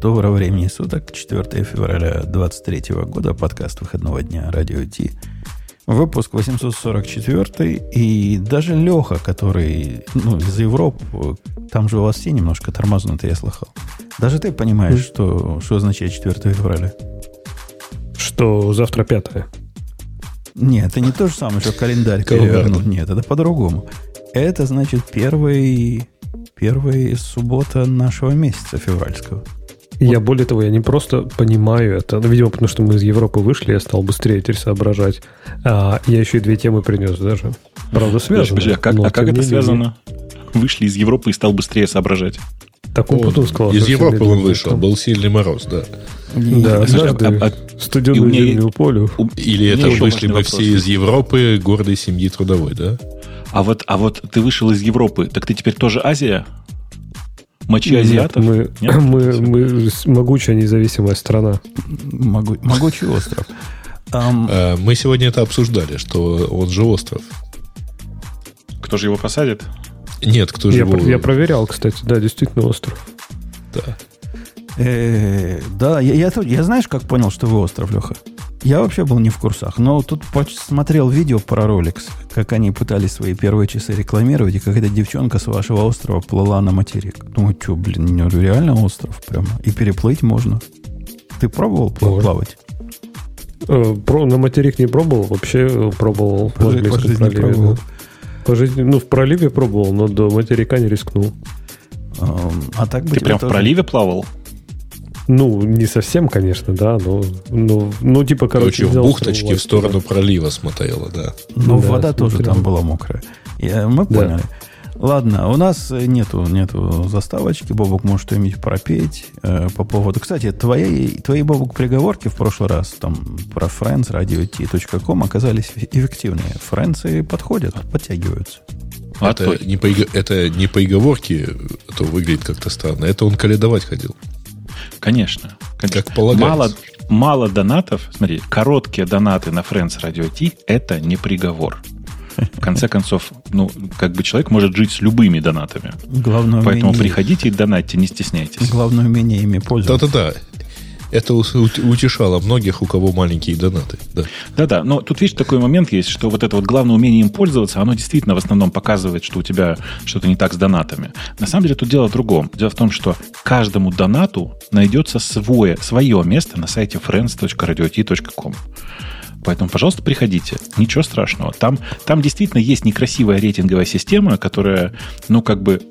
Доброго времени суток, 4 февраля 2023 года, подкаст выходного дня Радио Ти. Выпуск 844, и даже Леха, который ну, из Европы, там же у вас все немножко тормознуты, я слыхал. Даже ты понимаешь, что, что означает 4 февраля? Что завтра 5 Нет, это не то же самое, что календарь перевернут. Нет, это по-другому. Это значит первый, первая суббота нашего месяца февральского. Я более того, я не просто понимаю это, ну, видимо, потому что мы из Европы вышли, я стал быстрее теперь соображать. А, я еще и две темы принес даже. Правда, связано. Подожди, а как, а как это связано? Вышли из Европы и стал быстрее соображать. Так он, он потом сказал. Из Европы он вышел, там. был сильный мороз, да. Да, однажды а, а, студенную зимнюю полю. Или это вышли мы все из Европы, гордой семьи трудовой, да? А вот, а вот ты вышел из Европы, так ты теперь тоже Азия? Мочи азиатов? мы, Нет? мы, мы могучая независимая страна. Могу, могучий остров. Um, мы сегодня это обсуждали, что он же остров. Кто же его посадит? Нет, кто же я, его... Я проверял, кстати, да, действительно остров. Да. Э, да, я, я, я знаешь, как понял, что вы остров, Леха? Я вообще был не в курсах, но тут смотрел видео про Rolex, как они пытались свои первые часы рекламировать, и как эта девчонка с вашего острова плыла на материк. Думаю, что, блин, реально остров прямо. И переплыть можно. Ты пробовал Можно. плавать? Э, про, на материк не пробовал, вообще пробовал по, в английском по проливе. Пробовал. По жизни, ну, в проливе пробовал, но до материка не рискнул. А так бы Ты прям тоже... в проливе плавал? Ну, не совсем, конечно, да, но, но ну, типа, короче, короче в бухточке в сторону пролива смотрела, да. Ну, да, вода тоже там была мокрая. Я, мы да. поняли. Ладно, у нас нету, нету заставочки. Бобок может что-нибудь пропеть э, по поводу... Кстати, твои, твои, Бобок, приговорки в прошлый раз там про Friends, radio.t.com оказались эффективнее. Френцы подходят, подтягиваются. Это не, по, это не по оговорке, а то выглядит как-то странно. Это он каледовать ходил. Конечно. конечно. Как полагается. Мало, мало донатов. Смотри, короткие донаты на Friends Radio T – это не приговор. В конце концов, ну, как бы человек может жить с любыми донатами. Главное Поэтому умение... приходите и донатьте, не стесняйтесь. Главное умение ими пользоваться. Да-да-да. Это утешало многих, у кого маленькие донаты. Да. Да-да, но тут, видишь, такой момент есть, что вот это вот главное умение им пользоваться, оно действительно в основном показывает, что у тебя что-то не так с донатами. На самом деле тут дело в другом. Дело в том, что каждому донату найдется свое, свое место на сайте friends.radiot.com. Поэтому, пожалуйста, приходите. Ничего страшного. Там, там действительно есть некрасивая рейтинговая система, которая, ну, как бы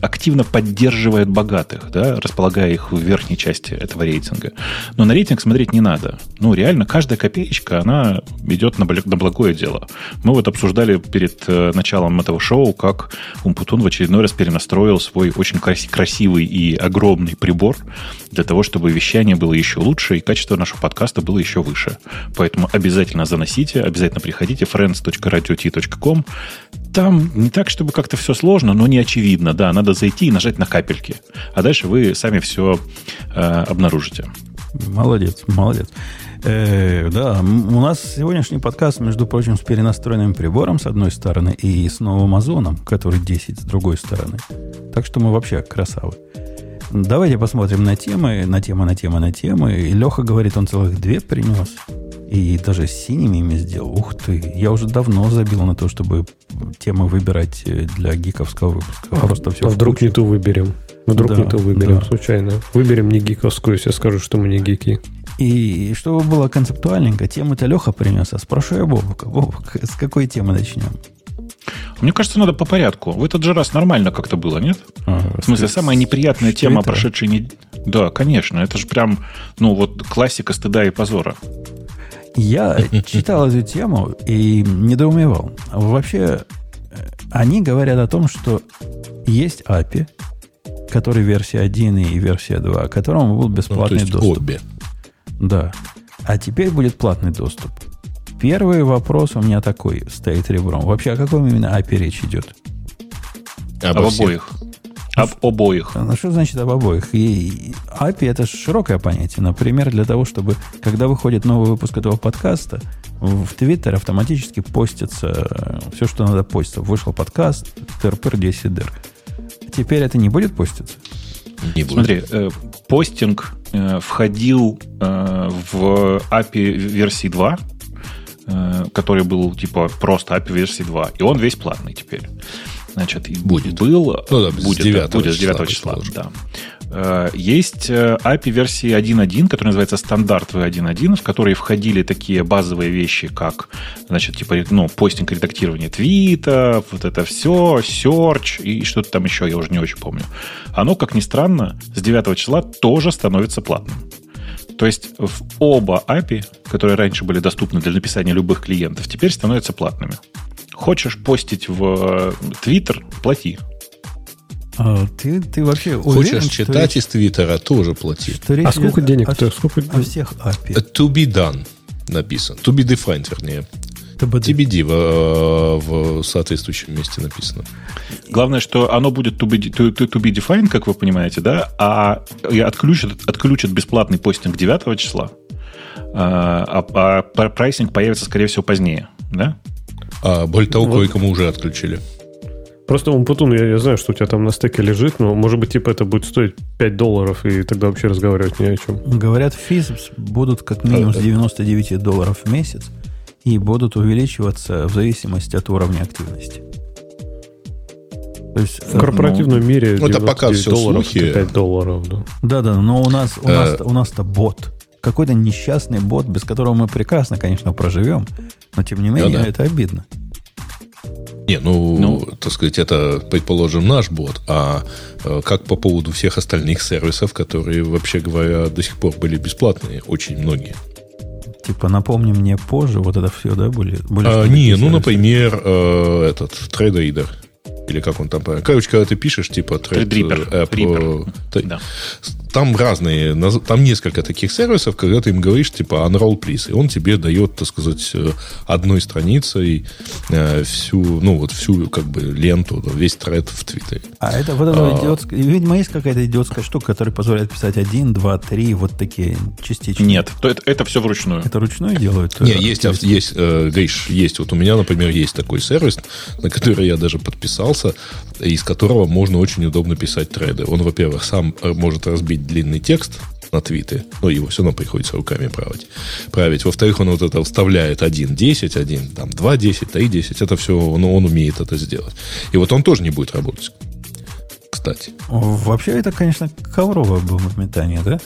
активно поддерживает богатых, да, располагая их в верхней части этого рейтинга. Но на рейтинг смотреть не надо. Ну, реально, каждая копеечка, она идет на, благое дело. Мы вот обсуждали перед э, началом этого шоу, как Умпутун в очередной раз перенастроил свой очень красивый и огромный прибор для того, чтобы вещание было еще лучше и качество нашего подкаста было еще выше. Поэтому обязательно заносите, обязательно приходите friends.radiot.com. Там не так, чтобы как-то все сложно, но не очевидно. Да, надо зайти и нажать на капельки. А дальше вы сами все э, обнаружите. Молодец, молодец. Э, да, у нас сегодняшний подкаст, между прочим, с перенастроенным прибором с одной стороны и с новым озоном, который 10 с другой стороны. Так что мы вообще красавы. Давайте посмотрим на темы, на темы, на темы, на темы. И Леха говорит, он целых две принес. И даже с синими ими сделал. Ух ты, я уже давно забил на то, чтобы темы выбирать э, для гиковского выпуска. А, Просто все а вдруг не ту выберем? Вдруг да, не ту выберем да. случайно. Выберем не гиковскую, если скажу, что мы не гики. И чтобы было концептуальненько, темы-то Леха принес, а спрошу я Бобука. Бобук, с какой темы начнем? Мне кажется, надо по порядку. В этот же раз нормально как-то было, нет? А, в смысле, самая неприятная тема прошедшей недели. Да, конечно. Это же прям, ну, вот классика стыда и позора. Я читал эту тему и недоумевал. Вообще, э, они говорят о том, что есть API, который версия 1 и версия 2, которому был бесплатный ну, то есть доступ. Обе. Да. А теперь будет платный доступ. Первый вопрос у меня такой стоит ребром. Вообще, о каком именно API речь идет? Об, об обоих. Об обоих. Ну, что значит об обоих? И API это широкое понятие. Например, для того, чтобы, когда выходит новый выпуск этого подкаста, в Твиттер автоматически постится э, все, что надо поститься. Вышел подкаст, трпр 10 дыр. Теперь это не будет поститься? Не будет. Смотри, э, постинг э, входил э, в API версии 2, э, который был типа просто API версии 2, и он весь платный теперь. Значит, Будет. был, Ну да, с будет, 9 будет с числа, 9 числа, предположим. да. Э, Есть э, API версии 1.1, которая называется стандарт V1.1, в которые входили такие базовые вещи, как, значит, типа, ну, постинг, редактирование твита, вот это все, search и что-то там еще, я уже не очень помню. Оно, как ни странно, с 9 числа тоже становится платным. То есть в оба API, которые раньше были доступны для написания любых клиентов, теперь становятся платными. Хочешь постить в э, Twitter, плати. А ты, ты вообще уверен, Хочешь читать речь- из Твиттера, тоже плати. что речь А сколько идет денег? о, то сколько... о всех API? To be done написано. To be defined, вернее. TBD. TBD в, э, в соответствующем месте написано. Главное, что оно будет to be, to, to- to be defined, как вы понимаете, да, а отключат, отключат бесплатный постинг 9 числа, а, а- а пр- прайсинг появится, скорее всего, позднее, да? А более того, Вот. кое-кому уже отключили. Просто, Умпутун, я, я знаю, что у тебя там на стеке лежит, но, может быть, типа это будет стоить 5 долларов, и тогда вообще разговаривать не о чем. Говорят, физ будут как минимум с Да-да. 99 долларов в месяц и будут увеличиваться в зависимости от уровня активности. То есть, В корпоративном мире ну, это пока 99 всё долларов, слухи. это 5 долларов, да. да, да, но у нас, у Э. нас, у нас-то бот. Какой-то несчастный бот, без которого мы прекрасно, конечно, проживем, но тем не менее Да-да. это обидно. Не, ну, Ну. так сказать, это, предположим, наш бот. А э, как по поводу всех остальных сервисов, которые, вообще говоря, до сих пор были бесплатные, очень многие. Типа, напомни мне позже, вот это все, да, были? были А, не, ну, сервисы? например, э, этот, трейдеридер. Или как он там правильно. Короче, когда ты пишешь, типа, трейд, э, app, э, Да. Там разные, там несколько таких сервисов, когда ты им говоришь, типа, unroll please, и он тебе дает, так сказать, э, одной страницей э, всю, ну, вот всю, как бы, ленту, весь тред в Твиттере. А это вот это А. идиотская... Видимо, есть какая-то идиотская штука, которая позволяет писать один, два, три, вот такие частички. Нет, то это, это все вручную. Это ручную делают? Не, э, есть, активисты? есть, э, Гриш, есть. Вот у меня, например, есть такой сервис, на который я даже подписался, из которого можно очень удобно писать треды. Он, во-первых, сам может разбить длинный текст на твиты, но его все равно приходится руками править. править. Во-вторых, он вот это вставляет 1.10, 1, там, 2.10, 3.10. Это все, он, он умеет это сделать. И вот он тоже не будет работать. Кстати. Вообще, это, конечно, ковровое было метание, да?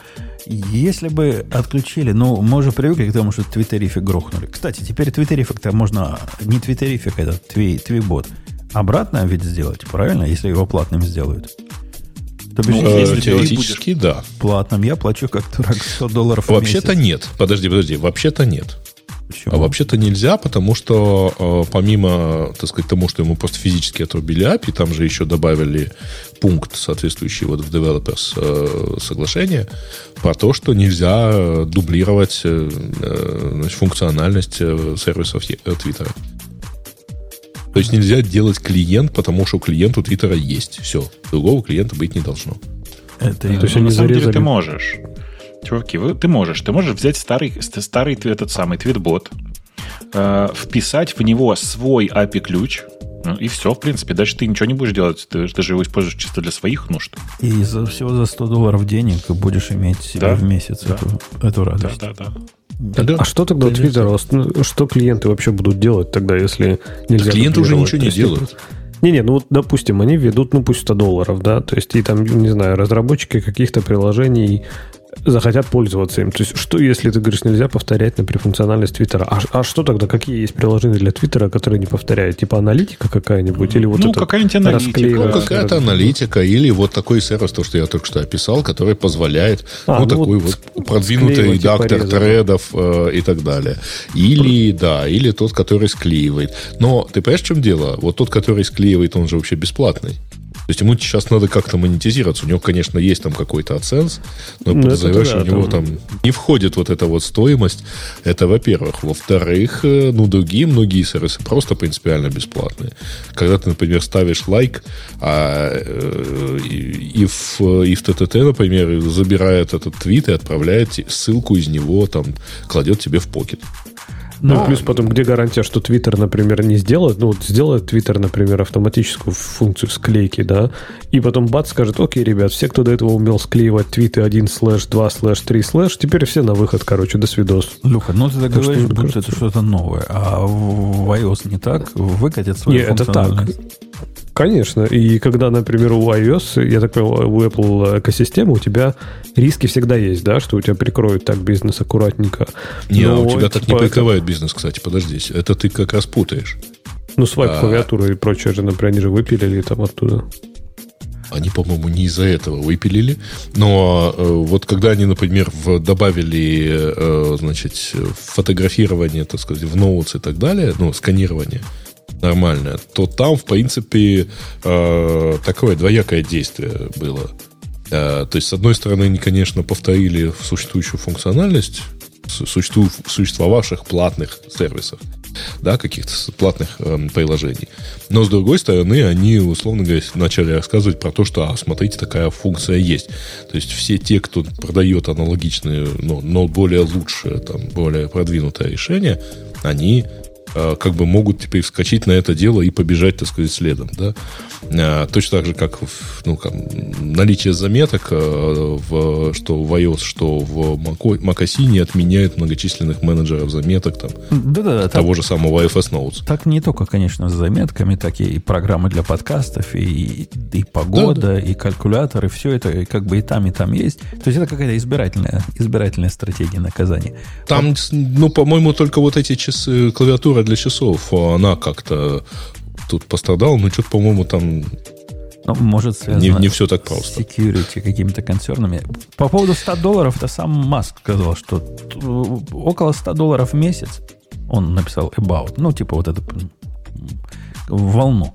Если бы отключили, ну, мы уже привыкли к тому, что твиттерифик грохнули. Кстати, теперь твиттерифик-то можно, не твиттерифик, это тви, твибот, обратно ведь сделать, правильно, если его платным сделают? То бишь, Ну, Э, если ты теоретически, да. платным я плачу как дурак 100 долларов в Вообще-то нет. Подожди, подожди. Вообще-то нет. Почему? А вообще-то нельзя, потому что э, помимо, так сказать, тому, что ему просто физически отрубили API, там же еще добавили пункт, соответствующий вот в Developers э, соглашение, про то, что нельзя э, дублировать э, э, значит, функциональность э, сервисов е- э, Твиттера. То есть нельзя делать клиент, потому что у клиента у Твиттера есть. Все. Другого клиента быть не должно. Это То есть они на самом деле ты можешь. Чуваки, вы- ты можешь. Ты можешь взять старый, ст- старый этот самый твитбот, э, вписать в него свой API-ключ, ну, и все, в принципе. Дальше ты ничего не будешь делать. Ты, ты же его используешь чисто для своих нужд. И за, всего за 100 долларов денег будешь иметь себе Да, в месяц да. эту, эту радость. да, да. Да. А что тогда. Твиттера, ну, что клиенты вообще будут делать тогда, если нельзя клиенты уже ничего не То есть, делают. Не-не, ну вот, допустим, они ведут, ну пусть 100 долларов, да, то есть и там, не знаю, разработчики каких-то приложений захотят пользоваться им. То есть что, если ты говоришь, нельзя повторять, например, функциональность Твиттера? А, а что тогда, какие есть приложения для Твиттера, которые не повторяют? Типа аналитика какая-нибудь? Или вот ну, это какая-нибудь аналитика. Ну, какая-то аналитика или вот такой сервис, то, что я только что описал, который позволяет, А, ну, ну такой вот вот продвинутый редактор порезать. тредов э, и так далее. Или, да, или тот, который склеивает. Но ты понимаешь, в чем дело? Вот тот, который склеивает, он же вообще бесплатный. То есть ему сейчас надо как-то монетизироваться. У него, конечно, есть там какой-то АдSense, но Ну, что да, у него там- там не входит вот эта вот стоимость. Это, во-первых. Во-вторых, э, ну, другие многие сервисы просто принципиально бесплатные. Когда ты, например, ставишь лайк, а э, и, в, и в ТТТ, например, забирает этот твит и отправляет ссылку из него, там, кладет тебе в Pocket. Ну, Но... плюс потом, где гарантия, что Twitter, например, не сделает, ну, вот сделает Twitter, например, автоматическую функцию склейки, да, и потом бац скажет, окей, ребят, все, кто до этого умел склеивать твиты 1 слэш, 2 слэш, 3 слэш, теперь все на выход, короче, до свидос. Леха, ну ты так так говоришь, будто кажется, это что-то новое, а в iOS не так, выкатят свою Нет, это так. Конечно. И когда, например, у iOS, я так понимаю, у Apple экосистемы, у тебя риски всегда есть, да, что у тебя прикроют так бизнес аккуратненько. Не, Но, у тебя типа, так не прикрывают это... бизнес, кстати, подожди. Это ты как раз путаешь. Ну, свайп а... клавиатуры и прочее же, например, они же выпилили там оттуда. Они, по-моему, не из-за этого выпилили. Но э, вот когда они, например, в, добавили, э, значит, фотографирование, так сказать, в ноутс и так далее, ну, сканирование, нормальное, то там, в принципе, э, такое двоякое действие было. Э, то есть, с одной стороны, они, конечно, повторили существующую функциональность существовавших платных сервисов, да, каких-то платных э, приложений. Но, с другой стороны, они, условно говоря, начали рассказывать про то, что, а, смотрите, такая функция есть. То есть, все те, кто продает аналогичные, но, но более лучшее, там, более продвинутое решение, они как бы могут теперь вскочить на это дело и побежать, так сказать, следом. Да? Э, точно так же, как ну, как, наличие заметок, э, в, что в iOS, что в Mac отменяют многочисленных менеджеров заметок там, да -да, того так, же самого IFS Notes. Так не только, конечно, с заметками, так и программы для подкастов, и, и погода, да, да. и калькуляторы, все это как бы и там, и там есть. То есть это какая-то избирательная, избирательная стратегия наказания. Там, ну, по-моему, только вот эти часы клавиатура для часов, она как-то тут пострадала, но что-то, по-моему, там ну, может, связано не, не все так просто. с security какими-то концернами. По поводу 100 долларов, это сам Маск сказал, что около 100 долларов в месяц он написал about, ну, типа вот это волну.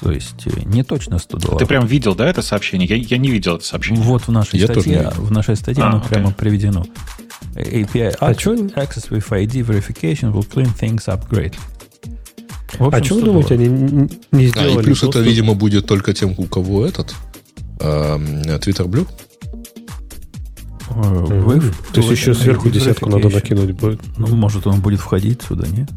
То есть э, не точно 100 долларов. Ты прям видел, да, это сообщение? Я, я не видел это сообщение. Вот в нашей я статье, в нашей статье а, оно окей. прямо приведено. API а access, access with ID verification will clean things up great. Общем, а что вы думаете, они не сделали? А, и плюс доступ? это, видимо, будет только тем, у кого этот э, Twitter Blue. Вы, То есть еще сверху десятку надо накинуть будет. Ну, может, он будет входить сюда, нет?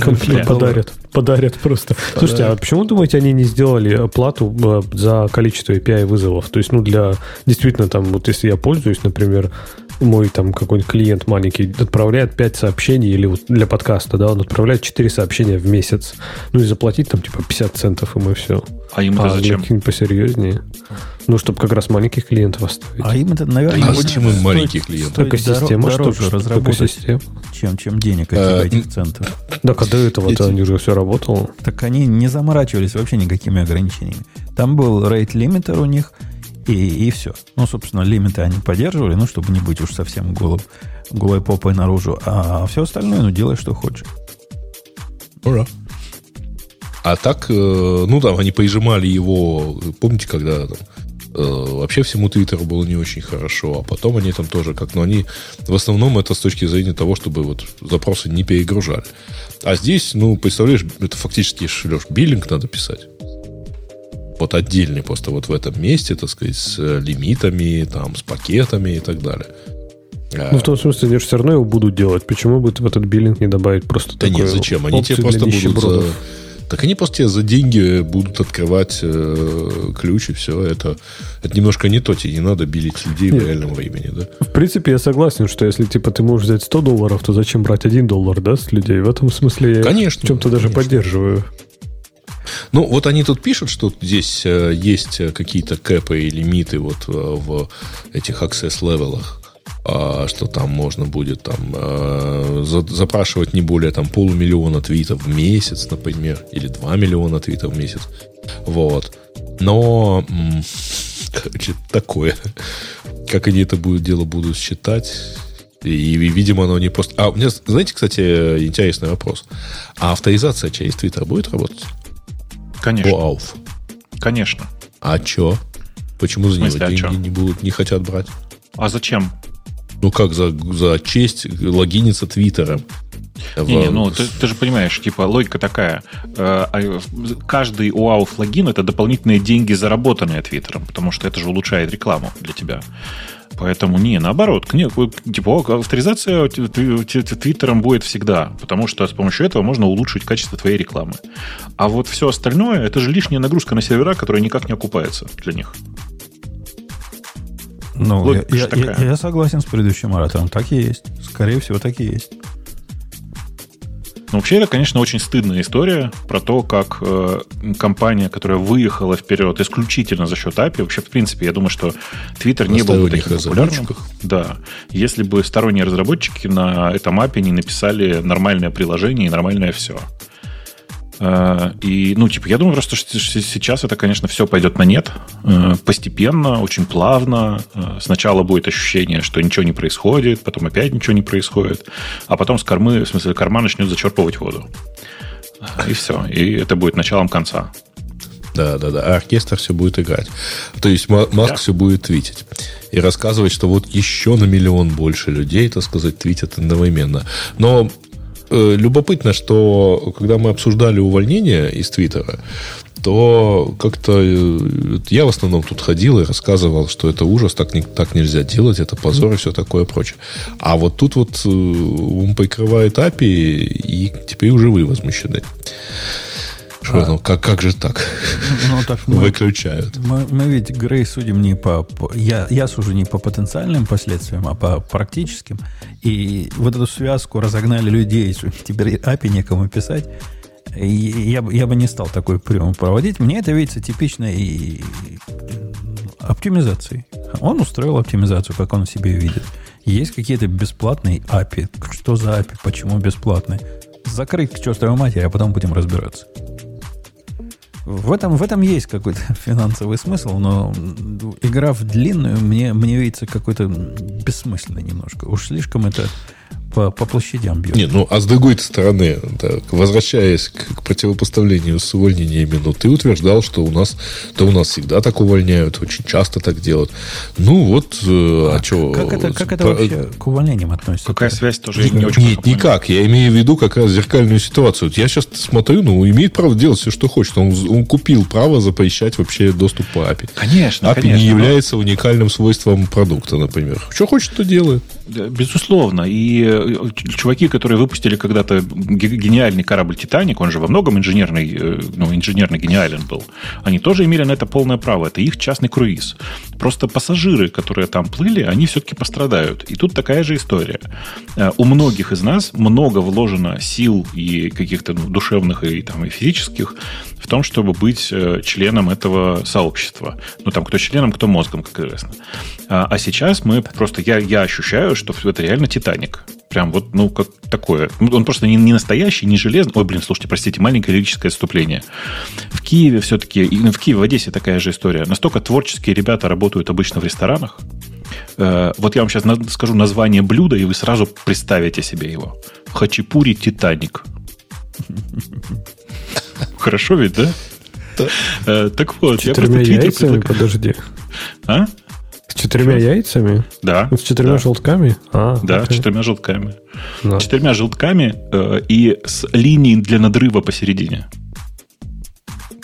Комплект подарят. Подарят просто. Подарят. Слушайте, а почему, думаете, они не сделали плату э, за количество API вызовов? То есть, ну, для... Действительно, там, вот если я пользуюсь, например, мой там какой-нибудь клиент маленький отправляет 5 сообщений, или вот для подкаста, да, он отправляет 4 сообщения в месяц. Ну и заплатить там типа 50 центов, и мы все. А им это а зачем? для посерьезнее. Ну, чтобы как раз маленьких клиентов оставить. А им это, наверное, а почему стоит, маленьких клиентов? Экосистема, дороже чтобы, разработать, чем, чем денег этих, а, этих центов. Да, когда этого-то они уже все работало. Так они не заморачивались вообще никакими ограничениями. Там был рейт лимитер у них – и, и все. Ну, собственно, лимиты они поддерживали, ну, чтобы не быть уж совсем голым, голой попой наружу. А все остальное, ну, делай, что хочешь. Ура. А так, э, ну, там, они поизжимали его, помните, когда там, э, вообще всему Твиттеру было не очень хорошо, а потом они там тоже как, но они в основном это с точки зрения того, чтобы вот запросы не перегружали. А здесь, ну, представляешь, это фактически, Леш, биллинг надо писать вот отдельный просто вот в этом месте, так сказать, с э, лимитами, там, с пакетами и так далее. Ну, в том смысле, они же все равно его будут делать. Почему бы в этот биллинг не добавить просто Да нет, зачем? Они тебе просто будут... За... Так они просто тебе за деньги будут открывать э, ключ и все. Это, это немножко не то. Тебе не надо билить людей Нет. в реальном времени, да? В принципе, я согласен, что если типа ты можешь взять 100 долларов, то зачем брать 1 доллар, да, с людей? В этом смысле я конечно, в чем-то даже поддерживаю. Ну, вот они тут пишут, что здесь э, есть какие-то кэпы и лимиты вот э, в этих access-левелах а, что там можно будет там э, запрашивать не более там полумиллиона твитов в месяц, например, или 2 миллиона твитов в месяц. Вот. Но, короче, такое. Как они это будут, дело будут считать, и, видимо, оно не просто... А у меня, знаете, кстати, интересный вопрос. А авторизация через Твиттер будет работать? Конечно. По АУФ. Конечно. А чё? Почему за него а деньги а не будут, не хотят брать? А зачем? Ну как за, за честь логиниться Твиттером? Не, не, ну ты, ты же понимаешь, типа логика такая. Э, а, каждый логин это дополнительные деньги, заработанные Твиттером, потому что это же улучшает рекламу для тебя. Поэтому не, наоборот, не, типа авторизация Твиттером будет всегда, потому что с помощью этого можно улучшить качество твоей рекламы. А вот все остальное, это же лишняя нагрузка на сервера, которая никак не окупается для них. Ну, я, я, я, я согласен с предыдущим оратором. Так и есть. Скорее всего, так и есть. Ну, вообще, это, конечно, очень стыдная история про то, как э, компания, которая выехала вперед исключительно за счет API, вообще, в принципе, я думаю, что Twitter не был бы таким популярным. Да. Если бы сторонние разработчики на этом API не написали нормальное приложение и нормальное все. Э, и, ну, типа, я думаю просто, что сейчас это, конечно, все пойдет на нет. Э, постепенно, очень плавно. Э, сначала будет ощущение, что ничего не происходит, потом опять ничего не происходит, а потом с кормы, в смысле, корма начнет зачерпывать воду. И все. И это будет началом конца. Да, да, да. А оркестр все будет играть. То есть Маск да. все будет твитить. И рассказывать, что вот еще на миллион больше людей, так сказать, твитят одновременно. Но любопытно, что когда мы обсуждали увольнение из Твиттера, то как-то э, я в основном тут ходил и рассказывал, что это ужас, так, не, так нельзя делать, это позор и все такое прочее. А вот тут вот э, он прикрывает API, и теперь уже вы возмущены. Что, а, ну, как, как же так? Ну, так мы, Выключают. Мы, мы ведь Грей судим не по, по... Я, я сужу не по потенциальным последствиям, а по практическим. И вот эту связку разогнали людей, теперь API некому писать. И я, я бы не стал такой прием проводить. Мне это видится типичной оптимизацией. Он устроил оптимизацию, как он себе видит. Есть какие-то бесплатные API. Что за API? Почему бесплатные? Закрыть к чертовой матери, а потом будем разбираться. В этом, в этом есть какой-то финансовый смысл, но игра в длинную мне, мне видится какой-то бессмысленной немножко. Уж слишком это по, по площадям бьет. Не, ну, а с другой стороны, так, возвращаясь к, к противопоставлению с увольнениями, ну, ты утверждал, что у нас, да у нас всегда так увольняют, очень часто так делают. Ну, вот, э, а, а что... Как это, как это вообще к увольнениям относится? Какая связь тоже не, не очень Нет, никак. Я имею в виду как раз зеркальную ситуацию. Вот я сейчас смотрю, ну, имеет право делать все, что хочет. Он, он купил право запрещать вообще доступ по API. Конечно, API конечно, не является но... уникальным свойством продукта, например. Что хочет, то делает. Безусловно. И э, чуваки, которые выпустили когда-то гениальный корабль «Титаник», он же во многом инженерный, э, ну, инженерно гениален был, они тоже имели на это полное право. Это их частный круиз. Просто пассажиры, которые там плыли, они все-таки пострадают. И тут такая же история. Э, у многих из нас много вложено сил и каких-то ну, душевных и, там, и физических в том, чтобы быть членом этого сообщества. Ну, там, кто членом, кто мозгом, как известно. А, а сейчас мы просто, я, я ощущаю, что это реально Титаник. Прям вот, ну, как такое. Ну, он просто не, не настоящий, не железный. Ой, блин, слушайте, простите, маленькое лирическое отступление. В Киеве все-таки, и в Киеве, в Одессе такая же история. Настолько творческие ребята работают обычно в ресторанах. Э, вот я вам сейчас скажу название блюда, и вы сразу представите себе его. Хачапури Титаник. Хорошо ведь, да? Э, так вот, я просто подожди. А? Четырьмя яйцами? Да. С четырьмя да. желтками? А, да, с четырьмя желтками. Да. С четырьмя желтками э, и с линией для надрыва посередине.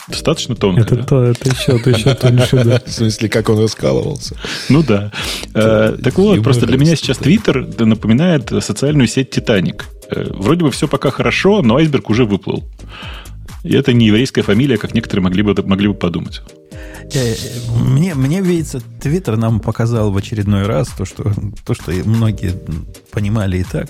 Достаточно тонко. Это, да? то, это еще, это еще тоньше, да. В смысле, как он раскалывался. Ну да. Э, так вот, просто для меня сейчас Твиттер напоминает социальную сеть Титаник. Э, вроде бы все пока хорошо, но айсберг уже выплыл. И это не еврейская фамилия, как некоторые могли бы, могли бы подумать. Э, мне, мне видится, Твиттер нам показал в очередной раз то, что, то, что многие понимали и так.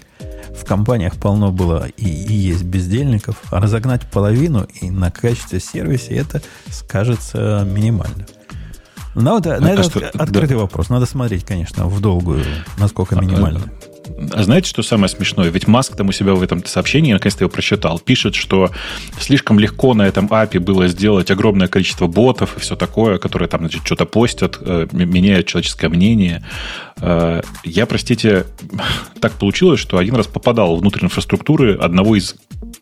В компаниях полно было и, и есть бездельников, а разогнать половину и на качестве сервиса это скажется минимально. Но это, а, на это что, открытый да. вопрос. Надо смотреть, конечно, в долгую, насколько а, минимально. А, а знаете, что самое смешное? Ведь Маск там у себя в этом сообщении, наконец-то его прочитал, пишет, что слишком легко на этом API было сделать огромное количество ботов и все такое, которые там, значит, что-то постят, э, меняют человеческое мнение. Э, я, простите, так получилось, что один раз попадал внутрь инфраструктуры одного из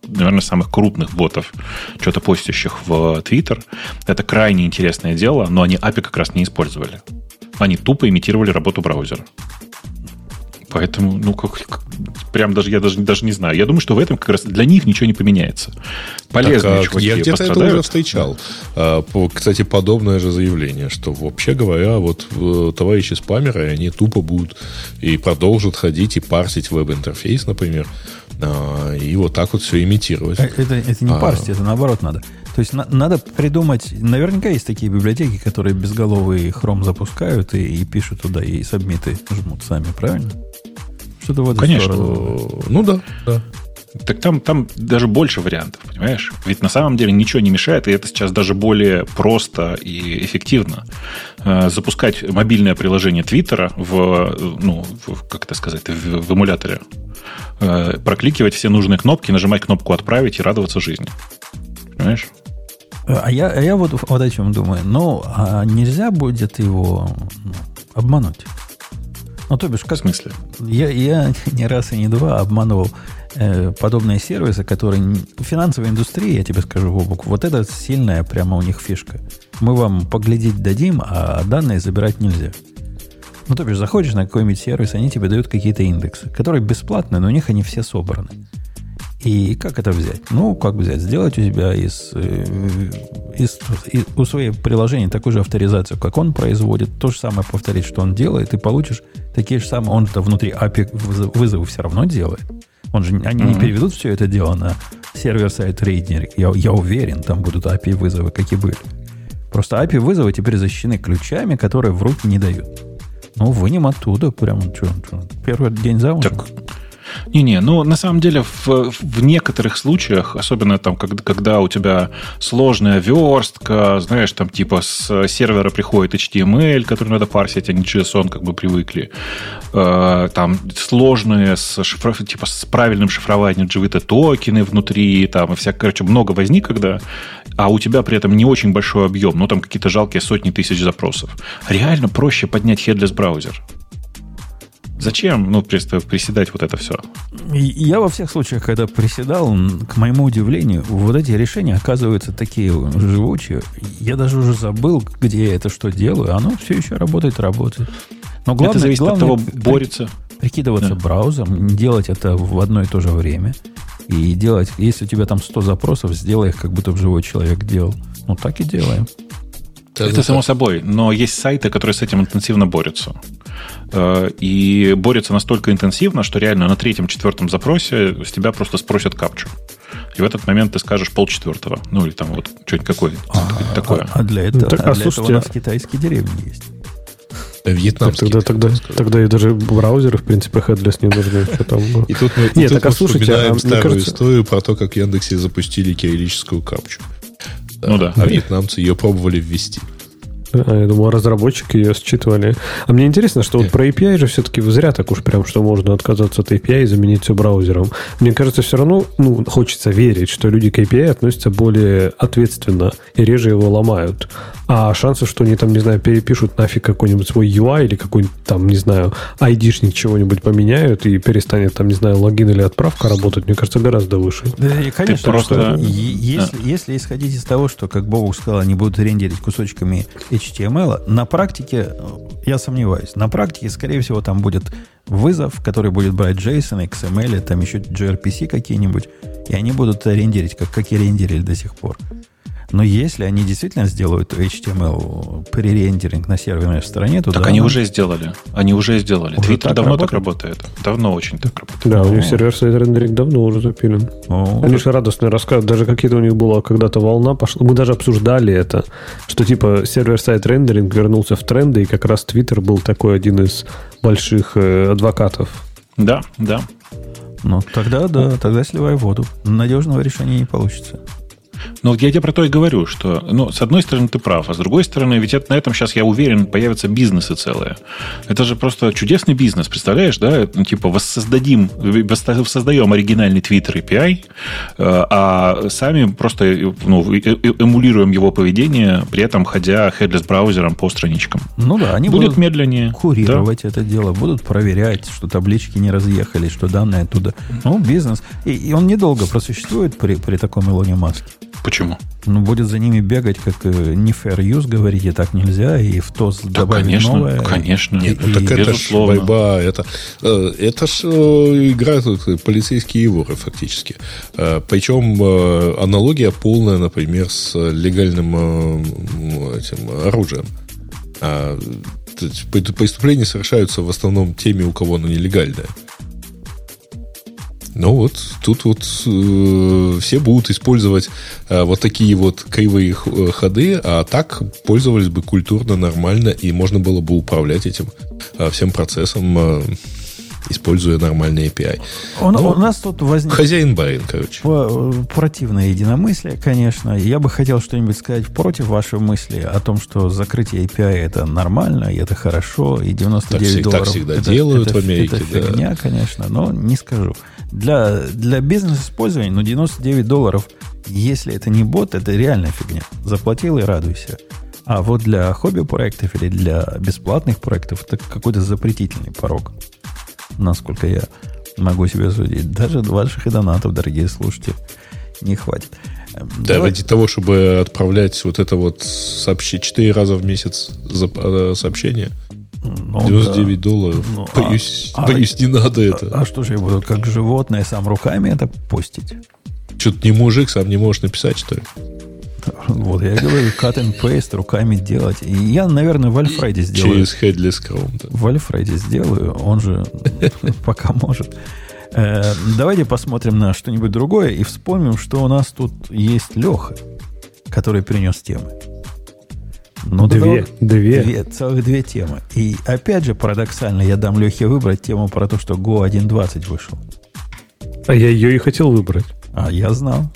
наверное, самых крупных ботов, что-то постящих в Twitter. Это крайне интересное дело, но они API как раз не использовали. Они тупо имитировали работу браузера. Поэтому, ну, как, как, прям даже я даже, даже не знаю. Я думаю, что в этом как раз для них ничего не поменяется. полезные так, а, Я где-то это уже встречал. А, кстати, подобное же заявление, что вообще говоря, вот э, товарищи спамеры, они тупо будут и продолжат ходить и парсить веб-интерфейс, например, а, и вот так вот все имитировать. Э, это, это не а, парсить, это наоборот надо. То есть на, надо придумать... Наверняка есть такие библиотеки, которые безголовый хром запускают и, и пишут туда, и сабмиты жмут сами, правильно? Что-то в эту Конечно. Сторону. Ну да, да. Так там, там даже больше вариантов, понимаешь? Ведь на самом деле ничего не мешает, и это сейчас даже более просто и эффективно. Э, запускать мобильное приложение Твиттера в, ну, в, как это сказать, в, в эмуляторе. Э, прокликивать все нужные кнопки, нажимать кнопку «Отправить» и радоваться жизни. Понимаешь? А я, а я вот, вот о чем думаю. Ну, а нельзя будет его ну, обмануть? Ну, то бишь, как... В смысле? Я, я не раз и не два обманывал э, подобные сервисы, которые... Финансовая индустрия, я тебе скажу, Вовок, вот это сильная прямо у них фишка. Мы вам поглядеть дадим, а данные забирать нельзя. Ну, то бишь, заходишь на какой-нибудь сервис, они тебе дают какие-то индексы, которые бесплатные, но у них они все собраны. И как это взять? Ну, как взять? Сделать у тебя из, э, из, из у своего приложения такую же авторизацию, как он производит, то же самое повторить, что он делает, и получишь такие же самые. Он-то внутри API вызовы все равно делает. Он же, они mm-hmm. не переведут все это дело на сервер-сайт рейдинг. Я, я уверен, там будут API вызовы, как и были. Просто API вызовы теперь защищены ключами, которые в руки не дают. Ну, вынем оттуда, прям, что, что первый день замужем. Так, не-не, ну на самом деле в, в некоторых случаях, особенно там, когда, когда у тебя сложная верстка, знаешь, там типа с сервера приходит HTML, который надо парсить, а не JSON, как бы привыкли, э, там сложные с шифров... типа с правильным шифрованием JVT токены внутри, там и вся, короче, много возник, когда, а у тебя при этом не очень большой объем, ну там какие-то жалкие сотни тысяч запросов. Реально проще поднять headless браузер. Зачем, ну, приседать вот это все? Я во всех случаях, когда приседал, к моему удивлению, вот эти решения оказываются такие живучие. Я даже уже забыл, где я это что делаю. Оно все еще работает, работает. Но главное, это зависит главное, от того, борется. Прикидываться да. браузером, делать это в одно и то же время. И делать, если у тебя там 100 запросов, сделай их, как будто бы живой человек делал. Ну, так и делаем. Это само собой, но есть сайты, которые с этим интенсивно борются. Э, и борются настолько интенсивно, что реально на третьем-четвертом запросе с тебя просто спросят капчу. И в этот момент ты скажешь полчетвертого. Ну, или там вот что-нибудь какое а, такое. А, для этого, ну, так, а, для слушайте, этого у нас китайские деревни есть. Вьетнамский. Тогда, тогда, тогда и даже браузеры, в принципе, headless не нужны. Что там, и тут мы, Нет, так, а слушайте, а, старую кажется... историю про то, как в Яндексе запустили кириллическую капчу. Ну да. А вьетнамцы ее пробовали ввести. А, я думал, разработчики ее считывали. А мне интересно, что вот про API же все-таки зря так уж прям, что можно отказаться от API и заменить все браузером. Мне кажется, все равно ну, хочется верить, что люди к API относятся более ответственно и реже его ломают. А шансы, что они там, не знаю, перепишут нафиг какой-нибудь свой UI или какой-нибудь там, не знаю, айдишник чего-нибудь поменяют и перестанет там, не знаю, логин или отправка работать, мне кажется, гораздо выше. Да, и, конечно, Ты просто... что, если, если исходить из того, что, как Бог сказал, они будут рендерить кусочками HTML, на практике, я сомневаюсь, на практике, скорее всего, там будет вызов, который будет брать JSON, XML, там еще gRPC какие-нибудь, и они будут рендерить, как, как и рендерили до сих пор. Но если они действительно сделают HTML пререндеринг на серверной стороне, то Так да, они уже сделали. Они уже сделали. Уже Twitter давно работает? так работает. Давно очень так работает. Да, у них сервер-сайт рендеринг давно уже запилен. О, они же радостно рассказывают. Даже какие-то у них была когда-то волна пошла. Мы даже обсуждали это, что типа сервер-сайт рендеринг вернулся в тренды, и как раз Twitter был такой один из больших э, адвокатов. Да, да. Ну, тогда да, тогда сливай воду. Надежного решения не получится. Ну, я тебе про то и говорю, что, ну, с одной стороны, ты прав, а с другой стороны, ведь это, на этом сейчас, я уверен, появятся бизнесы целые. Это же просто чудесный бизнес, представляешь, да? Ну, типа, воссоздадим, воссоздаем оригинальный Twitter API, э, а сами просто ну, эмулируем его поведение, при этом ходя headless браузером по страничкам. Ну да, они Будет будут медленнее. курировать да? это дело, будут проверять, что таблички не разъехались, что данные оттуда. Ну, бизнес. И, и он недолго просуществует при, при таком Илоне Маске. Почему? Ну, будет за ними бегать, как э, не fair use, говорите, так нельзя, и в ТОС Да, добавить конечно, новое. конечно. И- Нет, ну так и- это ж безусловно. борьба, это, э, это ж э, игра тут, полицейские воры фактически. Э, Причем э, аналогия полная, например, с легальным э, этим оружием. А, то Преступления совершаются в основном теми, у кого оно нелегальное. Ну вот, тут вот э, все будут использовать э, вот такие вот кривые э, ходы, а так пользовались бы культурно, нормально, и можно было бы управлять этим э, всем процессом, э, используя нормальный API. Он- Ну, у нас тут возник Хозяин барин, короче. противное единомыслие, конечно. Я бы хотел что-нибудь сказать против вашей мысли о том, что закрытие API это нормально, и это хорошо, и 99 Так всег- так долларов. всегда это, делают это- в Америке, Это да. фигня, конечно, но не скажу. Для, для бизнес-использования, ну, 99 долларов, если это не бот, это реальная фигня. Заплатил и радуйся. А вот для хобби-проектов или для бесплатных проектов это какой-то запретительный порог. Насколько я могу себе судить. Даже ваших и донатов, дорогие слушатели, не хватит. Да, давай- ради того, чтобы отправлять вот это вот сообщение 4 раза в месяц за, э, сообщение. Ну, 99 да. долларов. Ну, а- боюсь, а- боюсь, не надо это. А, а что же я буду как животное сам руками это постить? Что-то не мужик, сам не можешь написать, что ли? Вот, я говорю, cut and paste руками делать. И я, наверное, в Альфреде сделаю. Через Headless Chrome. да. В Альфреде сделаю, он же пока может. Э, Давайте посмотрим на что-нибудь другое и вспомним, что у нас тут есть Леха, который принес темы. Ну, Две, две. Две, целых две темы. И опять же, парадоксально, я дам Лехе выбрать тему про то, что Go 1.20 вышел. А я ее и хотел выбрать. А я знал.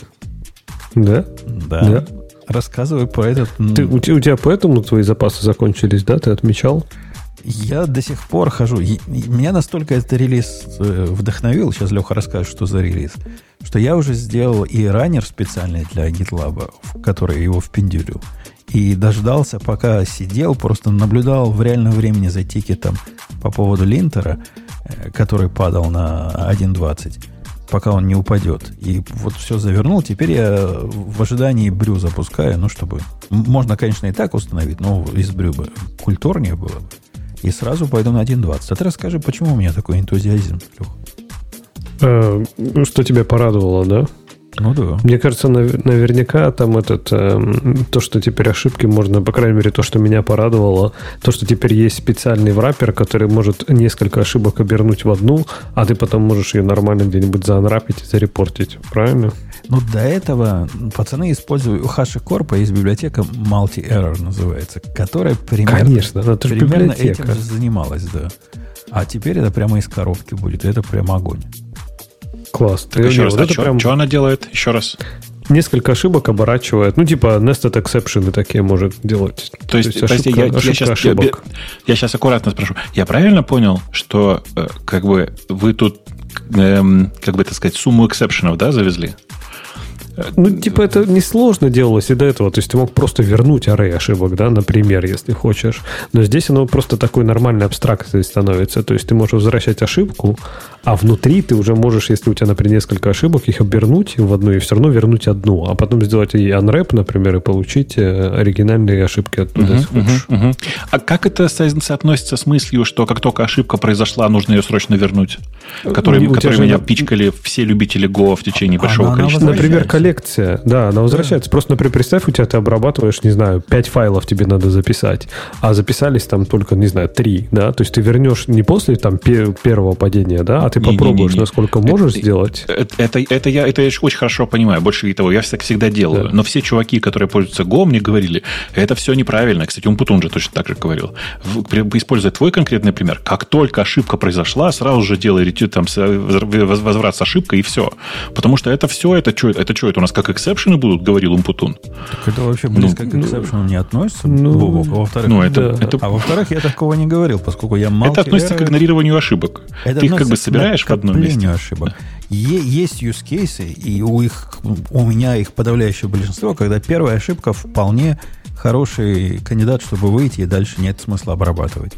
Да? Да. Да. Рассказывай про этот. Ты, у, у тебя поэтому твои запасы закончились, да? Ты отмечал? Я до сих пор хожу. Меня настолько этот релиз э, вдохновил, сейчас Леха расскажет, что за релиз, что я уже сделал и раннер специальный для GitLab, в который его впендюрил. И дождался, пока сидел, просто наблюдал в реальном времени за тикетом по поводу линтера, э, который падал на 1.20, пока он не упадет. И вот все завернул. Теперь я в ожидании брю запускаю, ну, чтобы... Можно, конечно, и так установить, но из брю бы культурнее было бы. И сразу пойду на 1.20. А ты расскажи, почему у меня такой энтузиазм, Лех? Э, ну, что тебя порадовало, да? Ну да. Мне кажется, нав- наверняка там этот эм, то, что теперь ошибки можно, по крайней мере, то, что меня порадовало, то, что теперь есть специальный враппер, который может несколько ошибок обернуть в одну, а ты потом можешь ее нормально где-нибудь заанрапить и зарепортить. Правильно? Ну, до этого пацаны используют у HashiCorp есть библиотека Multi-Error называется, которая примерно, Конечно, это примерно библиотека. этим же занималась, да. А теперь это прямо из коробки будет. Это прям огонь. Класс. Ты- Еще раз, вот а что, прям она делает? Еще раз. несколько ошибок оборачивает. Ну, типа nested exception такие может делать. То есть, ошибка, прости, я, я ошибка сейчас, ошибок. я, сейчас аккуратно спрошу. Я правильно понял, что э, как бы вы тут, эм, как бы это сказать, сумму эксепшенов, да, завезли? Ну, типа, это несложно делалось и до этого. То есть ты мог просто вернуть array ошибок, да, например, если хочешь. Но здесь оно просто такой нормальной абстракцией становится. То есть ты можешь возвращать ошибку, а внутри ты уже можешь, если у тебя, например, несколько ошибок, их обернуть в одну и все равно вернуть одну. А потом сделать и unwrap, например, и получить э, оригинальные ошибки оттуда, мгм. А как это со- соотносится с мыслью, что как только ошибка произошла, нужно ее срочно вернуть? Которые, Ну, которые меня на- пичкали все любители Go в течение Она- большого она количества. Например, коллекция. Да, она возвращается. Просто, например, представь, у тебя ты обрабатываешь, не знаю, 5 файлов тебе надо записать, а записались там только, не знаю, 3, да? То есть ты вернешь не после там пе- первого падения, да, а ты Не-не-не-не. попробуешь, насколько можешь Это- сделать. Это, это, это я, это я очень хорошо понимаю. Больше того, я так всегда делаю. Да. Но все чуваки, которые пользуются Go, мне говорили, это все неправильно. Кстати, Умпутун же точно так же говорил. Используя твой конкретный пример, как только ошибка произошла, сразу же делай там, возврат с ошибкой и все. Потому что это все, это что, это что, это у нас как эксепшены будут, говорил Умпутун. Так это вообще близко к эксепшену не относится. ну, Бобок. А во-вторых, Ну, это, Да. это, а во-вторых, я такого не говорил, поскольку я мало. это относится к игнорированию ошибок. Это Ты их как бы собираешь в одном месте. ошибок. Е- есть use cases, и у, их, у меня их подавляющее большинство, когда первая ошибка вполне хороший кандидат, чтобы выйти, и дальше нет смысла обрабатывать.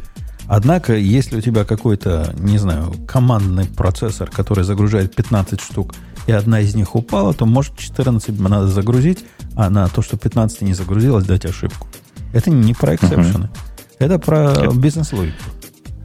Однако, если у тебя какой-то, не знаю, командный процессор, который загружает 15 штук и одна из них упала, то может 14 надо загрузить, а на то, что 15 не загрузилось, дать ошибку. Это не про exception ы. Uh-huh. Это про бизнес-логику.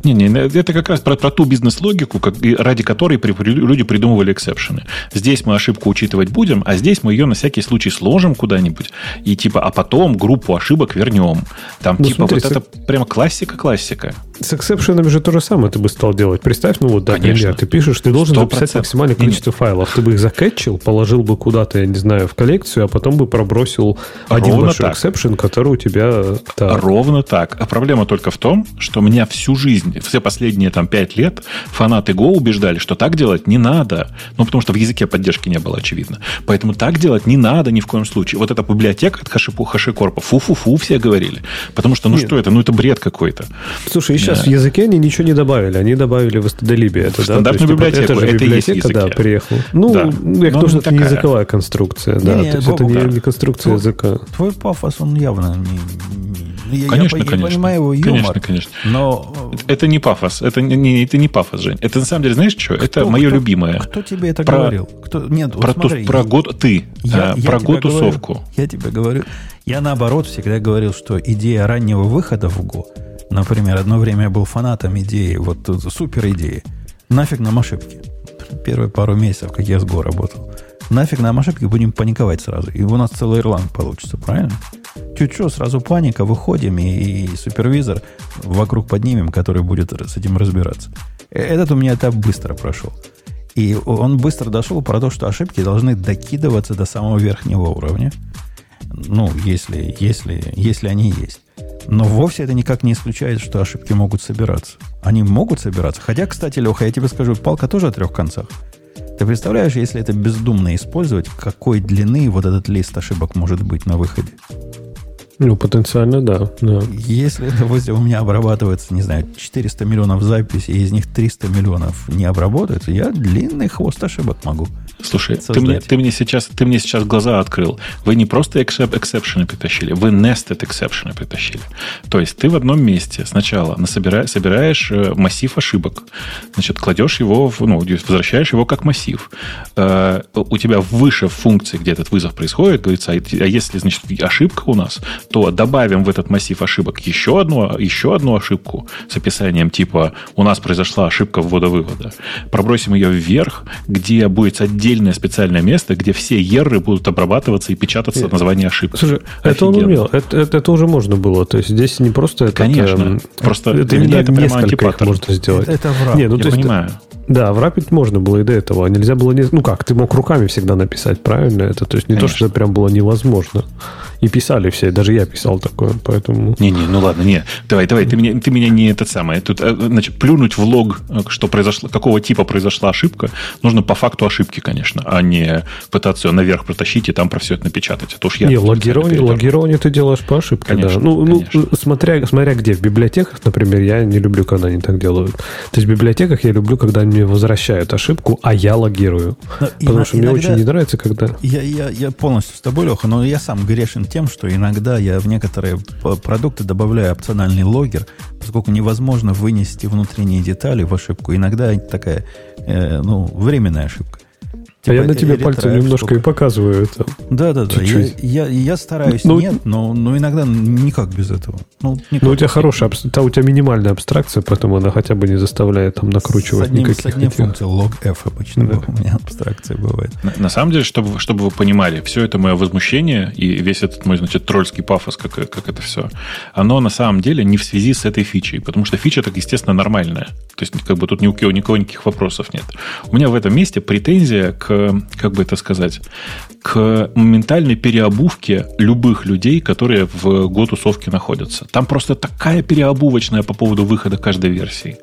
Не-не, это как раз про, про ту бизнес-логику, как, ради которой при, люди придумывали exception ы. Здесь мы ошибку учитывать будем, а здесь мы ее на всякий случай сложим куда-нибудь, и типа, а потом группу ошибок вернем. Там ну, типа смотри, вот с... это прямо классика-классика. С exception ами же то же самое ты бы стал делать. Представь, ну вот, да, Конечно. например, ты пишешь, ты должен 100%. записать максимальное количество Нет. файлов. Ты бы их за catch ил, положил бы куда-то, я не знаю, в коллекцию, а потом бы пробросил Ровно один большой так. exception, который у тебя... Да. Ровно так. А проблема только в том, что меня всю жизнь, все последние там пять лет фанаты Go убеждали, что так делать не надо. Ну, потому что в языке поддержки не было, очевидно. Поэтому так делать не надо ни в коем случае. Вот эта библиотека от Хашипу, Хашикорпа, фу-фу-фу все говорили. Потому что, ну Нет. что это? Ну, это бред какой-то. Слушай, еще сейчас в языке они ничего не добавили. Они добавили в stdlib. Это, Стандартную да? библиотеку. Это же это библиотека, да, приехал. Ну, да. я тоже это не языковая конструкция. Да, не, то есть это не, не конструкция языка. Твой пафос, он явно не, я, конечно, я, конечно. Я понимаю его юмор. Конечно, конечно. Но... Это не пафос. Это не, это не пафос, Жень. Это на самом деле, знаешь что? Кто, это мое кто, любимое. Кто тебе это про, говорил? Кто, нет, про, вот смотри, ту, про год ты. Я, а, я про год тусовку. Я тебе говорю. Я наоборот всегда говорил, что идея раннего выхода в Go Например, одно время я был фанатом идеи, вот супер идеи. Нафиг нам ошибки. Первые пару месяцев, как я с Го работал. Нафиг нам ошибки, будем паниковать сразу. И у нас целый Ирланд получится, правильно? Чуть-чуть, сразу паника, выходим, и, и супервизор вокруг поднимем, который будет с этим разбираться. Э, этот у меня этап быстро прошел. И он быстро дошел про то, что ошибки должны докидываться до самого верхнего уровня. Ну, если, если, если они есть. Но вовсе это никак не исключает, что ошибки могут собираться. Они могут собираться. Хотя, кстати, Леха, я тебе скажу, палка тоже о трех концах. Ты представляешь, если это бездумно использовать, какой длины вот этот лист ошибок может быть на выходе? Ну, потенциально, да. да. Если, допустим, у меня обрабатывается, не знаю, 400 миллионов записей, и из них 300 миллионов не обработается, я длинный хвост ошибок могу Слушай, ты мне, ты, мне сейчас, ты мне сейчас глаза открыл. Вы не просто exception ы притащили, вы nested exception ы притащили. То есть ты в одном месте сначала насобира, собираешь э, массив ошибок, значит, кладешь его, в, ну, возвращаешь его как массив. Э, у тебя выше функции, где этот вызов происходит, говорится, а, а если, значит, ошибка у нас, то добавим в этот массив ошибок еще одну, еще одну ошибку с описанием типа «у нас произошла ошибка ввода-вывода». Пробросим ее вверх, где будет отдельно отдельное специальное место, где все ерры будут обрабатываться и печататься Нет. название ошибки. Слушай, Офигенно. это он умел. Это, это, это уже можно было. То есть здесь не просто это... Конечно. Это, просто это, для меня это прямо антипаттерн. можно сделать. Это, это враг. Не, ну, Я то понимаю. Есть, да, врапить можно было и до этого. Нельзя было... Не... Ну как, ты мог руками всегда написать, правильно? Это то есть не Конечно. то, что это прям было невозможно. И писали все, даже я писал такое, поэтому... Не-не, ну ладно, не. Давай, давай, ты меня, ты меня не этот самый. Тут, э, значит, плюнуть в лог, э, что произошло, какого типа произошла ошибка, нужно по факту ошибки, конечно, а не пытаться ее наверх протащить и там про все это напечатать. Это уж я... Не, логирование, логирование ты делаешь по ошибке, конечно, да. Ну, ну конечно. ну смотря, смотря где. В библиотеках, например, я не люблю, когда они так делают. То есть в библиотеках я люблю, когда они мне возвращают ошибку, а я логирую. Но Потому и, что иногда, мне очень не нравится, когда... Я, я, я полностью с тобой, Леха, но я сам грешен тем, что иногда я в некоторые продукты добавляю опциональный логер, поскольку невозможно вынести внутренние детали в ошибку. Иногда такая, э, ну, временная ошибка. Типа, а я на тебе пальцем немножко штука. и показываю это. Да, да, да. Я, я, я стараюсь, ну, нет, но, но иногда никак без этого. Ну, никак. ну у тебя хорошая, у тебя минимальная абстракция, поэтому она хотя бы не заставляет там накручивать с одним, никаких. С одним функцией log f обычно да. у меня абстракция бывает. На, на самом деле, чтобы, чтобы вы понимали, все это мое возмущение и весь этот мой, значит, тролльский пафос, как, как это все, оно на самом деле не в связи с этой фичей, потому что фича так, естественно, нормальная. То есть, как бы тут ни у кого, никого никаких вопросов нет. У меня в этом месте претензия к как бы это сказать, к моментальной переобувке любых людей, которые в год-тусовке находятся. Там просто такая переобувочная по поводу выхода каждой версии.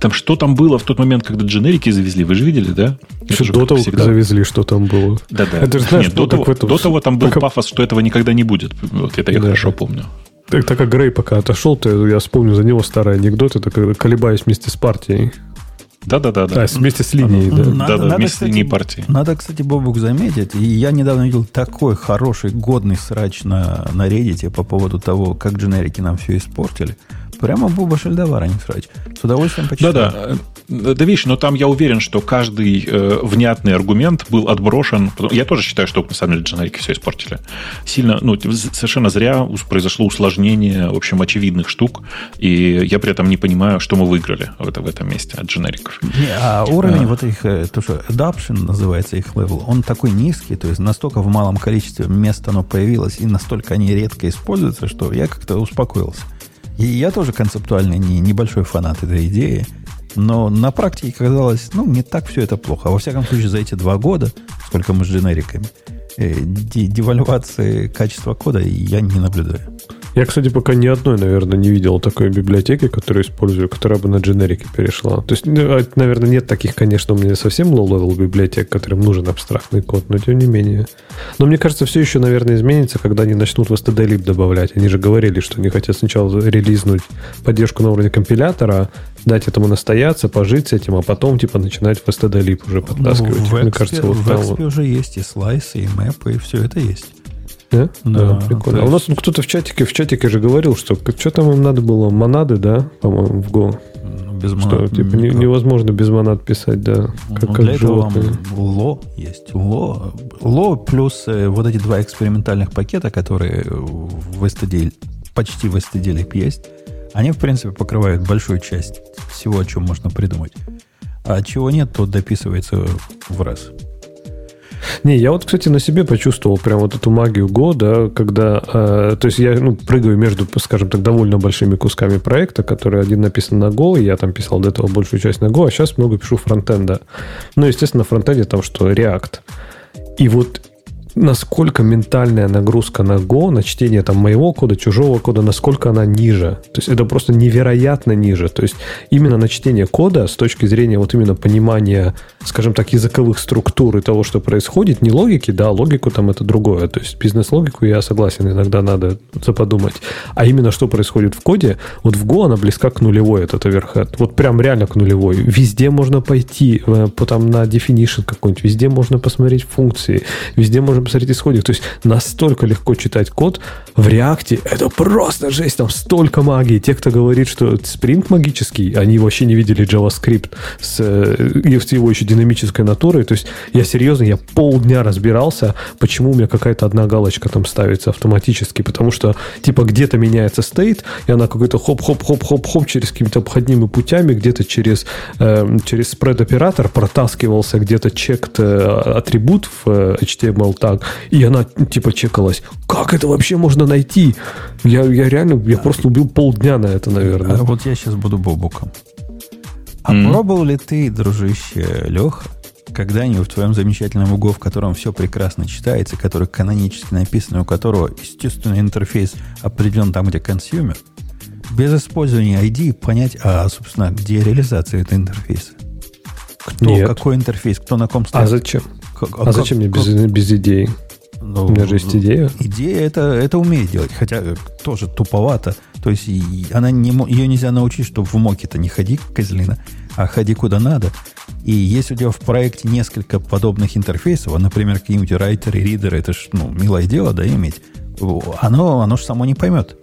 Там что там было в тот момент, когда дженерики завезли, вы же видели, да? Еще до того, всегда... как завезли, что там было. Да-да. Это, знаешь, Нет, до, того, этом... до того там был пока... пафос, что этого никогда не будет. Вот это я да. хорошо помню. Так, так как Грей пока отошел, то я вспомню за него старый анекдот, это когда колебаюсь вместе с партией. Да-да-да. Да, вместе с линией, да. Надо, да, да, вместе кстати, с линией партии. Надо, кстати, Бобук заметить, и я недавно видел такой хороший, годный срач на, на Reddit по поводу того, как дженерики нам все испортили. Прямо Буба Шельдовара, не срач. С удовольствием почитаю. Да-да. Да, видишь, но там я уверен, что каждый э, внятный аргумент был отброшен. Я тоже считаю, что на самом деле дженерики все испортили. Сильно, ну, совершенно зря произошло усложнение, в общем, очевидных штук. И я при этом не понимаю, что мы выиграли в, это, в этом месте от дженериков. Не, а уровень а. вот их, э, то, что adoption называется их level, он такой низкий, то есть настолько в малом количестве мест оно появилось, и настолько они редко используются, что я как-то успокоился. И я тоже концептуально не, небольшой фанат этой идеи. Но на практике казалось, ну, не так все это плохо. А во всяком случае, за эти два года, сколько мы с дженериками, э, девальвации качества кода я не наблюдаю. Я, кстати, пока ни одной, наверное, не видел такой библиотеки, которую использую, которая бы на дженерики перешла. То есть, ну, а, наверное, нет таких, конечно, у меня совсем low-level библиотек, которым нужен абстрактный код, но тем не менее. Но мне кажется, все еще, наверное, изменится, когда они начнут в stdlib добавлять. Они же говорили, что они хотят сначала релизнуть поддержку на уровне компилятора, дать этому настояться, пожить с этим, а потом, типа, начинать в stdlib уже подтаскивать. Ну, в Мне кажется, вот в Expo уже есть и слайсы, и мэпы, и все это есть. Да? Да, да прикольно. А у нас кто-то в чатике, в чатике же говорил, что что там им надо было? Монады, да, по-моему, в Go. Ну, без монад. Что, типа, не, невозможно без монад писать, да. Ну, как, ну, как для животные. этого вам ло есть. Ло, ло плюс э, вот эти два экспериментальных пакета, которые в STD, почти в STD есть, они, в принципе, покрывают большую часть всего, о чем можно придумать. А чего нет, то дописывается в раз. Не, я вот, кстати, на себе почувствовал прям вот эту магию Go, да, когда, э, то есть я ну, прыгаю между, скажем так, довольно большими кусками проекта, который один написан на Go, и я там писал до этого большую часть на Go, а сейчас много пишу фронтенда. Ну, естественно, на фронтенде там что, React. И вот насколько ментальная нагрузка на Go, на чтение там моего кода, чужого кода, насколько она ниже. То есть это просто невероятно ниже. То есть именно на чтение кода с точки зрения вот именно понимания, скажем так, языковых структур и того, что происходит, не логики, да, логику там это другое. То есть бизнес-логику я согласен, иногда надо заподумать. А именно что происходит в коде, вот в Go она близка к нулевой, этот overhead. Вот прям реально к нулевой. Везде можно пойти, э, потом на definition какой-нибудь, везде можно посмотреть функции, везде можно посмотреть исходник. То есть настолько легко читать код в реакте. Это просто жесть. Там столько магии. Те, кто говорит, что Spring магический, они вообще не видели JavaScript э, с его еще динамической натурой. То есть я серьезно, я полдня разбирался, почему у меня какая-то одна галочка там ставится автоматически. Потому что типа где-то меняется стейт, и она какой-то хоп-хоп-хоп-хоп-хоп через какими-то обходными путями, где-то через, э, через спред-оператор протаскивался где-то чект э, атрибут в э, HTML так, и она типа чекалась. Как это вообще можно найти? Я, я реально, я просто убил полдня на это, наверное. А вот я сейчас буду бобуком. А м. пробовал ли ты, дружище Леха, когда-нибудь в твоем замечательном углу, в котором все прекрасно читается, который канонически написан, у которого естественный интерфейс определен там, где consumer, без использования IDE понять, а, собственно, где реализация этого интерфейса? Кто, Нет. какой интерфейс, кто на ком стоит? А зачем? Как, а, а зачем мне без, без IDE? Ну, У меня же есть IDE. IDEA это, это умеет делать, хотя тоже туповато. То есть она не, ее нельзя научить, что в моке-то не ходи, козлина, а ходи куда надо. И если у тебя в проекте несколько подобных интерфейсов, а, например, какие-нибудь райтеры, ридеры, это ж ну, милое дело, да, иметь, оно, оно же само не поймет.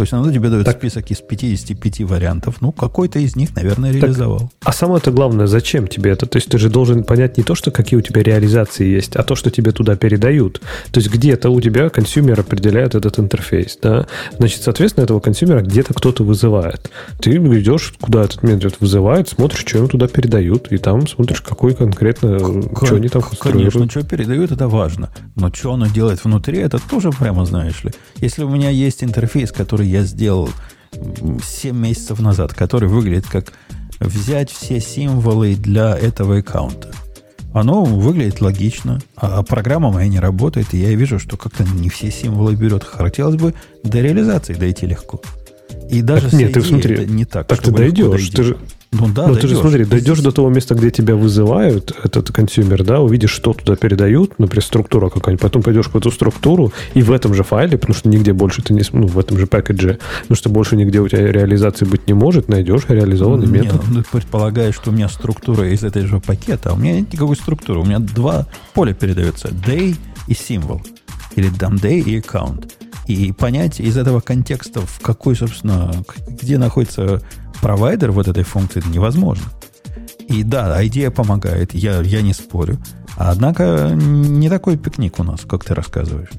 То есть оно тебе дает так. список из 55 вариантов. Ну, какой-то из них, наверное, реализовал. Так, а самое-то главное, зачем тебе это? То есть ты же должен понять не то, что какие у тебя реализации есть, а то, что тебе туда передают. То есть где-то у тебя consumer определяет этот интерфейс. Да? Значит, соответственно, этого consumer а где-то кто-то вызывает. Ты идешь, куда этот метод вызывает, смотришь, что ему туда передают, и там смотришь, какой конкретно, как, что они там конструируют. Конечно, что передают, это важно. Но что оно делает внутри, это тоже прямо знаешь ли. Если у меня есть интерфейс, который я сделал 7 месяцев назад, который выглядит как взять все символы для этого аккаунта. Оно выглядит логично, а программа моя не работает, и я вижу, что как-то не все символы берет. Хотелось бы до реализации дойти легко. И даже так, нет, ты смотри, это не так. Так ты дойдешь. Ты же, ну да, Но ты же смотри, дойдешь до того места, где тебя вызывают, этот consumer, да, увидишь, что туда передают, например, структура какая-нибудь, потом пойдешь в эту структуру, и в этом же файле, потому что нигде больше ты не, ну, в этом же package е, потому что больше нигде у тебя реализации быть не может, найдешь реализованный не, метод. Ну, предполагаешь, что у меня структура из этой же пакета, а у меня нет никакой структуры, у меня два поля передаются, day и символ, или там day и аккаунт. И понять из этого контекста, в какой, собственно, где находится провайдер вот этой функции, невозможно. И да, идея помогает, я, я не спорю. Однако не такой пикник у нас, как ты рассказываешь.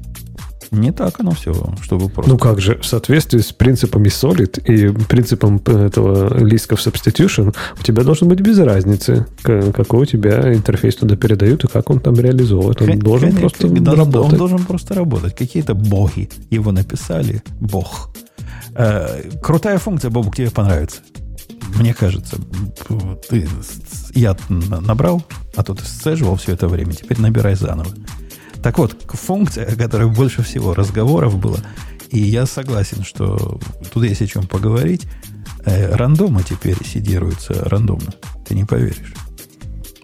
Не так оно все, чтобы просто... Ну как же, в соответствии с принципами Solid и принципом этого list of substitution, у тебя должен быть без разницы, какой у тебя интерфейс туда передают и как он там реализовывает. Он Х- должен просто работать. Он должен просто работать. Какие-то боги его написали. Бог. Э, крутая функция, Бобу, тебе понравится. Мне кажется, ты, я набрал, а то ты сцеживал все это время, теперь набирай заново. Так вот, функция, о которой больше всего разговоров было, и я согласен, что тут есть о чем поговорить, э, рандомы теперь сидируются рандомно. Ты не поверишь.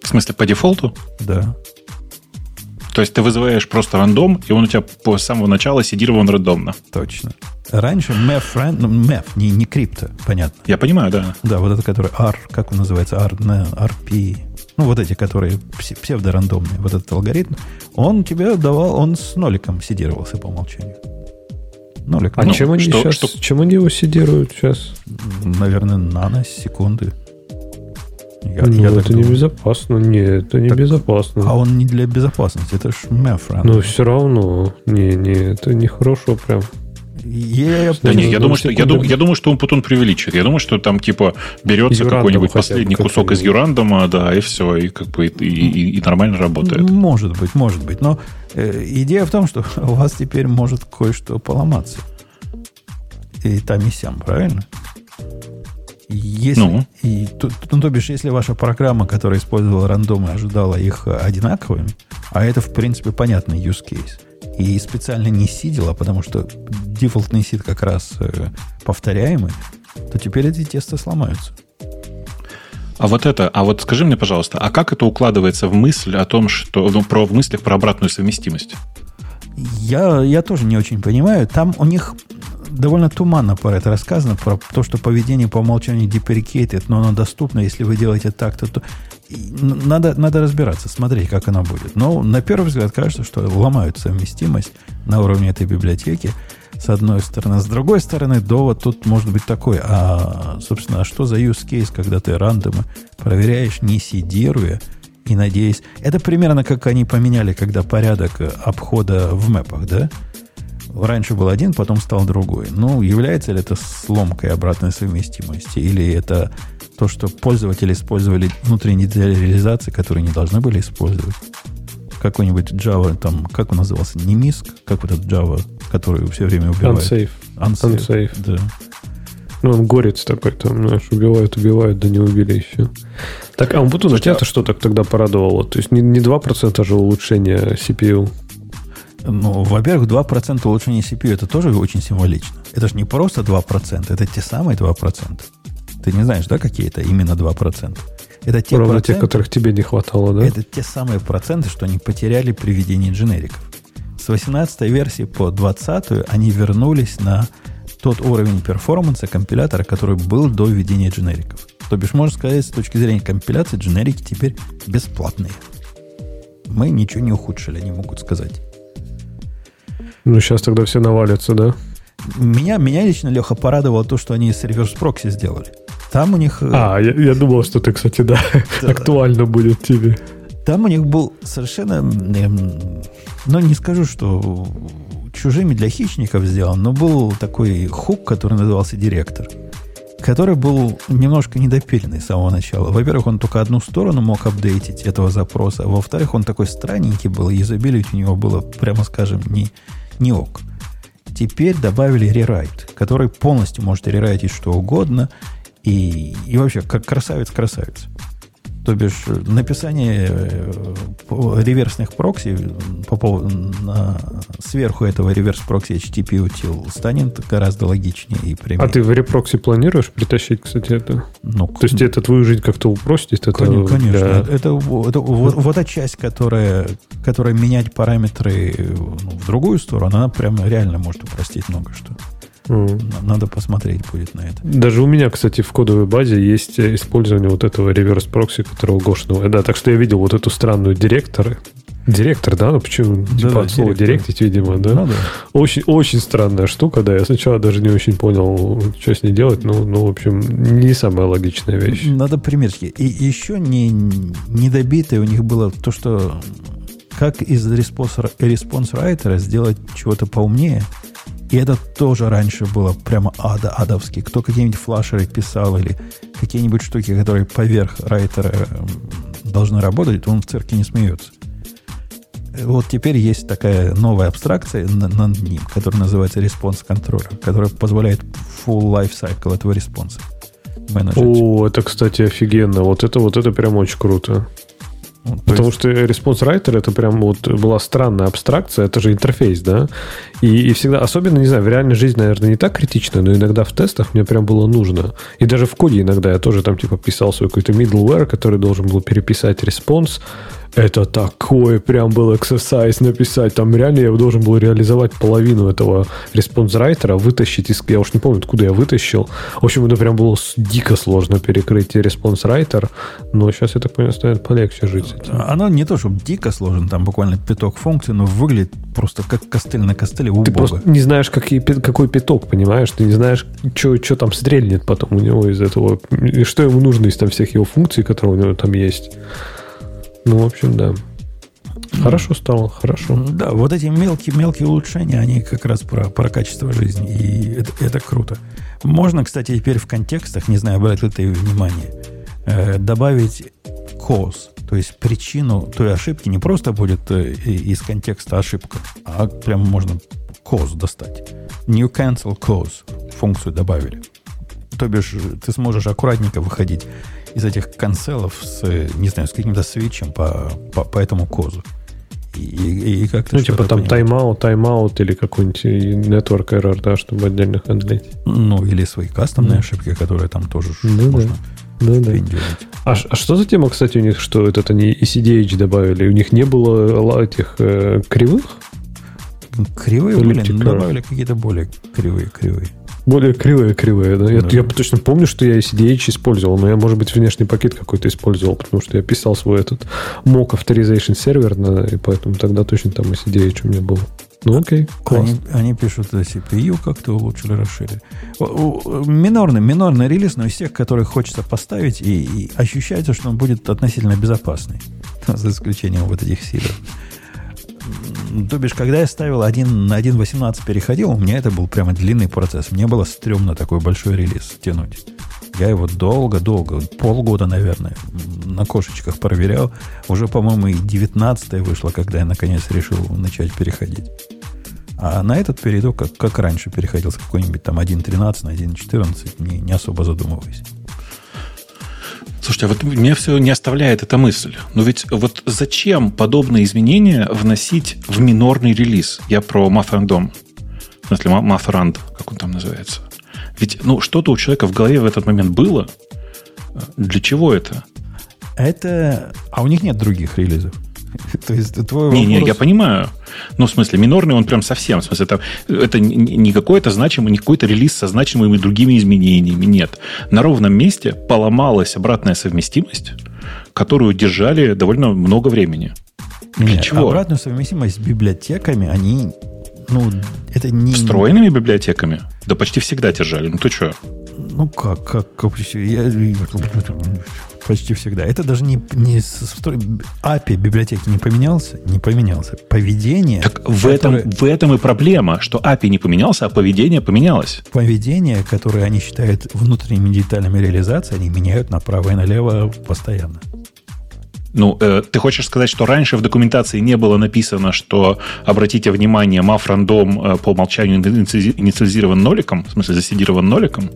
В смысле, по дефолту? Да. То есть ты вызываешь просто рандом, и он у тебя по самого начала сидирован рандомно. Точно. Раньше MEF, ну, MEF, не, не крипто, понятно. Я понимаю, да. Да, вот это, который R, как он называется, R, RP, ну, вот эти, которые псевдорандомные, вот этот алгоритм, он тебе давал, он с ноликом сидировался по умолчанию. Нолик. А ну, чем, они что, сейчас, что? чем они его сидируют сейчас? Наверное, наносекунды. Я, ну, я это небезопасно. Нет, это небезопасно. А он не для безопасности, это ж меф. Ну, все равно. Не, не, это нехорошо прям. Я, я, да не, я думаю, что, я, дум, я думаю, что он Путун преувеличивает. Я думаю, что там типа берется какой-нибудь последний кусок из юрандома, да, и все, и как бы и, и, и нормально работает. Может быть, может быть. Но э, идея в том, что у вас теперь может кое-что поломаться. И там и сям, правильно? Если, ну. и, то, ну, то бишь, если ваша программа, которая использовала рандомы, ожидала их одинаковыми, а это, в принципе, понятный use case, и специально не сидела, потому что дефолтный сид как раз э, повторяемый, то теперь эти тесты сломаются. А вот это, а вот скажи мне, пожалуйста, а как это укладывается в мысль о том, что ну, про в мыслях про обратную совместимость? Я, я тоже не очень понимаю. Там у них довольно туманно про это рассказано, про то, что поведение по умолчанию deprecated, но оно доступно, если вы делаете так, то, то надо, надо разбираться, смотреть, как оно будет. Но на первый взгляд кажется, что ломают совместимость на уровне этой библиотеки, с одной стороны. С другой стороны, довод тут может быть такой, а, собственно, а что за use case, когда ты рандомы проверяешь, не сидируя, и надеясь... Это примерно как они поменяли, когда порядок обхода в мэпах, да? Раньше был один, потом стал другой. Ну, является ли это сломкой обратной совместимости? Или это то, что пользователи использовали внутренние реализации, которые не должны были использовать? Какой-нибудь Java, там, как он назывался? Не MISC, как вот этот Java, который все время убивает? Unsafe. Unsafe, Unsafe. да. Ну, он горец такой, там, знаешь, убивают, убивают, да не убили еще. Так, а вот у тебя-то что так тогда порадовало? То есть не, не 2% же улучшения CPU? Ну, во-первых, 2% улучшения CPU это тоже очень символично. Это же не просто 2%, это те самые 2%. Ты не знаешь, да, какие это именно 2%? Это те Ровно проценты, те, которых тебе не хватало, да? Это те самые проценты, что они потеряли при введении дженериков. С 18 версии по 20 они вернулись на тот уровень перформанса компилятора, который был до введения дженериков. То бишь, можно сказать, с точки зрения компиляции, дженерики теперь бесплатные. Мы ничего не ухудшили, они могут сказать. Ну, сейчас тогда все навалятся, да? Меня, меня лично, Леха, порадовало то, что они с реверс прокси сделали. Там у них... Э, а, я, я думал, что ты, кстати, да, да, актуально будет тебе. Там у них был совершенно... Эм, ну, не скажу, что чужими для хищников сделан, но был такой хук, который назывался директор, который был немножко недопиленный с самого начала. Во-первых, он только одну сторону мог апдейтить этого запроса. Во-вторых, он такой странненький был, и изобилить у него было, прямо скажем, не, не ок. Теперь добавили рерайт, который полностью может рерайтить что угодно. И, и вообще, как красавец-красавец. То бишь, написание э, реверсных прокси по поводу, на, сверху этого реверс прокси HTTP утил станет гораздо логичнее и прямее. А ты в reproxy планируешь притащить, кстати, это? Ну, То есть это твою жизнь как-то упростит? Это конечно. Для... Это, это, это вот, вот та часть, которая, которая менять параметры ну, в другую сторону, она прям реально может упростить много что. М. Надо посмотреть будет на это. Даже у меня, кстати, в кодовой базе есть использование вот этого reverse proxy, которого гошного. Да, так что я видел вот эту странную director ы, Director, да? Ну почему? Да, типа да, от слова director. direct ить, видимо, да? Ну да. Очень, очень странная штука, да. Я сначала даже не очень понял, что с ней делать. Ну, ну, в общем, не самая логичная вещь. Надо примерки. И еще не, недобитое у них было то, что как из writer сделать чего-то поумнее. И это тоже раньше было прямо ада, адовски. Кто какие-нибудь флашеры писал или какие-нибудь штуки, которые поверх райтера должны работать, он в цирке не смеется. Вот теперь есть такая новая абстракция на- над ним, которая называется Response Controller, которая позволяет full life cycle этого response'а manage'ить. О, это, кстати, офигенно. Вот это, вот это прям очень круто. Ну, то Потому есть- что Response Writer это прям вот была странная абстракция, это же интерфейс, да? И, и всегда, особенно, не знаю, в реальной жизни, наверное, не так критично, но иногда в тестах мне прям было нужно. И даже в коде иногда я тоже там типа писал свой какой-то middleware, который должен был переписать респонс. Это такой прям был exercise написать. Там реально я должен был реализовать половину этого writer, вытащить из... Я уж не помню, откуда я вытащил. В общем, это прям было дико сложно перекрыть writer. Но сейчас, я так понимаю, станет полегче жить с этим. Оно не то, чтобы дико сложно, там буквально пяток функций, но выглядит просто как костыль на костыле у Ты просто не знаешь, какие, какой пяток, понимаешь? Ты не знаешь, что там стрельнет потом у него из этого. И что ему нужно из там всех его функций, которые у него там есть. Ну, в общем, да. Хорошо стало, хорошо. Да, вот эти мелкие-мелкие улучшения, они как раз про, про качество жизни. И это, это круто. Можно, кстати, теперь в контекстах, не знаю, обратил ты внимание, э, добавить cause, то есть причину той ошибки не просто будет э, из контекста ошибка, а прям можно cause достать. New cancel cause функцию добавили. То бишь, ты сможешь аккуратненько выходить из этих канцелов с, э, не знаю, с каким-то свечем по, по, по этому козу. И, и- и как-то Ну, типа там тайм-аут, тайм-аут или какой-нибудь и network error, да, чтобы отдельно хендлить. Ну, или свои кастомные Ну. ошибки, которые там тоже Ну можно Да, да. впендюрить. А, а что за тема, кстати, у них, что это они ECDH добавили? У них не было этих э, кривых? Кривые были, но curve. добавили какие-то более кривые-кривые. Более кривые-кривые, да? Я, Да. я точно помню, что я ECDH использовал, но я, может быть, внешний пакет какой-то использовал, потому что я писал свой этот mock authorization сервер, и поэтому тогда точно там ECDH у меня был. Ну, окей, класс. Они, они пишут, что CPU как-то улучшили, расширили. Минорный, минорный релиз, но из тех, которые хочется поставить, и, и ощущается, что он будет относительно безопасный. За исключением вот этих сидов. То бишь, когда я ставил один на 1.18 переходил, у меня это был прямо длинный процесс. Мне было стрёмно такой большой релиз тянуть. Я его долго-долго, полгода, наверное, на кошечках проверял. Уже, по-моему, и 19 вышло, когда я наконец решил начать переходить. А на этот перейду, как, как раньше переходил с какой-нибудь там 1.13 на 1.14, не, не особо задумываясь. Слушайте, а вот меня все не оставляет эта мысль. Но ведь вот зачем подобные изменения вносить в минорный релиз? Я про Мафрандом. В смысле, Ма- Мафранд, как он там называется. Ведь, ну, что-то у человека в голове в этот момент было. Для чего это? Это... А у них нет других релизов. То есть твой Не, не, я понимаю. Ну, в смысле, минорный он прям совсем. В смысле, это, это не какой-то значимый, не какой-то релиз со значимыми другими изменениями. Нет. На ровном месте поломалась обратная совместимость, которую держали довольно много времени. Для Нет, чего? Обратную совместимость с библиотеками, они... Ну, это не... Встроенными библиотеками? Да почти всегда держали. Ну, ты что? Ну, как, как, как я- почти всегда. Это даже не, не API библиотеки не поменялся? Не поменялся. Поведение... Так в этом, которое- в этом и проблема, что API не поменялся, а поведение поменялось. поведение, которое они считают внутренними деталями реализации, они меняют направо и налево постоянно. Ну, э, ты хочешь сказать, что раньше в документации не было написано, что, обратите внимание, маф рандом э, по умолчанию иници- инициализирован ноликом, в смысле заседирован ноликом?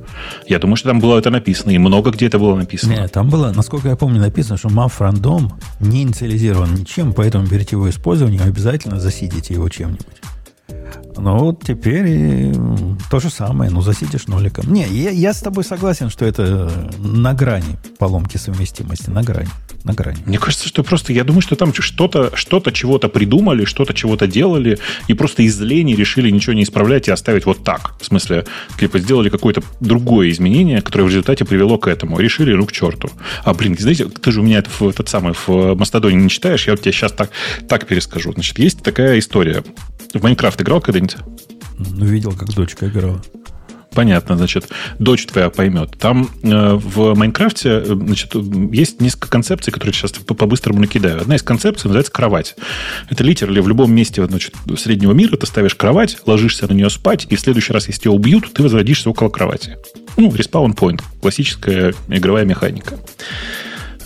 Я думаю, что там было это написано, и много где это было написано. Нет, там было, насколько я помню, написано, что MAF рандом не инициализирован ничем, поэтому перед его использованием обязательно засидите его чем-нибудь. Ну, вот теперь то же самое. Ну, засидишь ноликом. Не, я, я с тобой согласен, что это на грани поломки совместимости. На грани. На грани. Мне кажется, что просто, я думаю, что там что-то, что-то чего-то придумали, что-то чего-то делали, и просто из лени решили ничего не исправлять и оставить вот так. В смысле, типа, сделали какое-то другое изменение, которое в результате привело к этому. Решили, ну, к черту. А, блин, знаете, ты же у меня это в, этот самый в Мастодоне не читаешь, я вот тебе сейчас так, так перескажу. Значит, есть такая история. В Майнкрафт играл когда-нибудь? Ну, видел, как дочка играла. Понятно, значит, дочь твоя поймет. Там э, в Майнкрафте э, значит, есть несколько концепций, которые сейчас по-быстрому накидаю. Одна из концепций называется кровать. Это literally в любом месте значит, среднего мира ты ставишь кровать, ложишься на нее спать, и в следующий раз, если тебя убьют, ты возродишься около кровати. Ну, respawn point. Классическая игровая механика.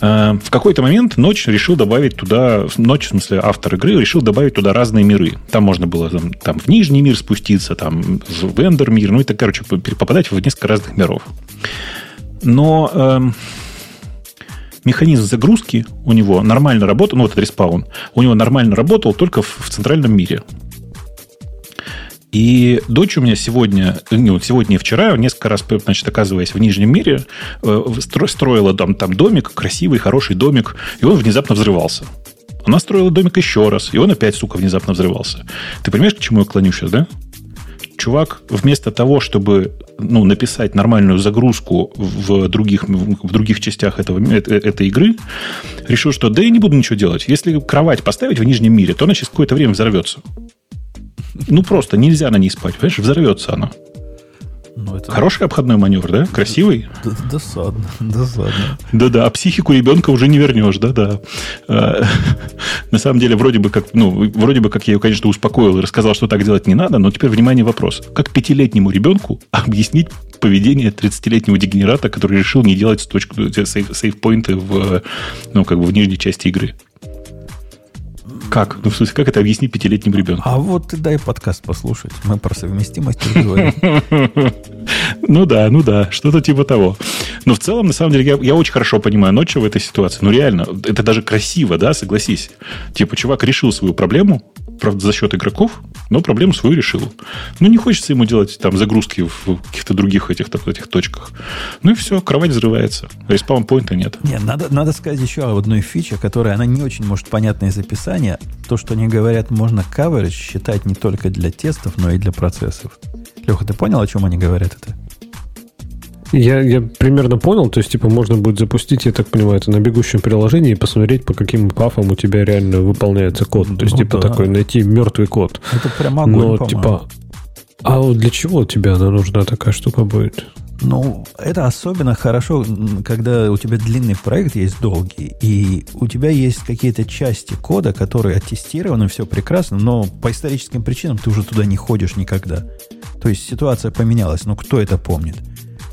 Э, в какой-то момент Нотч решил добавить туда, Нотч, в смысле, автор игры решил добавить туда разные миры. Там можно было там, там в нижний мир спуститься, там в Ender мир, ну так, короче, попадать в несколько разных миров. Но э, механизм загрузки у него нормально работал, ну вот этот респаун, у него нормально работал только в, в центральном мире. И дочь у меня сегодня, ну, сегодня и вчера, несколько раз, значит, оказываясь в Нижнем мире, э, строила там, там домик, красивый, хороший домик, и он внезапно взрывался. Она строила домик еще раз, и он опять, сука, внезапно взрывался. Ты понимаешь, к чему я клоню сейчас, да? Чувак вместо того, чтобы ну, написать нормальную загрузку в других, в других частях этого, э, этой игры, решил, что да я не буду ничего делать. Если кровать поставить в нижнем мире, то она через какое-то время взорвется. Ну, просто нельзя на ней спать, понимаешь? Взорвется она. Ну, это... Хороший обходной маневр, да? Красивый? Досадно, досадно. Да-да, а психику ребенка уже не вернешь, да-да. А, на самом деле, вроде бы как, ну, вроде бы как я ее, конечно, успокоил и рассказал, что так делать не надо, но теперь, внимание, вопрос. Как пятилетнему ребенку объяснить поведение 30-летнего дегенерата, который решил не делать точку, сейф-поинты в, ну, как бы в нижней части игры? Как? Ну, в смысле, как это объяснить пятилетним ребенку? А вот ты дай подкаст послушать. Мы про совместимость говорим. Ну да, ну да, что-то типа того. Но в целом, на самом деле, я, я очень хорошо понимаю ночью в этой ситуации. Ну реально, это даже красиво, да, согласись. Типа, чувак решил свою проблему, правда, за счет игроков, но проблему свою решил. Ну, не хочется ему делать там загрузки в каких-то других этих, этих точках. Ну и все, кровать взрывается. Респаун-поинта нет. Нет, надо, надо сказать еще об одной фиче, которая, она не очень может понятна из описания. То, что они говорят, можно coverage считать не только для тестов, но и для процессов. Леха, ты понял, о чем они говорят это? Я, я примерно понял, то есть, типа, можно будет запустить, я так понимаю, это на бегущем приложении и посмотреть, по каким пафам у тебя реально выполняется код. То есть, ну, типа, да. такой найти мертвый код. Это прямо огонь, Но, типа, а вот для чего тебе она нужна такая штука будет? Ну, это особенно хорошо, когда у тебя длинный проект есть долгий, и у тебя есть какие-то части кода, которые оттестированы, все прекрасно, но по историческим причинам ты уже туда не ходишь никогда. То есть ситуация поменялась, но кто это помнит?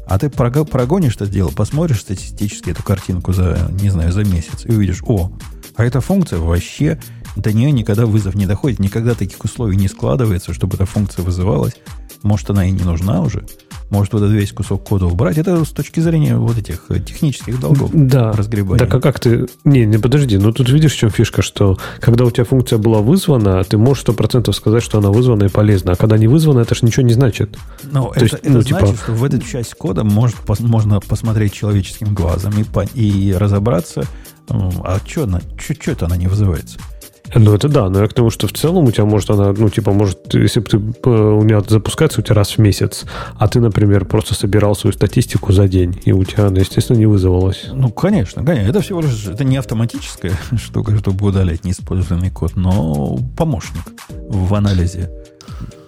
А ты прогонишь это дело, посмотришь статистически эту картинку за, не знаю, за месяц и увидишь, о, а эта функция вообще, до нее никогда вызов не доходит, никогда таких условий не складывается, чтобы эта функция вызывалась. Может, она и не нужна уже может вот этот весь кусок кода убрать. Это с точки зрения вот этих э, технических долгов да. разгребания. Так, а как ты... Не, не, подожди, ну тут видишь, в чем фишка, что когда у тебя функция была вызвана, ты можешь сто процентов сказать, что она вызвана и полезна. А когда не вызвана, это же ничего не значит. Ну, это, есть, это ну, значит, типа... что в эту часть кода может, можно посмотреть человеческим глазом и, и разобраться, а что это она не вызывается. Ну, это да, но я к тому, что в целом у тебя может она, ну, типа, может, если бы ты, э, у меня запускается у тебя раз в месяц, а ты, например, просто собирал свою статистику за день, и у тебя она, естественно, не вызывалась. Ну, конечно, конечно. Это всего лишь, это не автоматическая штука, чтобы удалять неиспользованный код, но помощник в анализе,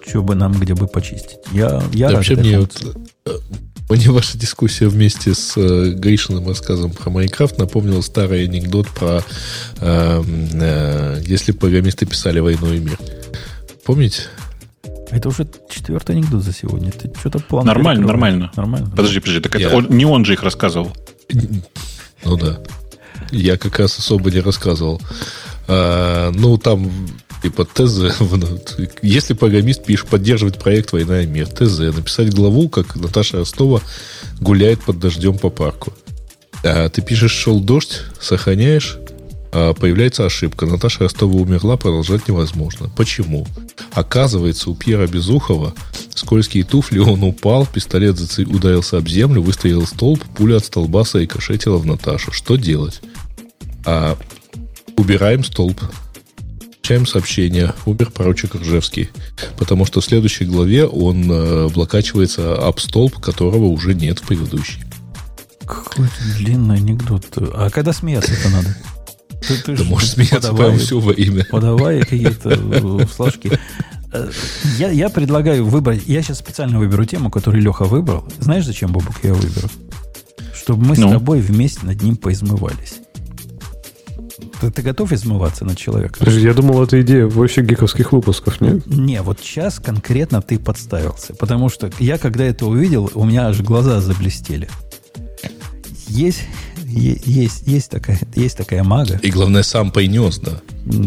что бы нам где бы почистить. Я, я да, вообще мне вот, э, мне ваша дискуссия вместе с э, Гришиным рассказом про Майнкрафт напомнила старый анекдот про э, э, если программисты писали «Войну и мир». Помните? Это уже четвертый анекдот за сегодня. Ты что-то план Нормально, нормально. Нормально. Подожди, подожди, так Я... это он, не он же их рассказывал. Ну да. Я как раз особо не рассказывал. А, ну, там ТЗ. Если программист пишет поддерживать проект «Война и мир», ТЗ. Написать главу, как Наташа Ростова гуляет под дождем по парку. А ты пишешь «Шел дождь», сохраняешь, А, появляется ошибка. Наташа Ростова умерла, продолжать невозможно. Почему? Оказывается, у Пьера Безухова скользкие туфли, он упал, пистолет ударился об землю, выстрелил столб, пуля от столба соикошетила в Наташу. Что делать? А, убираем столб. Получаем сообщение. Убер поручик Ржевский. Потому что в следующей главе он э, облокачивается об столб, которого уже нет в предыдущей. Какой длинный анекдот. А когда смеяться-то надо? Ты, ты, ты можешь смеяться подавай, прямо все во имя. Подавай какие-то э, флажки. Э, я, я предлагаю выбрать... Я сейчас специально выберу тему, которую Леха выбрал. Знаешь, зачем, Бобук, я выберу? Чтобы мы ну. с тобой вместе над ним поизмывались. Ты, ты готов измываться над человеком? Подожди, я думал, это идея вообще гиковских выпусков, нет? Не, вот сейчас конкретно ты подставился. Потому что я, когда это увидел, у меня аж глаза заблестели. Есть, есть, есть, такая, есть такая мага. И главное, сам принес, да.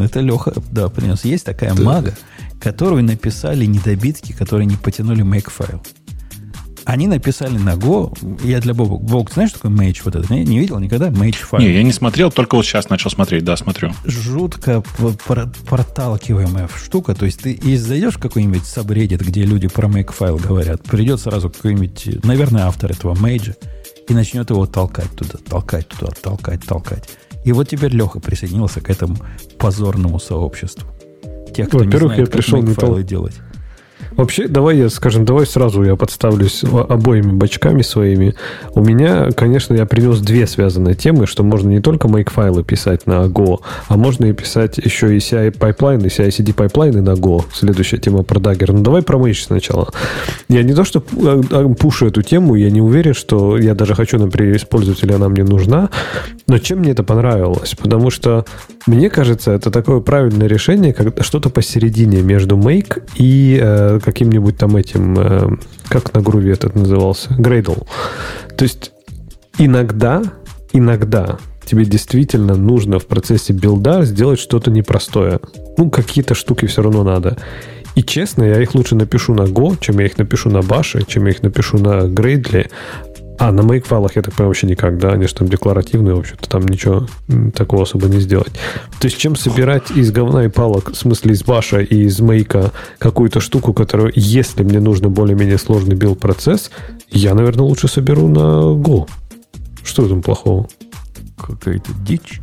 Это Леха, да, принес. Есть такая да. мага, которую написали недобитки, которые не потянули makefile. Они написали на Go, я для Боба, Бог, знаешь, что такое Mage вот это? Не, не видел никогда Mage файл? Не, я не смотрел, только вот сейчас начал смотреть, да, смотрю. Жутко проталкиваемая штука, то есть ты и зайдешь в какой-нибудь сабреддит, где люди про make файл говорят, придет сразу какой-нибудь, наверное, автор этого Mage, и начнет его толкать туда, толкать туда, толкать, толкать. И вот теперь Леха присоединился к этому позорному сообществу. Тех, кто не знает, я как пришел не файлы делать. Вообще, давай я, скажем, давай сразу я подставлюсь обоими бачками своими. У меня, конечно, я принес две связанные темы, что можно не только make-файлы писать на Go, а можно и писать еще и CI pipeline'ы, CI-CD pipeline'ы на Go. Следующая тема про Dagger. Ну, давай про Mage сначала. Я не то, что а, а, push'у эту тему, я не уверен, что я даже хочу, например, использовать, или она мне нужна, но чем мне это понравилось? Потому что, мне кажется, это такое правильное решение, как что-то посередине между make и э, каким-нибудь там этим, э, как на груве этот назывался, Gradle. То есть иногда, иногда тебе действительно нужно в процессе билда сделать что-то непростое. Ну, какие-то штуки все равно надо. И честно, я их лучше напишу на Go, чем я их напишу на Bash, чем я их напишу на Gradle. А, на make файлах я так понимаю, вообще никак, да? Они же там декларативные, в общем-то, там ничего такого особо не сделать. То есть, чем собирать из говна и палок, в смысле из баша и из мейка какую-то штуку, которую, если мне нужно более-менее сложный билд-процесс, я, наверное, лучше соберу на Go. Что в этом плохого? Какая-то дичь.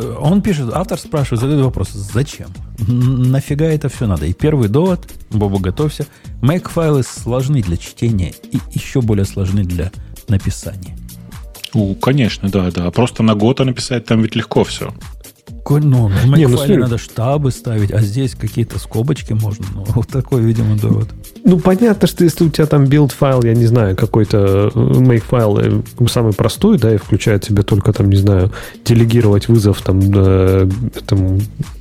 Он пишет, автор спрашивает, задает вопрос, зачем? Нафига это все надо? И первый довод, Боба, готовься. Make-файлы сложны для чтения и еще более сложны для написания. Ну, конечно, да, да. Просто на гота написать там ведь легко все. Ну, в Макфайле ну, надо штабы ставить, а здесь какие-то скобочки можно. Ну, вот такой, видимо, довод. Ну, понятно, что если у тебя там build файл, я не знаю, какой-то э, make файл э, самый простой, да, и включает себе только там, не знаю, делегировать вызов там, э, там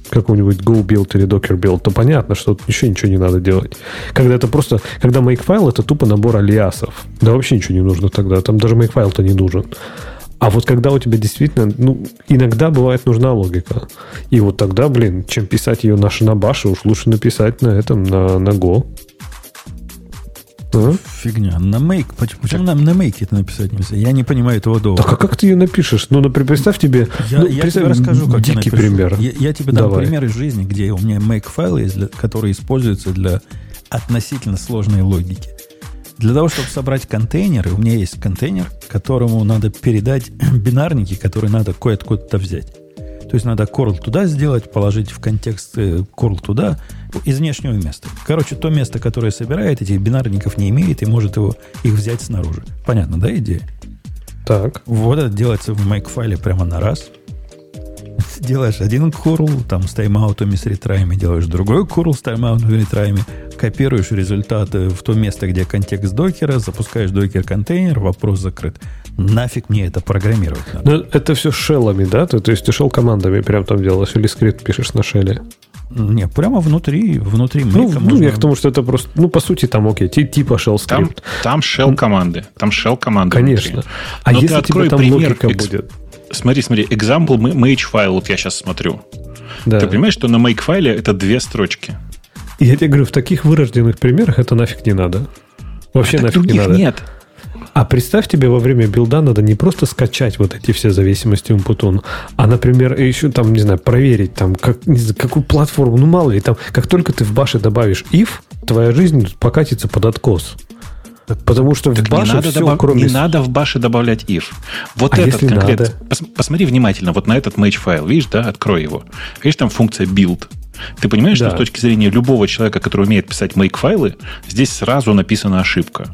какого-нибудь Go build или Docker build, то понятно, что еще ничего не надо делать. Когда это просто, когда make файл это тупо набор алиасов. Да вообще ничего не нужно тогда. Там даже make файл-то не нужен. А вот когда у тебя действительно, ну, иногда бывает нужна логика. И вот тогда, блин, чем писать ее на, на баше, уж лучше написать на этом, на, на Go. А? Фигня. На make. Почему нам на make это написать нельзя? Я не понимаю этого довода. Так а как ты ее напишешь? Ну, например, представь тебе... Я, ну, я представь, тебе расскажу, как дикий я пример. Я, я тебе дам Давай. пример из жизни, где у меня make файл есть, для, который используется для относительно сложной логики. Для того, чтобы собрать контейнеры, у меня есть контейнер, которому надо передать бинарники, которые надо кое-откуда-то взять. То есть надо curl туда сделать, положить в контекст curl э, туда из внешнего места. Короче, то место, которое собирает, этих бинарников не имеет и может его, их взять снаружи. Понятно, да, идея? Так. Вот это делается в make-файле прямо на раз – делаешь один curl, там с тайм-аутами, с ретраями, делаешь другой curl с тайм-аутами, ретраями, копируешь результаты в то место, где контекст докера, запускаешь докер-контейнер, вопрос закрыт. Нафиг мне это программировать надо? Но это все шеллами, да? Ты, то есть ты шел командами прям там делаешь или скрипт пишешь на шелле? Не, прямо внутри, внутри ну, ну, я к тому, что это просто, ну, по сути, там, окей, типа shell скрипт. Там, там shell команды, там shell команды. Конечно. Внутри. А Но если тебе там пример, логика будет? Смотри, смотри, example make файл, вот я сейчас смотрю. Да. Ты понимаешь, что на make файле это две строчки? Я тебе говорю, в таких вырожденных примерах это нафиг не надо. Вообще а нафиг не надо. Нет. А представь тебе во время билда надо не просто скачать вот эти все зависимости Умпутун, а, например, еще там, не знаю, проверить там, как, не знаю, какую платформу, ну мало ли, там, как только ты в баше добавишь if, твоя жизнь покатится под откос. Потому что так в баше не надо, все, добав... кроме... не надо в баше добавлять if. Вот А этот конкретно. Пос- посмотри внимательно вот на этот match файл. Видишь, да? Открой его. Видишь, там функция build. Ты понимаешь, Да. что с точки зрения любого человека, который умеет писать make файлы, здесь сразу написана ошибка.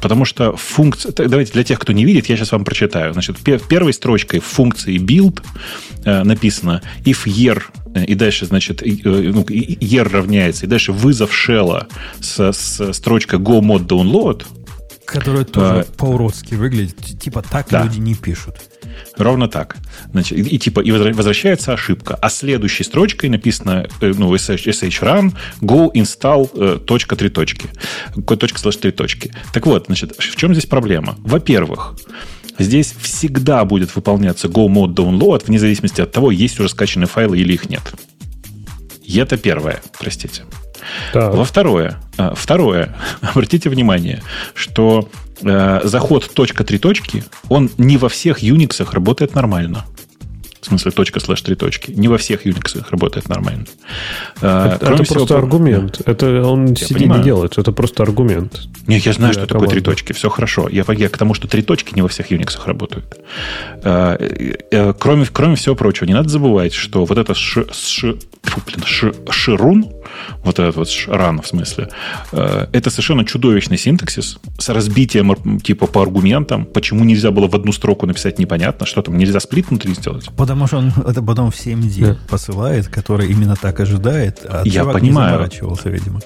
Потому что функция... Давайте для тех, кто не видит, я сейчас вам прочитаю. Значит, пе- первой строчкой в функции build э, написано if year и дальше, значит, э, ну, year равняется, и дальше вызов шелла с, с строчкой go mod download, Которая тоже А, по-уродски выглядит. Типа так да. люди не пишут. Ровно так. Значит, и, и типа и возвращается ошибка. А следующей строчкой написано э, ну, sh, run go install э, точка три точки. Точка слэш три точки. Так вот, значит, в чем здесь проблема? Во-первых, здесь всегда будет выполняться go mod download вне зависимости от того, есть уже скачанные файлы или их нет. И это первое, простите. Так. Во второе, а, второе, обратите внимание, что э, заход точка три точки, он не во всех Unix работает нормально. В смысле, точка слэш три точки. Не во всех Unix работает нормально. Э, Это, кроме это всего просто про- аргумент. Это он CD понимаю. не делает. Это просто аргумент. Не, я знаю, что такое три команды. точки. Все хорошо. Я, я к тому, что три точки не во всех Unix работают. Э, э, э, Кроме, кроме всего прочего, не надо забывать, что вот это ш, ш- фу, блин, ш- ширун, вот этот вот ран в смысле, э, это совершенно чудовищный синтаксис с разбитием типа по аргументам. Почему нельзя было в одну строку написать непонятно, что там нельзя сплит внутри сделать? Потому что он это потом в CMD Да. посылает, который именно так ожидает, а Я понимаю. не заморачивался, видимо.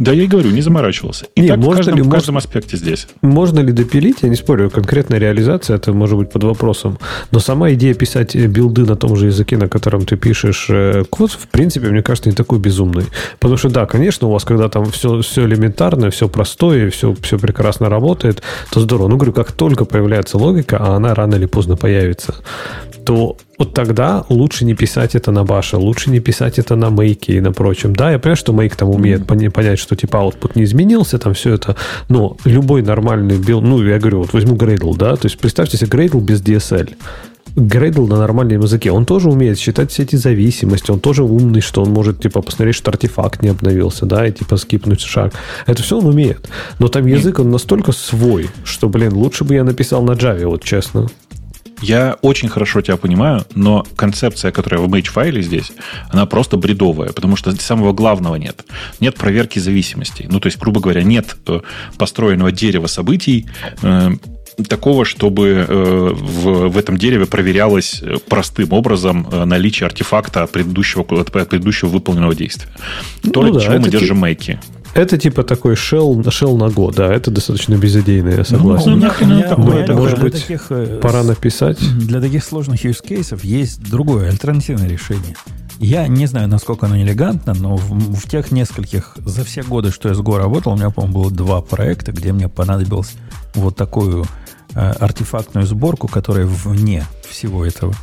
Да, я и говорю, не заморачивался. И Не, так в можно каждом, ли- в может- каждом аспекте здесь. Можно ли допилить, я не спорю, конкретная реализация, это может быть под вопросом. Но сама идея писать э, build'ы на том же языке, на котором ты пишешь э, код, в принципе, мне кажется, не такой безумный. Потому что, да, конечно, у вас, когда там все, все элементарно, все простое, все, все прекрасно работает, то здорово. Ну, говорю, как только появляется логика, а она рано или поздно появится, то вот тогда лучше не писать это на Bash'е, лучше не писать это на make'е и на прочем. Да, я понимаю, что make там умеет пони- понять, что типа output не изменился, там все это, но любой нормальный build, ну, я говорю, вот возьму Gradle, да, то есть представьте себе Gradle без DSL. Gradle на нормальном языке, он тоже умеет считать все эти зависимости, он тоже умный, что он может, типа, посмотреть, что артефакт не обновился, да, и, типа, скипнуть шаг. Это все он умеет. Но там язык, он настолько свой, что, блин, лучше бы я написал на Java, вот честно. Я очень хорошо тебя понимаю, но концепция, которая в Mage-файле здесь, она просто бредовая, потому что самого главного нет. Нет проверки зависимостей. Ну, то есть, грубо говоря, нет э, построенного дерева событий, э, такого, чтобы э, в, в этом дереве проверялось э, простым образом наличие артефакта от предыдущего, предыдущего выполненного действия. То, Ну да, чего мы держим мейки. Это типа такой shell, shell на год, да, это достаточно безыдейно, я согласен. Ну, у меня, у меня- такое, у меня такое. Может для быть, таких, э, Пора написать. Для таких сложных use кейсов есть другое, альтернативное решение. Я не знаю, насколько оно элегантно, но в, в тех нескольких, за все годы, что я с Go работал, у меня, по-моему, было два проекта, где мне понадобилось вот такую э, артефактную сборку, которая вне всего этого.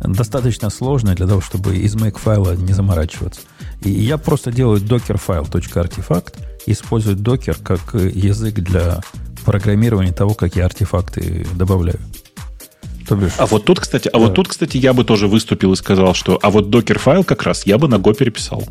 Достаточно сложная для того, чтобы из make-файла не заморачиваться. И я просто делаю dockerfile.artifact, использую докер как э, язык для программирования того, как я артефакты добавляю. То бишь, А вот тут, кстати, а вот тут, кстати, я бы тоже выступил и сказал, что а вот докер-файл как раз я бы на Go переписал.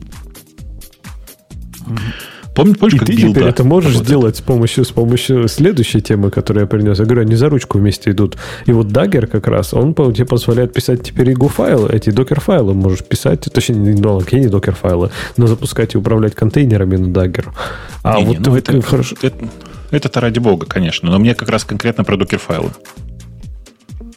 Помнишь, помнишь, И как ты билда теперь это можешь работает? сделать с помощью, с помощью следующей темы, которую я принес. Я говорю, они за ручку вместе идут. И вот Dagger как раз, он тебе позволяет писать теперь и файлы эти докер-файлы можешь писать, точнее, не, ну, окей, не докер-файлы, но запускать и управлять контейнерами на Dagger. А Не-не, вот ну вы- это, хорошо. это, это-то ради бога, конечно. Но мне как раз конкретно про докер-файлы.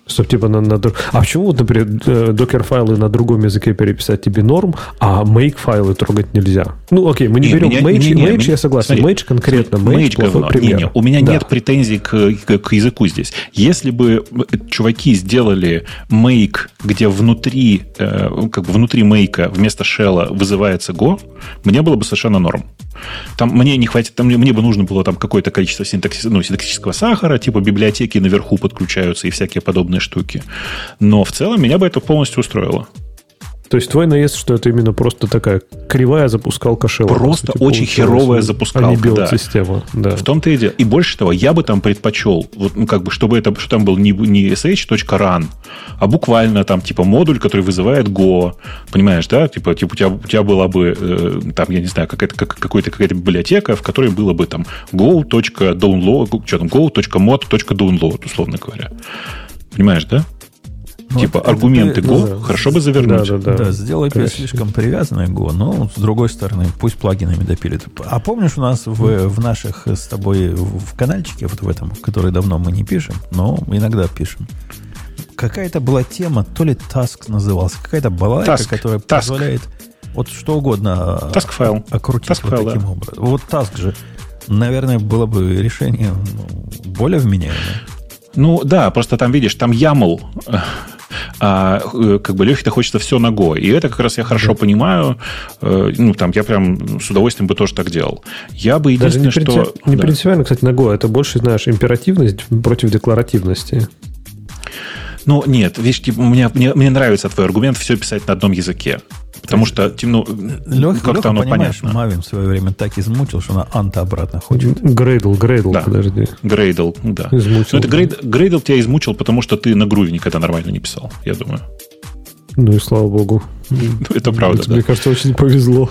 Чтоб типа на, на друг- А почему, вот, например, э, докер-файлы на другом языке переписать тебе норм, а make-файлы трогать нельзя? Ну, окей, мы не, Не, берем меня- Mage, не, не, Mage меня- я согласен. смотри, Mage конкретно, смотри, Mage, Mage плохой говно. пример. Не, не, у меня Да. нет претензий к, к- к языку здесь. Если бы чуваки сделали make, где внутри, э, как бы внутри мейка вместо шелла вызывается Go, мне было бы совершенно норм. Там мне не хватит, там мне, мне бы нужно было там какое-то количество синтаксис, ну, синтаксического сахара, типа библиотеки наверху подключаются и всякие подобные штуки. Но в целом меня бы это полностью устроило. То есть твой наезд, что это именно просто такая кривая запускалка шелла. Просто сути, очень получилась, херовая а запускалка, не да. билд-система. Да. В том-то и дело. И больше того, я бы там предпочел, вот, ну, как бы, чтобы это, что там был не, не sh.run, а буквально там, типа, модуль, который вызывает Go. Понимаешь, да? Типа, типа у, тебя, у тебя была бы, э, там, я не знаю, какая-то, как, какой-то, какая-то библиотека, в которой было бы там go.download, что там, go.mod.download, условно говоря. Понимаешь, да? Ну, типа, это аргументы ты- Go да. хорошо бы завернуть. Да, да, Да, сделай опять Красиво. слишком привязанное Go, но с другой стороны, пусть плагинами допилит. А помнишь, у нас в, в наших с тобой в каналчике, вот в этом, который давно мы не пишем, но иногда пишем, какая-то была тема, то ли Task назывался, какая-то балайка, Task, которая Task. позволяет вот что угодно а, Task файл. окрутить Task вот файл, таким да. образом. Вот Task же, наверное, было бы решение ну, более вменяемое. Ну да, просто там, видишь, там YAML. А э, как бы Лехе-то хочется все Go. И это как раз я хорошо понимаю. Э, Ну, там, я прям с удовольствием бы тоже так делал. Я бы Даже не, единственное, что... не да. принципиально, кстати, Go. Это больше, знаешь, императивность против декларативности. Ну, нет, видишь, типа, мне, мне, мне нравится твой аргумент все писать на одном языке. Потому что, тем, ну, Леха, как-то оно понимаешь, понятно. Мавин в свое время так измучил, что она анта обратно хочет. Грейдл, Грейдл, Да. подожди. Gradle, да. Измучил. Ну, это Grad-, Gradle тебя измучил, потому что ты на Groovy никогда нормально не писал, я думаю. Ну и слава богу. Это правда, Это, да. Мне кажется, очень повезло.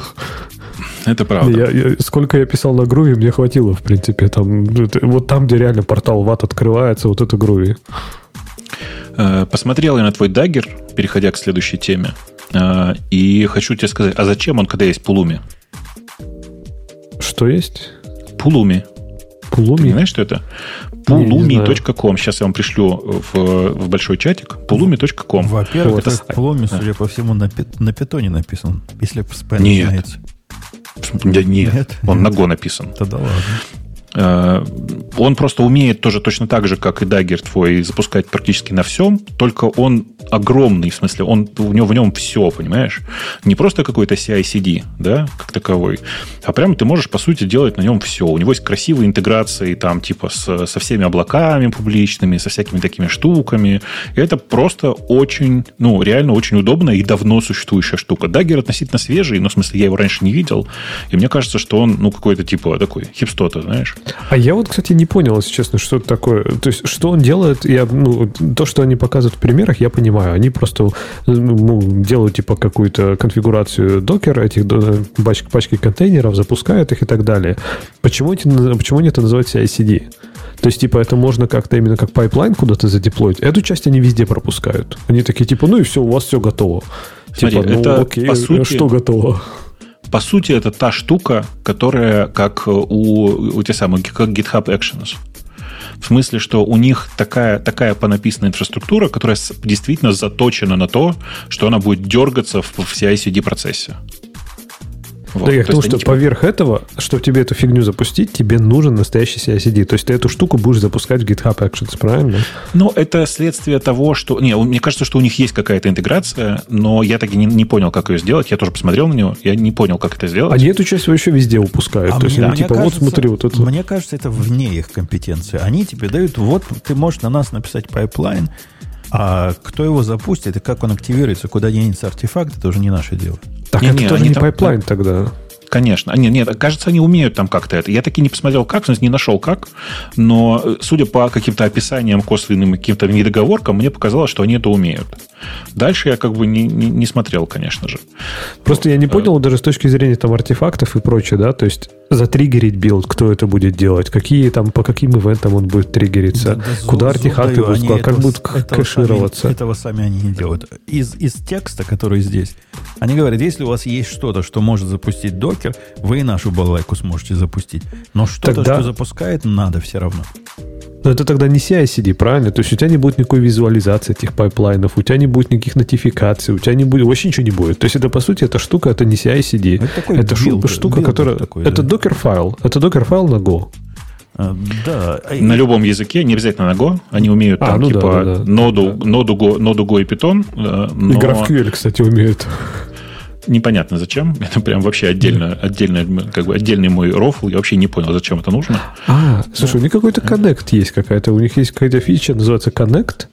Это правда. Я- я- сколько я писал на Groovy, мне хватило, в принципе. Там, ну, вот там, где реально портал в ад открывается, вот это Groovy. Э, Посмотрел я на твой Dagger, переходя к следующей теме, и хочу тебе сказать, а зачем он, когда есть Pulumi? Что есть? Пулуми. Ты не Пулуми? знаешь, что это? Pulumi.com. Сейчас я вам пришлю в, в большой чатик. Pulumi.com. Во-первых, Это. Пломи, Да. судя по всему, на, на питоне написан. Если в Spanish Нет. Да нет, Нет? он на Go написан. Тогда ладно. Э, Он просто умеет тоже точно так же, как и Dagger твой, запускать практически на всем, только он огромный, в смысле, он, в, нем, в нем все, понимаешь? Не просто какой-то CI-CD, да, как таковой, а прямо ты можешь, по сути, делать на нем все. У него есть красивые интеграции, там, типа, с- со всеми облаками публичными, со всякими такими штуками. И это просто очень, ну, реально очень удобная и давно существующая штука. Dagger относительно свежий, но, в смысле, я его раньше не видел, и мне кажется, что он, ну, какой-то, типа, такой хипстота, знаешь? А я вот, кстати, не понял, если честно, что это такое. То есть, что он делает, я, ну, то, что они показывают в примерах, я понимаю. Они просто ну, делают, типа, какую-то конфигурацию Docker'а, этих до- пач- пачки контейнеров, запускают их и так далее. Почему, эти, почему они это называют CI-CD? То есть, типа, это можно как-то именно как pipeline куда-то за deploy'ить. Эту часть они везде пропускают. Они такие, типа, ну и все, у вас все готово. Смотри, типа, ну это, окей, по сути- что готово? По сути, это та штука, которая как у, у тех самых, как GitHub Actions. В смысле, что у них такая, такая понаписанная инфраструктура, которая действительно заточена на то, что она будет дергаться в, в CI-CD процессе. Вот. Да, я к То тому, есть что они, типа, поверх этого, чтобы тебе эту фигню запустить, тебе нужен настоящий CI-CD. То есть ты эту штуку будешь запускать в GitHub Actions, правильно? Ну, это следствие того, что... Не, мне кажется, что у них есть какая-то интеграция, но я так и не, не понял, как ее сделать. Я тоже посмотрел на нее, я не понял, как это сделать. Они эту часть вообще везде упускают. А То есть мне- они мне типа, вот кажется- смотри, вот это... Мне кажется, это вне их компетенции. Они тебе дают, вот ты можешь на нас написать pipeline, а кто его запустит и как он активируется, куда денется артефакт, это уже не наше дело. Так Не, это не, тоже не там- pipeline тогда. Конечно. А, нет, нет, кажется, они умеют там как-то это. Я таки не посмотрел как, не нашел как, но э, судя по каким-то описаниям косвенным и каким-то недоговоркам, мне показалось, что они это умеют. Дальше я как бы не, не, не смотрел, конечно же. Просто я не понял даже с точки зрения там артефактов и прочее, да, то есть за trigger'ить build, кто это будет делать, какие там, по каким event'ам он будет триггериться, Да, да, куда зуб- артефакты зуб даю, будут, они складываться, как этого будут этого кэшироваться. Сами, этого сами они не делают. Из, из текста, который здесь, они говорят, если у вас есть что-то, что может запустить Docker, вы и нашу балайку сможете запустить. Но что-то, Тогда- что запускает, надо все равно. Но это тогда не CI-CD, правильно? То есть у тебя не будет никакой визуализации этих pipeline'ов, у тебя не будет никаких нотификаций, у тебя не будет, вообще ничего не будет. То есть это, по сути, эта штука, это не CI-CD. Это такой это шу- build- штука, builder которая... такой, это да. Dockerfile. Это Dockerfile на Go. А, Да. На любом языке, не обязательно на Go, они умеют А, там ну да, типа да, да. Node, Node, Go, Node, Go и Python, э, И но GraphQL, кстати, умеет. Непонятно зачем. Это прям вообще отдельно, отдельно, как бы отдельный мой rofl. Я вообще не понял, зачем это нужно. А, слушай, у них какой-то Connect есть какая-то. У них есть какая-то фича, называется Connect.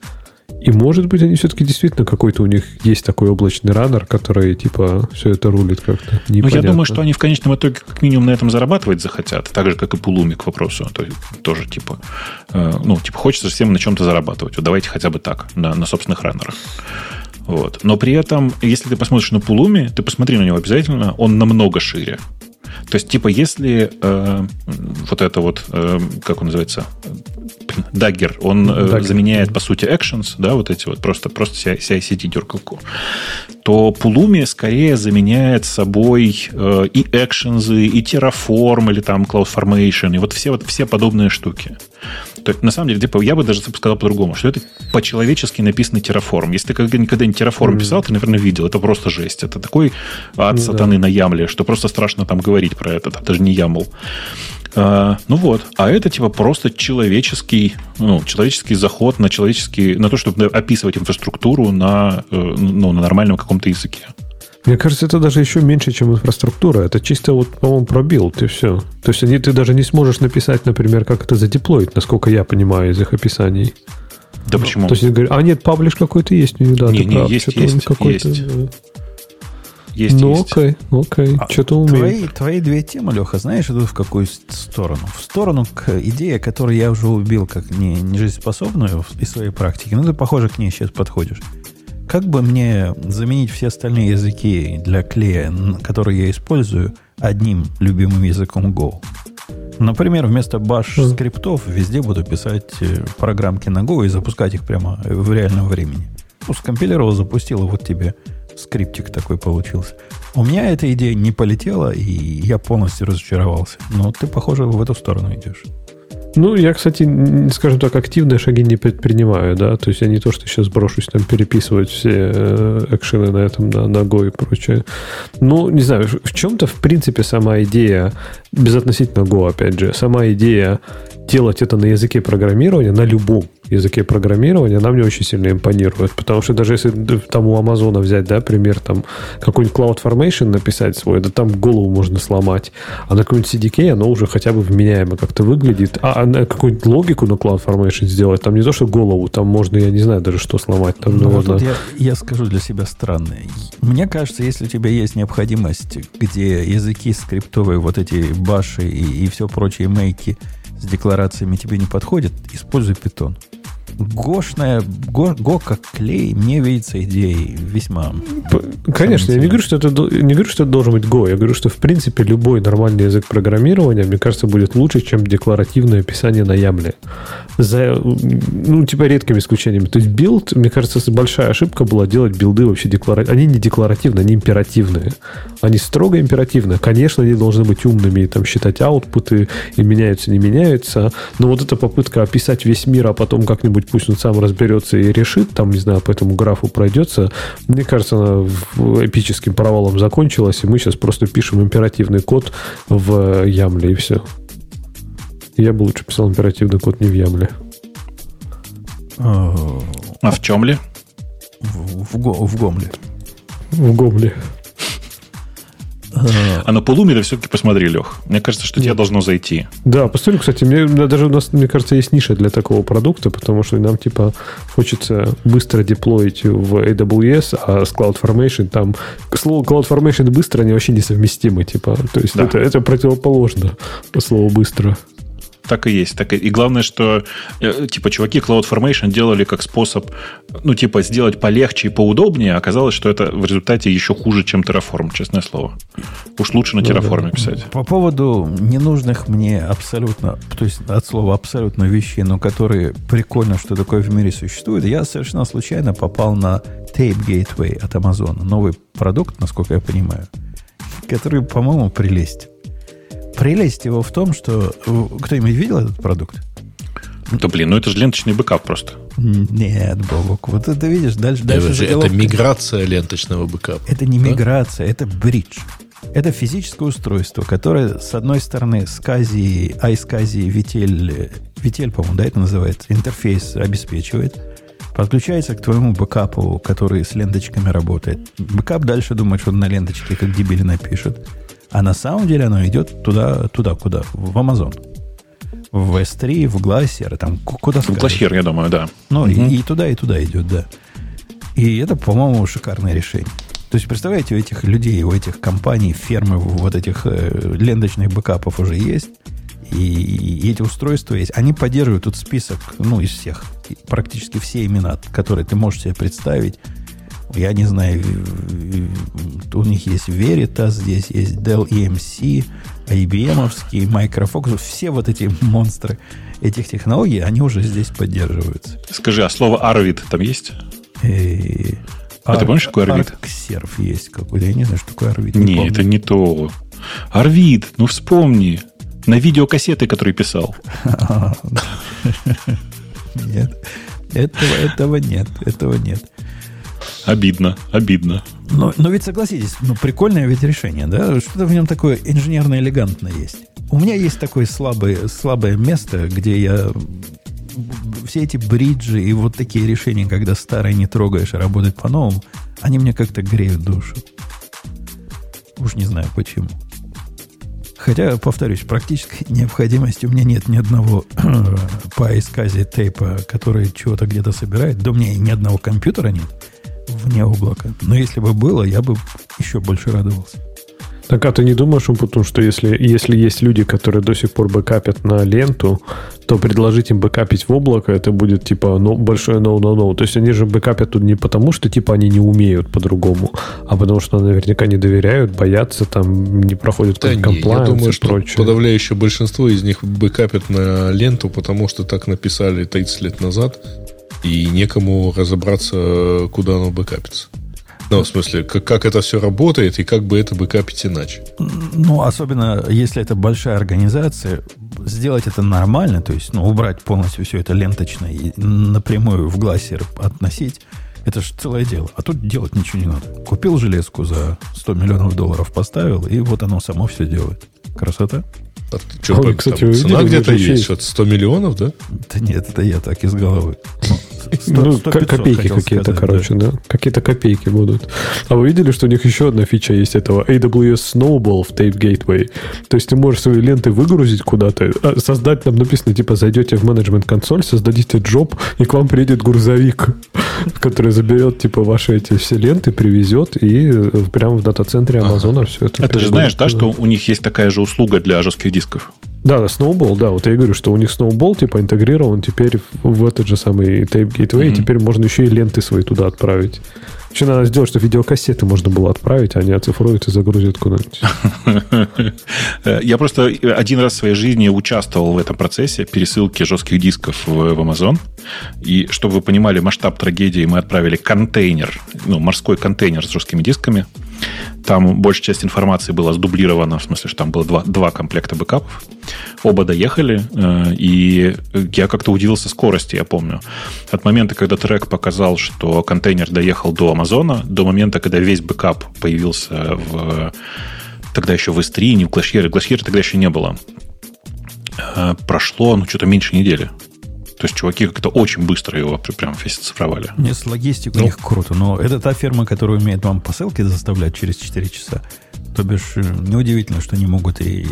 И может быть, они все-таки действительно какой-то у них есть такой облачный раннер, который типа все это рулит как-то. Ну, я думаю, что они в конечном итоге как минимум на этом зарабатывать захотят, так же, как и Пулуми к вопросу. То есть тоже типа, э, ну, типа хочется всем на чем-то зарабатывать. Вот давайте хотя бы так, на, на собственных раннерах. Вот. Но при этом, если ты посмотришь на Пулуми, ты посмотри на него обязательно, он намного шире. То есть, типа, если э, вот это вот, э, как он называется, Dagger, он Dagger. заменяет, по сути, actions, да, вот эти вот, просто, просто CI-CD дергалку, то Pulumi скорее заменяет собой э, и actions, и Terraform, или там CloudFormation, и вот все, вот все подобные штуки. То есть, на самом деле, типа, я бы даже сказал по-другому, что это по-человечески написанный Terraform. Если ты когда-нибудь Terraform mm-hmm. писал, ты, наверное, видел. Это просто жесть. Это такой ад ну, сатаны да. на YAML'е, что просто страшно там говорить про это. Это даже не YAML. А, ну вот. А это типа просто человеческий, ну, человеческий заход на человеческий, на то, чтобы описывать инфраструктуру на, э, ну, на нормальном каком-то языке. Мне кажется, это даже еще меньше, чем инфраструктура. Это чисто вот, по-моему, про build и все. То есть они, ты даже не сможешь написать, например, как это за deploy'ить, насколько я понимаю из их описаний. Да ну, почему? То есть они говорят, а нет, publish какой-то есть у них, да, не, не, прав, есть, есть, какой-то, есть. Есть, ну, есть. окей, окей. А Что-то умеет. Твои, твои две темы, Леха, знаешь, идут в какую сторону? В сторону к идее, которую я уже убил как не, не жизнеспособную из своей практики. Ну, ты, похоже, к ней сейчас подходишь. Как бы мне заменить все остальные языки для клея, которые я использую, одним любимым языком Go? Например, вместо bash скриптов везде буду писать э, программки на Go и запускать их прямо в реальном времени. Ну, скомпилировал, запустил, и вот тебе скриптик такой получился. У меня эта идея не полетела, и я полностью разочаровался. Но ты, похоже, в эту сторону идешь. Ну, я, кстати, скажем так, активные шаги не предпринимаю, да, то есть я не то, что сейчас брошусь там переписывать все э, экшены на этом, на, Go и прочее. Ну, не знаю, в чем-то, в принципе, сама идея, безотносительно Go, опять же, сама идея делать это на языке программирования, на любом языке программирования, она мне очень сильно импонирует. Потому что даже если там у Амазона взять, да, пример, там какой-нибудь CloudFormation написать свой, да там голову можно сломать. А на какой-нибудь CDK оно уже хотя бы вменяемо как-то выглядит. А, а на какую-нибудь логику на CloudFormation сделать, там не то, что голову, там можно, я не знаю даже, что сломать. Там, ну, наверное... вот я, я скажу для себя странное. Мне кажется, если у тебя есть необходимость, где языки скриптовые, вот эти баши и, и все прочие мейки с декларациями тебе не подходят, используй питон Go'шная, Go, Go как клей, мне видится идеей весьма... Конечно, я не говорю, что это, не говорю, что это должен быть Go. Я говорю, что в принципе любой нормальный язык программирования, мне кажется, будет лучше, чем декларативное описание на YAML'е. За, ну, типа редкими исключениями. То есть build, мне кажется, большая ошибка была делать build'ы вообще декларативные. Они не декларативные, они императивные. Они строго императивные. Конечно, они должны быть умными и там считать output'ы, и меняются, не меняются. Но вот эта попытка описать весь мир, а потом как-нибудь пусть он сам разберется и решит, там, не знаю, по этому графу пройдется. Мне кажется, она эпическим провалом закончилась, и мы сейчас просто пишем императивный код в Ямле, и все. Я бы лучше писал императивный код не в Ямле. А в чем ли? В, в, в Гомле. В Гомле. А на полуме ты все-таки посмотри, Лех. Мне кажется, что тебе должно зайти. Да, посмотри, кстати, мне даже у нас, мне кажется, есть ниша для такого продукта, потому что нам, типа, хочется быстро деплоить в AWS, а с CloudFormation там... Слово CloudFormation быстро, они вообще несовместимы, типа. То есть да. это, это противоположно слову быстро так и есть. Так и, и главное, что э, типа чуваки CloudFormation делали как способ, ну, типа, сделать полегче и поудобнее, оказалось, что это в результате еще хуже, чем Terraform, честное слово. Уж лучше на Terraform да, писать. По поводу ненужных мне абсолютно, то есть от слова абсолютно вещей, но которые прикольно, что такое в мире существует, я совершенно случайно попал на Tape Gateway от Amazon. Новый продукт, насколько я понимаю, который, по-моему, прелесть. Прелесть его в том, что... Кто-нибудь видел этот продукт? Да блин, ну это же ленточный backup просто. Нет, Бобук, вот это видишь, дальше... дальше это, это миграция ленточного бэкапа. Это не да? миграция, это bridge. Это физическое устройство, которое, с одной стороны, SCSI, iSCSI, VTL, VTL, по-моему, да, это называется, интерфейс обеспечивает, подключается к твоему бэкапу, который с ленточками работает. Бэкап дальше думает, что он на ленточке как дебил и напишет. А на самом деле оно идет туда, туда, куда? В Amazon. в S3, в Glacier, там куда В Glacier, я думаю, да. Ну, угу. и, и туда, и туда идет, да. И это, по-моему, шикарное решение. То есть, представляете, у этих людей, у этих компаний, фермы, вот этих э, ленточных бэкапов уже есть, и, и эти устройства есть. Они поддерживают тут список, ну, из всех, практически все имена, которые ты можешь себе представить. Я не знаю, у них есть Veritas, здесь есть Dell EMC, IBM, Microfocus, все вот эти монстры этих технологий, они уже здесь поддерживаются. Скажи, а слово Arvid там есть? И... А, а ты помнишь, какой Arvid? Арксерв есть какой-то. Я не знаю, что такое Arvid. Не, не это не то. Arvid, ну вспомни. На видеокассеты, которые писал. Нет. Этого, этого нет. Этого нет. Обидно, обидно. Но, но ведь согласитесь, ну, прикольное ведь решение, да? Что-то в нем такое инженерно-элегантное есть. У меня есть такое слабое, слабое место, где я все эти бриджи и вот такие решения, когда старые не трогаешь, а работают по-новому, они мне как-то греют душу. Уж не знаю почему. Хотя, повторюсь, практической необходимости у меня нет ни одного по исказе тейпа, который чего-то где-то собирает. Да у меня и ни одного компьютера нет вне облака. Но если бы было, я бы еще больше радовался. Так, а ты не думаешь, потому что если, если есть люди, которые до сих пор бэкапят на ленту, то предложить им бэкапить в облако, это будет типа ну, большое no-no-no. То есть они же бэкапят тут не потому, что типа они не умеют по-другому, а потому что наверняка не доверяют, боятся, там не проходят да не, Я думаю, что прочее. подавляющее большинство из них бэкапят на ленту, потому что так написали 30 лет назад, и некому разобраться, куда оно бэкапится. Ну, в смысле, как, как это все работает и как бы это бэкапить иначе. Ну, особенно если это большая организация, сделать это нормально, то есть ну, убрать полностью все это ленточно и напрямую в глассер относить, это же целое дело. А тут делать ничего не надо. Купил железку за 100 миллионов долларов, поставил, и вот оно само все делает. Красота? А что, Ой, кстати, там, цена где-то есть, что 100 миллионов, да? Да нет, это я так из головы. Ну, 100, ну копейки какие-то, короче, да. да. Какие-то копейки будут. А вы видели, что у них еще одна фича есть этого AWS Snowball в Tape Gateway? То есть ты можешь свои ленты выгрузить куда-то, а, создать, там написано, типа, зайдете в менеджмент консоль, создадите джоб, и к вам приедет грузовик, который заберет, типа, ваши эти все ленты, привезет, и э, прямо в дата-центре Амазона все это. Это же знаешь, да, что у них есть такая же услуга для жестких дисков? Да, да, Snowball, да, вот я говорю, что у них Snowball типа интегрирован теперь в этот же самый Tape Gateway, mm-hmm. и теперь можно еще и ленты свои туда отправить. Еще надо сделать, чтобы видеокассеты можно было отправить, а они оцифруют и загрузят куда-нибудь. Я просто один раз в своей жизни участвовал в этом процессе пересылки жестких дисков в Amazon. И чтобы вы понимали масштаб трагедии, мы отправили контейнер, ну, морской контейнер с жесткими дисками. Там большая часть информации была сдублирована, в смысле, что там было два, два комплекта бэкапов. Оба доехали, э, и я как-то удивился скорости, я помню. От момента, когда трек показал, что контейнер доехал до Амазона, до момента, когда весь бэкап появился в тогда еще в S3, не в Glacier, Glacier тогда еще не было. Э, прошло, ну, что-то меньше недели. То есть чуваки как-то очень быстро его прям весь цифровали. Нет, с логистикой ну, у них круто. Но это та ферма, которая умеет вам посылки доставлять через 4 часа. То бишь, э, неудивительно, что они могут и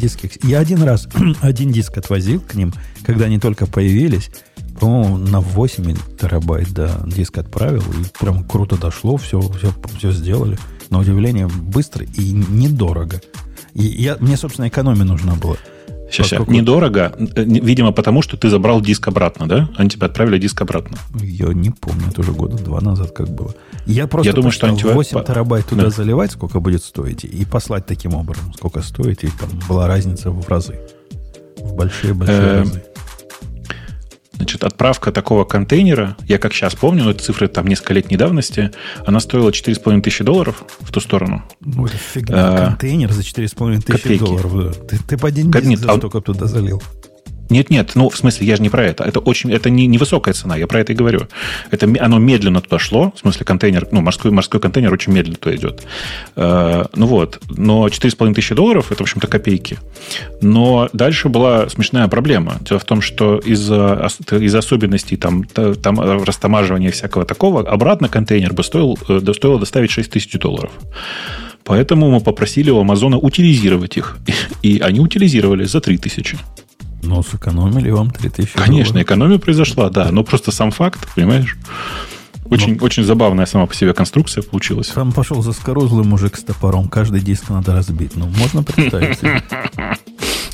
диски... Я один раз один диск отвозил к ним, когда они только появились. По-моему, на 8 терабайт, да, диск отправил. И прям круто дошло, все, все, все сделали. На удивление, быстро и недорого. И я, мне, собственно, экономия нужна была. Сейчас, сейчас. Недорого, э, видимо, потому что ты забрал диск обратно, да? Они тебе отправили диск обратно. Я не помню, это уже года два назад как было. Я просто Я думаю, что они 8 терабайт туда да. заливать, сколько будет стоить, и послать таким образом, сколько стоит, и там была разница в разы. В большие-большие э, разы. Значит, отправка такого контейнера, я как сейчас помню, но это цифры там несколько лет недавности, она стоила 4,5 тысячи долларов в ту сторону. Ну, это фигня. А, контейнер за 4,5 тысячи долларов. Ты, ты по один день за а столько туда залил. Нет, нет, ну, в смысле, я же не про это. Это очень, это не, невысокая цена, я про это и говорю. Это, оно медленно туда шло, в смысле, контейнер, ну, морской, морской контейнер очень медленно туда идет. Э, ну вот, но 4,5 тысячи долларов, это, в общем-то, копейки. Но дальше была смешная проблема. Дело в том, что из-за из особенностей там, там растамаживания всякого такого, обратно контейнер бы стоил, э, стоило доставить 6 тысяч долларов. Поэтому мы попросили у Амазона утилизировать их. И они утилизировали за 3 тысячи. Ну, сэкономили вам 3000 Конечно, долларов. экономия произошла, да. Но просто сам факт, понимаешь? Очень, очень забавная сама по себе конструкция получилась. Там пошел заскорузлый мужик с топором. Каждый диск надо разбить. Ну, можно представить. себе.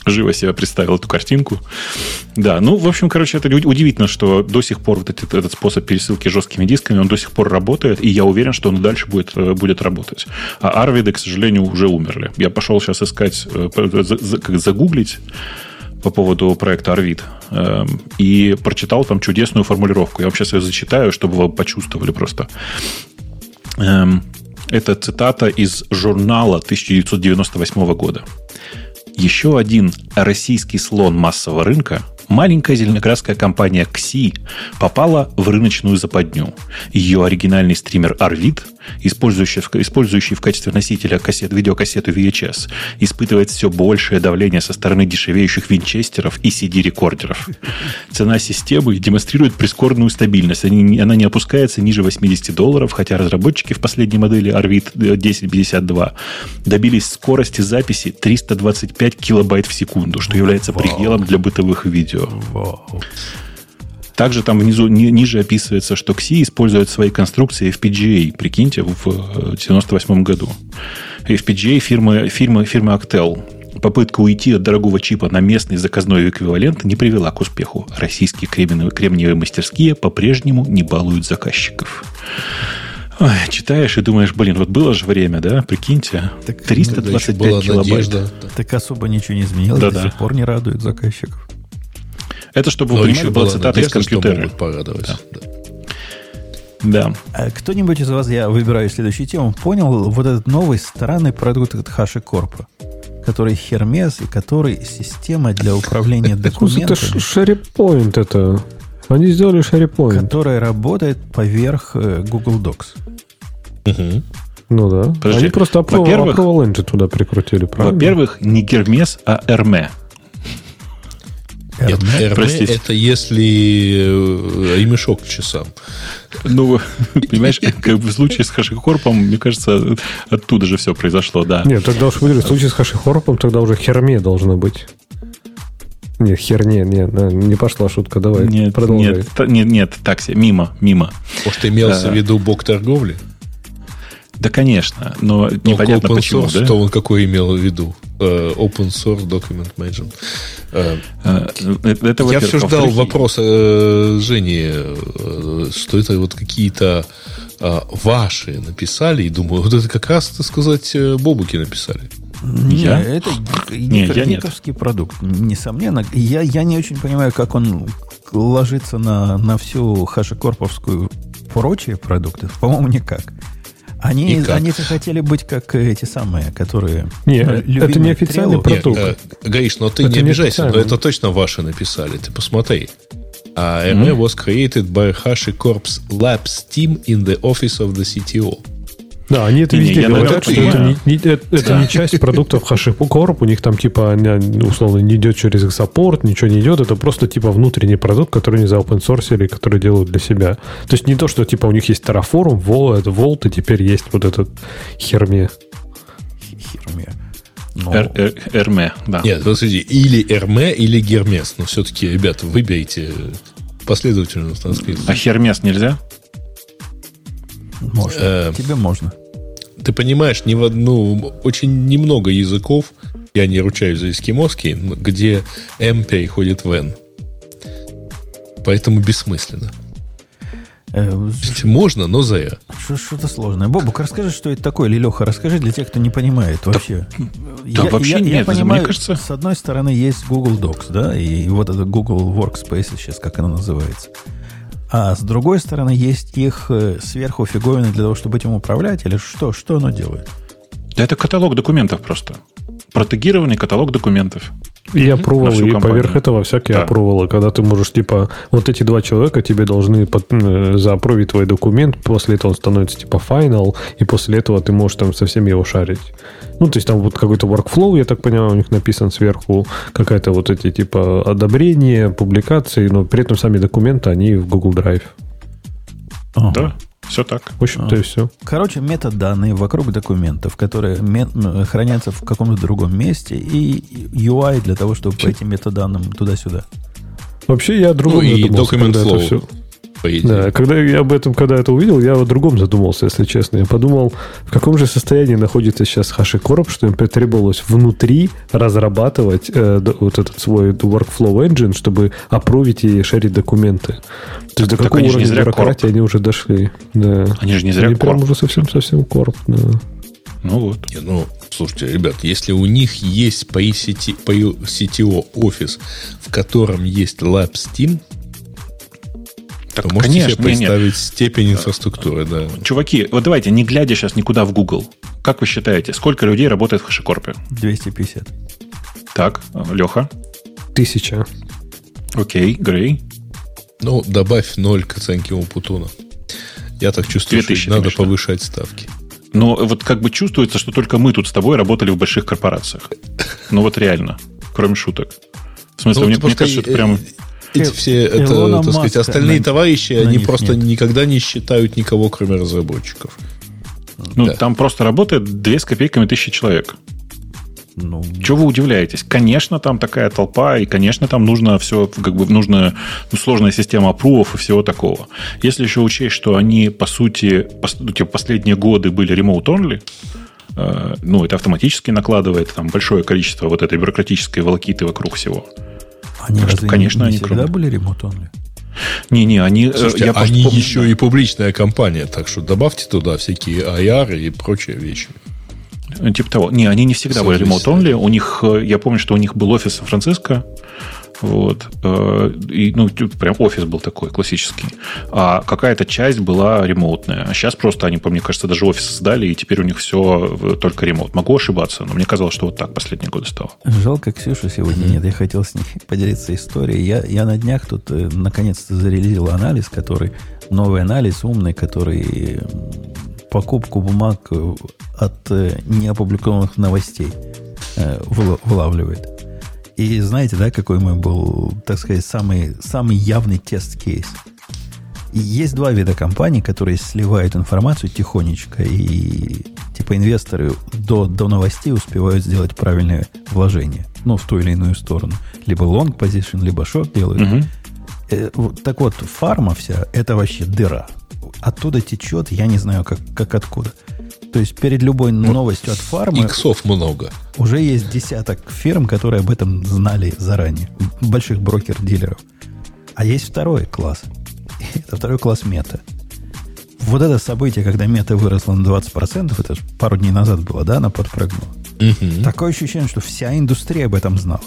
Живо себе представил эту картинку. Да, ну, в общем, короче, это уд- удивительно, что до сих пор вот этот, этот способ пересылки жесткими дисками, он до сих пор работает, и я уверен, что он и дальше будет, э, будет работать. А Арвиды, к сожалению, уже умерли. Я пошел сейчас искать, э, за- за- как загуглить по поводу проекта Арвид эм, и прочитал там чудесную формулировку. Я вам сейчас ее зачитаю, чтобы вы почувствовали просто. Эм, Это цитата из журнала 1998 года. Еще один российский слон массового рынка, маленькая зеленокрасская компания XI, попала в рыночную западню. Ее оригинальный стример Arvid, использующий, в- использующий в качестве носителя кассет, видеокассету VHS, испытывает все большее давление со стороны дешевеющих винчестеров и CD-рекордеров. Цена системы демонстрирует прискорбную стабильность. Они Она не опускается ниже 80 долларов, хотя разработчики в последней модели Arvid 1052 добились скорости записи 325 килобайт в секунду, что является пределом для бытовых видео. Вау. Также там внизу ни- ниже описывается, что XI использует свои конструкции FPGA, прикиньте, в 1998 году. FPGA фирмы, фирмы, фирмы Actel. Попытка уйти от дорогого чипа на местный заказной эквивалент не привела к успеху. Российские кремниевые, кремниевые мастерские по-прежнему не балуют заказчиков. Ой, читаешь и думаешь, блин, вот было же время, да? Прикиньте. Так, Тогда еще 325 была килобайт. надежда. Так особо ничего не изменилось. Да-да. До сих пор не радует заказчиков. Это, чтобы Но вы еще понимали, была цитата из надежда, что компьютера. могут порадовать. Да. Да. А кто-нибудь из вас, я выбираю следующую тему, понял вот этот новый странный продукт от HashiCorp, который Hermes и который система для управления смысле, это документами, SharePoint это. Они сделали SharePoint. которая работает поверх э, Google Docs. Мгм. Ну да. Подожди. Они просто Approval Engine туда прикрутили, правильно? Во-первых, не Гермес, а Эрме. Нет. РМ Простите. это если э, ремешок к часам. Ну, понимаешь, как в случае с HashiCorp, мне кажется, оттуда же все произошло, да. Нет, тогда уж выиграть. В случае с HashiCorp тогда уже херме должно быть. Нет, херне, нет, не пошла шутка, давай, Нет, продолжай. нет, та- нет, нет, так себе, мимо, мимо. Может, имелся Да. в виду бок торговли? Да, конечно, но Ну, непонятно open почему, source, да? то он какой имел в виду? Э, Open source document management. Э, Э, Это, Я все ждал вопрос э, Жени, э, что это вот какие-то э, ваши написали, и думаю, вот это как раз, так сказать, Бобуки написали. Не, Я? это Не, гик- я нет. гиковский продукт, несомненно. Я, я не очень понимаю, как он ложится на, на всю хашикорповскую прочие продукты. По-моему, никак. Они, они хотели быть как эти самые, которые... Не, это не официальный продукт. Нет, э, Гаиш, но ты Это не не обижайся, но это точно ваши написали. Ты посмотри. А RE was created by HashiCorp's Labs team in the office of the CTO. Да, они это везде я говорят, что это, не, не- это, это не часть продуктов HashiCorp, у них там типа условно не идет через их саппорт, ничего не идет, это просто типа внутренний продукт, который они за open source который делают для себя. То есть не то, что типа у них есть Terraform, Vol, это Volt, и теперь есть вот этот херме. Херме. Но Эр- эр- Эрме, да. Нет, подожди, или RME, или Гермес. Но все-таки, ребята, выберите последовательно транскрипцию. А Хермес нельзя? можно. э, Тебе можно. Ты понимаешь, ни в одну, очень немного языков, я не ручаюсь за эскимосский, где M переходит в N. Поэтому бессмысленно. Э, Можно, но зря. Что- Что-то сложное. Бобук, расскажи, что это такое, или Леха, расскажи для тех, кто не понимает вообще. да вообще нет, это, понимаю, мне кажется- с одной стороны есть Google Docs, да, и вот это Google Workspace сейчас, как оно называется. А с другой стороны есть их э, сверху фиговины для того, чтобы этим управлять, или что? Что оно делает? Да это каталог документов просто. Протегированный каталог документов. И всю и компанию. поверх этого всякие Да. когда ты можешь, типа, вот эти два человека тебе должны под, э, заапрувить твой документ, после этого он становится, типа, final, и после этого ты можешь там совсем его шарить. Ну, то есть там вот какой-то workflow, я так понимаю, у них написан сверху, какая-то вот эти, типа, одобрения, публикации, но при этом сами документы, они в Google Drive. Ага. Да. Все так. В общем-то, А. и все. Короче, метаданные вокруг документов, которые м, хранятся в каком-то другом месте, и UI для того, чтобы по этим метаданным туда-сюда. Вообще, я о Ну и когда это все. По идее. Да, когда я об этом, когда это увидел, я о другом задумался, если честно. Я подумал, в каком же состоянии находится сейчас HashiCorp, что им потребовалось внутри разрабатывать э, вот этот свой workflow engine, чтобы опровить и шерить документы. То есть до Так какого же не уровня зря бюрократии они уже дошли. Да. Они же не зря Они прям корп. уже совсем-совсем корп. Да. Ну вот. Не, ну, слушайте, ребят, если у них есть по CTO офис, в котором есть Labs Team, Так, то можете конечно, себе не, не. представить степень инфраструктуры, да. Чуваки, вот давайте, не глядя сейчас никуда в Google, как вы считаете, сколько людей работает в HashiCorp? 250. Так, Леха, Тысяча. окей, Грей, Ну, добавь ноль к оценке Умпутуна. Я так чувствую, 2000 что надо конечно. повышать ставки. Но вот как бы чувствуется, что только мы тут с тобой работали в больших корпорациях. Ну вот реально, кроме шуток. В смысле, Ну, мне, вот мне кажется, это э, прям... Эти все, это, так сказать, остальные на- товарищи, на они просто нет. никогда не считают никого, кроме разработчиков. Ну, да. там просто работает две с копейками тысячи человек. Ну, Чего вы удивляетесь? Конечно, там такая толпа, и, конечно, там нужно все, как бы, нужна ну, сложная система апрувов и всего такого. Если еще учесть, что они, по сути, пос- ну, типа, последние годы были remote only, э, ну, это автоматически накладывает там большое количество вот этой бюрократической волокиты вокруг всего. Они что, разве конечно, не, они всегда круто. были ремонт-онли? Не-не, они... э, Слушайте, я они помню- еще и публичная компания, так что добавьте туда всякие IR и прочие вещи. Типа того. Не, они не всегда были remote Соответственно. only. У них, э, я помню, что у них был офис в Сан-Франциско. Вот. э, И, ну, прям офис был такой классический. А какая-то часть была ремоутная. А сейчас просто они, по мне кажется, даже офис сдали, и теперь у них все только ремоут. Могу ошибаться, но мне казалось, что вот так последние годы стало. Жалко, Ксюша сегодня нет. Я хотел с ней поделиться историей. Я, я на днях тут э, наконец-то зарелизил анализ, который... Новый анализ умный, который покупку бумаг э, от э, неопубликованных новостей э, выла- вылавливает. И знаете, да, какой мой был, так сказать, самый, самый явный тест-кейс? И есть два вида компаний, которые сливают информацию тихонечко, и типа инвесторы до, до новостей успевают сделать правильное вложение. Ну, в ту или иную сторону. Либо long position, либо short делают. Мгм. Э, вот так вот, фарма вся, это вообще дыра. Оттуда течет, я не знаю, как, как откуда. То есть перед любой новостью от фармы Иксов много. уже есть десяток фирм, которые об этом знали заранее. Больших брокер-дилеров. А есть второй класс. Это второй класс мета. Вот это событие, когда мета выросла на 20%, это же пару дней назад было, да, она подпрыгнула. Мгм. Такое ощущение, что вся индустрия об этом знала.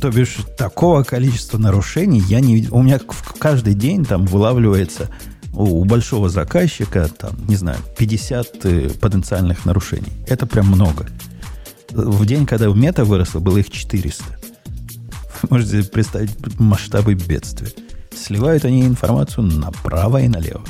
То бишь, такого количества нарушений я не видел. У меня каждый день там вылавливается у, большого заказчика, там, не знаю, 50 э, потенциальных нарушений. Это прям много. В день, когда мета выросла, было их 400. Вы можете представить масштабы бедствия. Сливают они информацию направо и налево.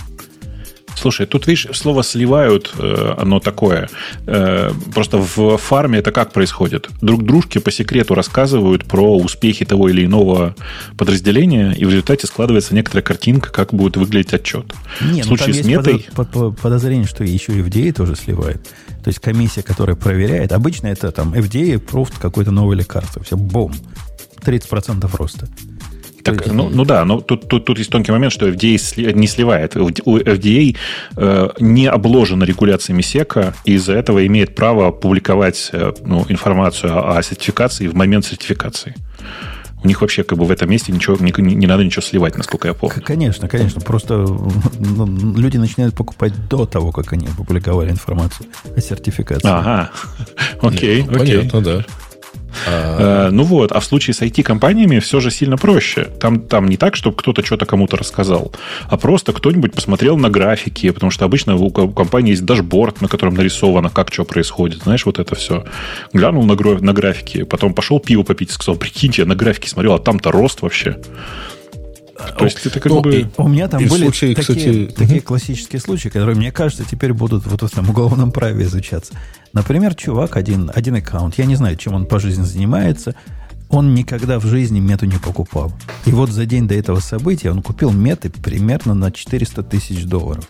Слушай, тут, видишь, слово «сливают», э, оно такое. Э, Просто в фарме это как происходит? Друг дружке по секрету рассказывают про успехи того или иного подразделения, и в результате складывается некоторая картинка, как будет выглядеть отчет. Не, в ну там случае с есть метой... подо- по- по- подозрение, что еще и FDA тоже сливает. То есть комиссия, которая проверяет, обычно это там FDA пруфт какое-то новое лекарство. Все, бум. 30% роста. Так, ну, ну да, но тут, тут, тут есть тонкий момент, что FDA не сливает. У FDA э, не обложена регуляциями СЕКа, и из-за этого имеет право публиковать э, ну, информацию о, сертификации в момент сертификации. У них вообще как бы в этом месте ничего, не, не надо ничего сливать, насколько я помню. Конечно, конечно. Просто ну, люди начинают покупать до того, как они опубликовали информацию о сертификации. Ага, окей, Ну, окей. Понятно, да. А, Э, Ну вот, а в случае с IT-компаниями все же сильно проще. Там, там не так, чтобы кто-то что-то кому-то рассказал, а просто кто-нибудь посмотрел на графики, потому что обычно у ко- у компании есть дашборд, на котором нарисовано, как что происходит. Знаешь, вот это все. Глянул на, графики, потом пошел пиво попить сказал, прикиньте, я на графике смотрел, а там-то рост вообще. То есть это как Ну, бы... У меня там И были случае, такие, кстати, такие классические случаи, которые, мне кажется, теперь будут вот в этом уголовном праве изучаться. Например, чувак, один, один аккаунт, я не знаю, чем он по жизни занимается, он никогда в жизни мету не покупал. И вот за день до этого события он купил меты примерно на 400 тысяч долларов.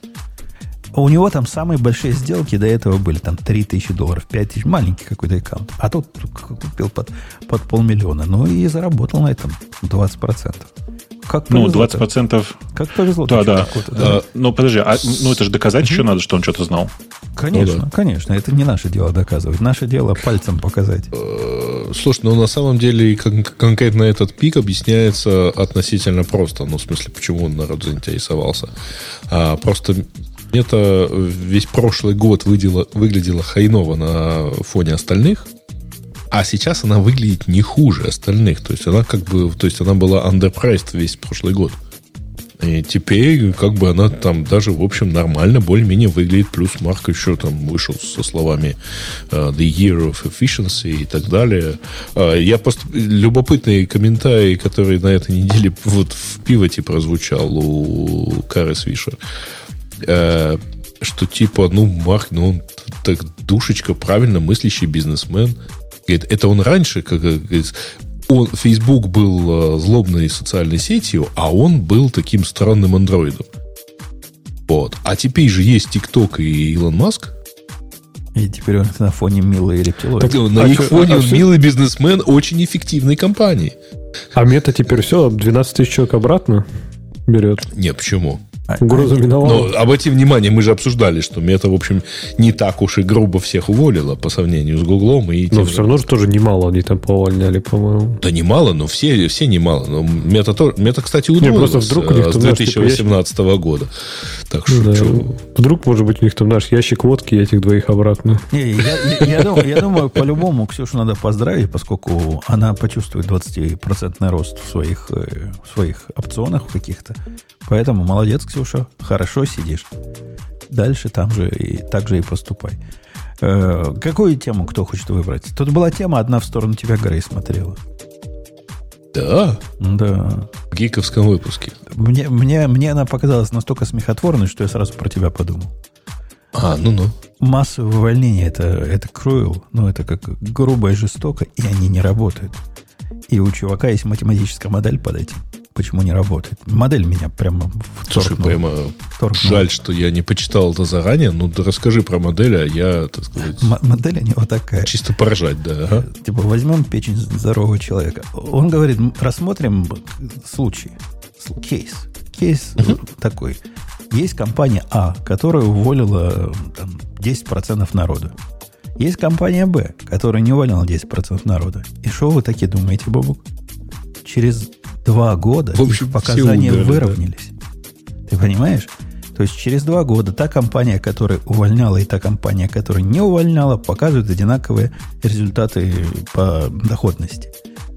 у него там самые большие сделки до этого были, там 3 тысячи долларов, 5 тысяч, маленький какой-то аккаунт. А тут купил под, под полмиллиона. Ну и заработал на этом 20%. Как ну, 20%... Как повезло. Да, да. да. А, ну, подожди, а, ну это же доказать еще надо, что он что-то знал. Конечно, ну, да. конечно. Это не наше дело доказывать. Наше дело пальцем показать. Э, слушай, ну на самом деле конкретно этот пик объясняется относительно просто. Ну, в смысле, почему народ заинтересовался. А, просто это весь прошлый год выглядело, выглядело хайново на фоне остальных, а сейчас она выглядит не хуже остальных. То есть она как бы, то есть она была underpriced весь прошлый год. И теперь как бы она там даже, в общем, нормально, более-менее выглядит. Плюс Марк еще там вышел со словами uh, The Year of Efficiency и так далее. Uh, я просто... Любопытный комментарий, который на этой неделе вот в пивоте прозвучал у Кары Свиша. Uh, что типа, ну, Марк, ну, он так душечка, правильно мыслящий бизнесмен. Говорит, это он раньше, как говорит, он, Facebook был э, злобной социальной сетью, а он был таким странным андроидом. Вот. А теперь же есть TikTok и Илон Маск. И теперь он на фоне милый рептилоид. Так, на а их что, фоне а он все... милый бизнесмен очень эффективной компании. А мета теперь все, 12 тысяч человек обратно берет? Нет, почему? Угроза миновала. Но обрати внимание, мы же обсуждали, что Мета, в общем, не так уж и грубо всех уволила по сравнению с Гуглом. И но все равно же тоже немало они там повольняли, по-моему. Да немало, но все, все немало. Но Мета, то, Мета кстати, удвоилась не, вдруг у них, с 2018 знаешь, типа, года. Так что, да. что... Вдруг, может быть, у них там наш ящик водки и этих двоих обратно. Не, я, я, я, думаю, я думаю, по-любому Ксюшу надо поздравить, поскольку она почувствует 20% рост в своих, э, в своих опционах каких-то. Поэтому молодец, Ксюша, хорошо сидишь. Дальше там же и так же и поступай. Э, какую тему кто хочет выбрать? Тут была тема, одна в сторону тебя Грей смотрела. Да? Да. В гиковском выпуске. Мне, мне, мне она показалась настолько смехотворной, что я сразу про тебя подумал. А, ну-ну. Массовое увольнение это, это cruel, ну это как грубо и жестоко, и они не работают. И у чувака есть математическая модель под этим почему не работает. Модель меня прямо Слушай, прямо торкнула. жаль, что я не почитал это заранее. Ну, да расскажи про модель, а я, так сказать... М- модель у него такая. Чисто поражать, да. Ага. Типа, возьмем печень здорового человека. Он говорит, рассмотрим случай, кейс. Кейс угу. такой. Есть компания А, которая уволила там, 10% народа. Есть компания Б, которая не уволила 10% народа. И что вы такие думаете, Бобук? Через два года в общем, показания умерли, выровнялись. Да. Ты понимаешь? То есть через два года та компания, которая увольняла, и та компания, которая не увольняла, показывают одинаковые результаты по доходности.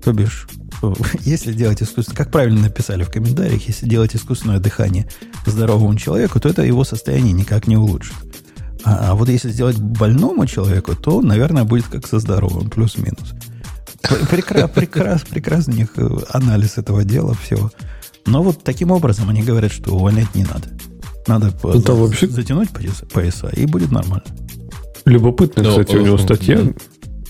То бишь, если делать искусственное, как правильно написали в комментариях, если делать искусственное дыхание здоровому человеку, то это его состояние никак не улучшит. А, а вот если сделать больному человеку, то, наверное, будет как со здоровым, плюс-минус. Прекрас, прекрас, прекрасный у них э, анализ этого дела, всего. Но вот таким образом они говорят, что увольнять не надо. Надо Это вообще... затянуть пояса, и будет нормально. Любопытно, кстати, у него статья.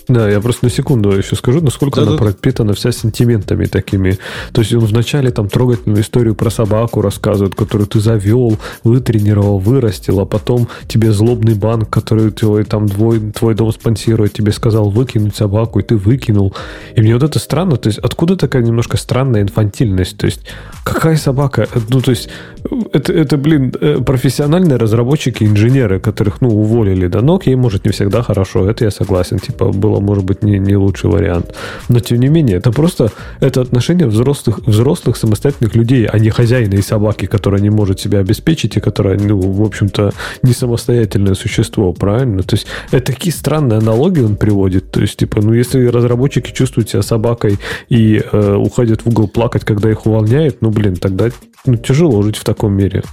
Да, я просто на секунду еще скажу, насколько да, она да. пропитана вся сентиментами такими. То есть он вначале там трогательную историю про собаку рассказывает, которую ты завел, вытренировал, вырастил, а потом тебе злобный банк, который твой, там твой, твой дом спонсирует, тебе сказал выкинуть собаку, и ты выкинул. И мне вот это странно, то есть откуда такая немножко странная инфантильность? То есть какая собака? Ну, то есть это, это блин, э, профессиональные разработчики, инженеры, которых, ну, уволили, да, окей, может, не всегда хорошо, это я согласен, типа, был было, может быть, не, не лучший вариант. Но, тем не менее, это просто это отношение взрослых, взрослых самостоятельных людей, а не хозяина и собаки, которая не может себя обеспечить и которая, ну, в общем-то, не самостоятельное существо, правильно? То есть, это такие странные аналогии он приводит. То есть, типа, ну, если разработчики чувствуют себя собакой и э, уходят в угол плакать, когда их увольняют, ну, блин, тогда ну, тяжело жить в таком мире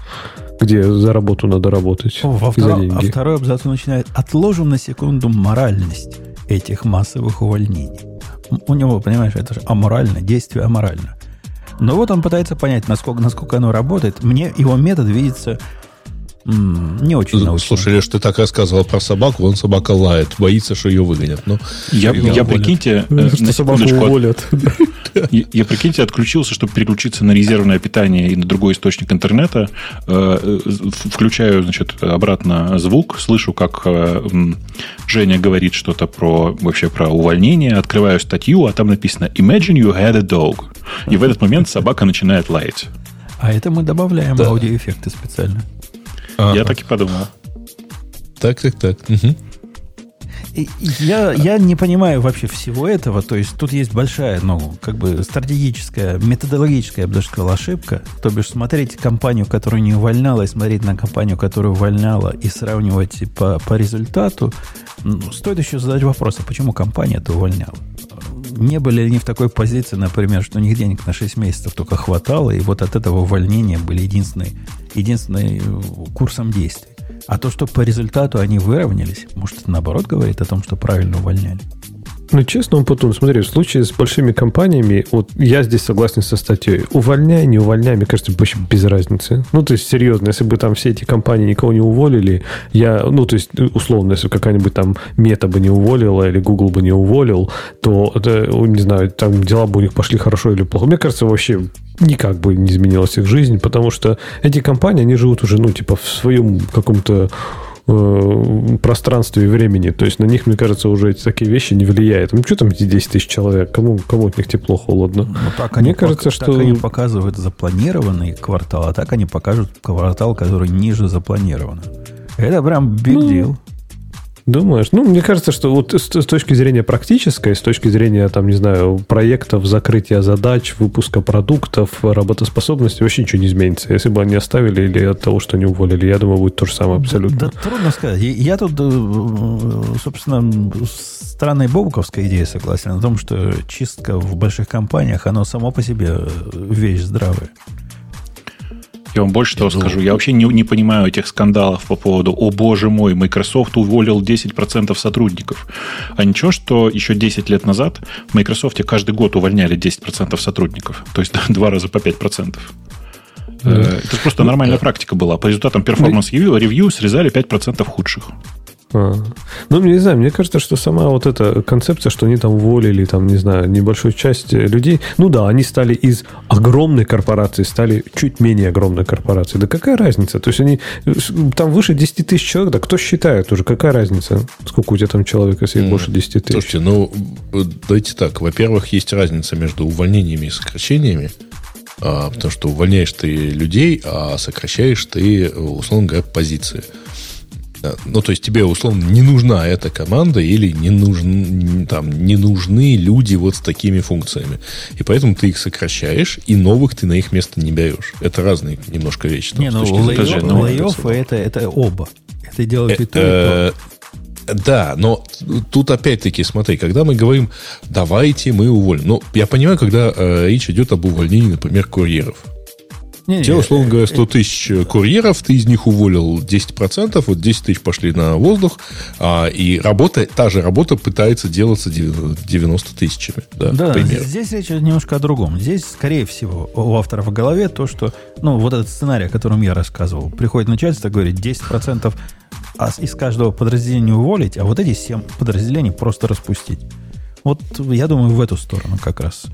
где за работу надо работать. О, во второ, а второй абзац начинает. Отложим на секунду моральность этих массовых увольнений. У него, понимаешь, это же аморально, действие аморально. Но вот он пытается понять, насколько, насколько оно работает. Мне его метод видится не очень научно. Слушай, Леш, ты так рассказывал про собаку, он собака лает, боится, что ее выгонят. Ну, я, я прикиньте, э, что собаку уволят. Я, я, прикиньте, отключился, чтобы переключиться на резервное питание и на другой источник интернета. Э, э, включаю, значит, обратно звук, слышу, как Женя говорит что-то про вообще про увольнение, открываю статью, а там написано «Imagine you had a dog». И в этот момент собака начинает лаять. А это мы добавляем да. аудиоэффекты специально. Ага. Я так и подумал. Так, так, так. Угу. Я, я не понимаю вообще всего этого. То есть тут есть большая, ну, как бы стратегическая, методологическая, я бы даже сказал, ошибка. То бишь смотреть компанию, которую не увольняла, и смотреть на компанию, которую увольняла, и сравнивать по, по результату. Ну, стоит еще задать вопрос, а почему компания это увольняла? Не были ли они в такой позиции, например, что у них денег на 6 месяцев только хватало, и вот от этого увольнения были единственной, единственной курсом действий? А то, что по результату они выровнялись, может, это наоборот говорит о том, что правильно увольняли? Ну, честно, потом, смотри, в случае с большими компаниями, вот я здесь согласен со статьей. Увольняй, не увольняй, мне кажется, вообще без разницы. Ну, то есть, серьезно, если бы там все эти компании никого не уволили, я, ну, то есть, условно, если какая-нибудь там мета бы не уволила или Google бы не уволил, то, это, не знаю, там дела бы у них пошли хорошо или плохо. Мне кажется, вообще никак бы не изменилась их жизнь, потому что эти компании, они живут уже, ну, типа, в своем каком-то э, пространстве и времени. То есть на них, мне кажется, уже эти такие вещи не влияют. Ну, что там эти 10 тысяч человек? Кому, кому от них тепло, холодно? Ну, так мне кажется, пок- что... Так они показывают запланированный квартал, а так они покажут квартал, который ниже запланировано. Это прям big ну, deal. Думаешь? Ну, мне кажется, что вот с, с точки зрения практической, с точки зрения, там, не знаю, проектов, закрытия задач, выпуска продуктов, работоспособности, вообще ничего не изменится. Если бы они оставили или от того, что они уволили, я думаю, будет то же самое абсолютно. Да, да трудно сказать. Я тут, э, собственно, странной бобуковской идеей согласен о том, что чистка в больших компаниях, оно само по себе э, вещь здравая. Я вам больше того скажу. Я вообще не, не понимаю этих скандалов по поводу «О, боже мой, Microsoft уволил 10% сотрудников». А ничего, что еще 10 лет назад в Microsoft каждый год увольняли 10% сотрудников. То есть два раза по 5%. Да. Э, это просто нормальная практика была. По результатам performance review срезали 5% худших. А. Ну, не знаю, мне кажется, что сама вот эта концепция, что они там уволили, там, не знаю, небольшую часть людей, ну да, они стали из огромной корпорации, стали чуть менее огромной корпорацией. Да какая разница? То есть они там выше 10 тысяч человек, да кто считает уже, какая разница? Сколько у тебя там человек, если их больше 10 тысяч? Слушайте, ну, давайте так. Во-первых, есть разница между увольнениями и сокращениями. А, потому что увольняешь ты людей, а сокращаешь ты, условно говоря, позиции. Ну, то есть тебе, условно, не нужна эта команда или не, нужны, там, не нужны люди вот с такими функциями. И поэтому ты их сокращаешь, и новых ты на их место не берешь. Это разные немножко вещи. Там, не, ну, лей-офф это, это оба. Это делают и то, и то. Э, да, но тут опять-таки, смотри, когда мы говорим, давайте мы уволим. Ну, я понимаю, когда э, речь идет об увольнении, например, курьеров. Не, Те, условно говоря, 100 тысяч курьеров, ты из них уволил 10%, вот 10 тысяч пошли на воздух, а, и работа, та же работа пытается делаться 90 тысячами. Да, да здесь речь немножко о другом. Здесь, скорее всего, у авторов в голове то, что, ну, вот этот сценарий, о котором я рассказывал, приходит начальство говорит, 10% из каждого подразделения уволить, а вот эти 7 подразделений просто распустить. Вот я думаю, в эту сторону как раз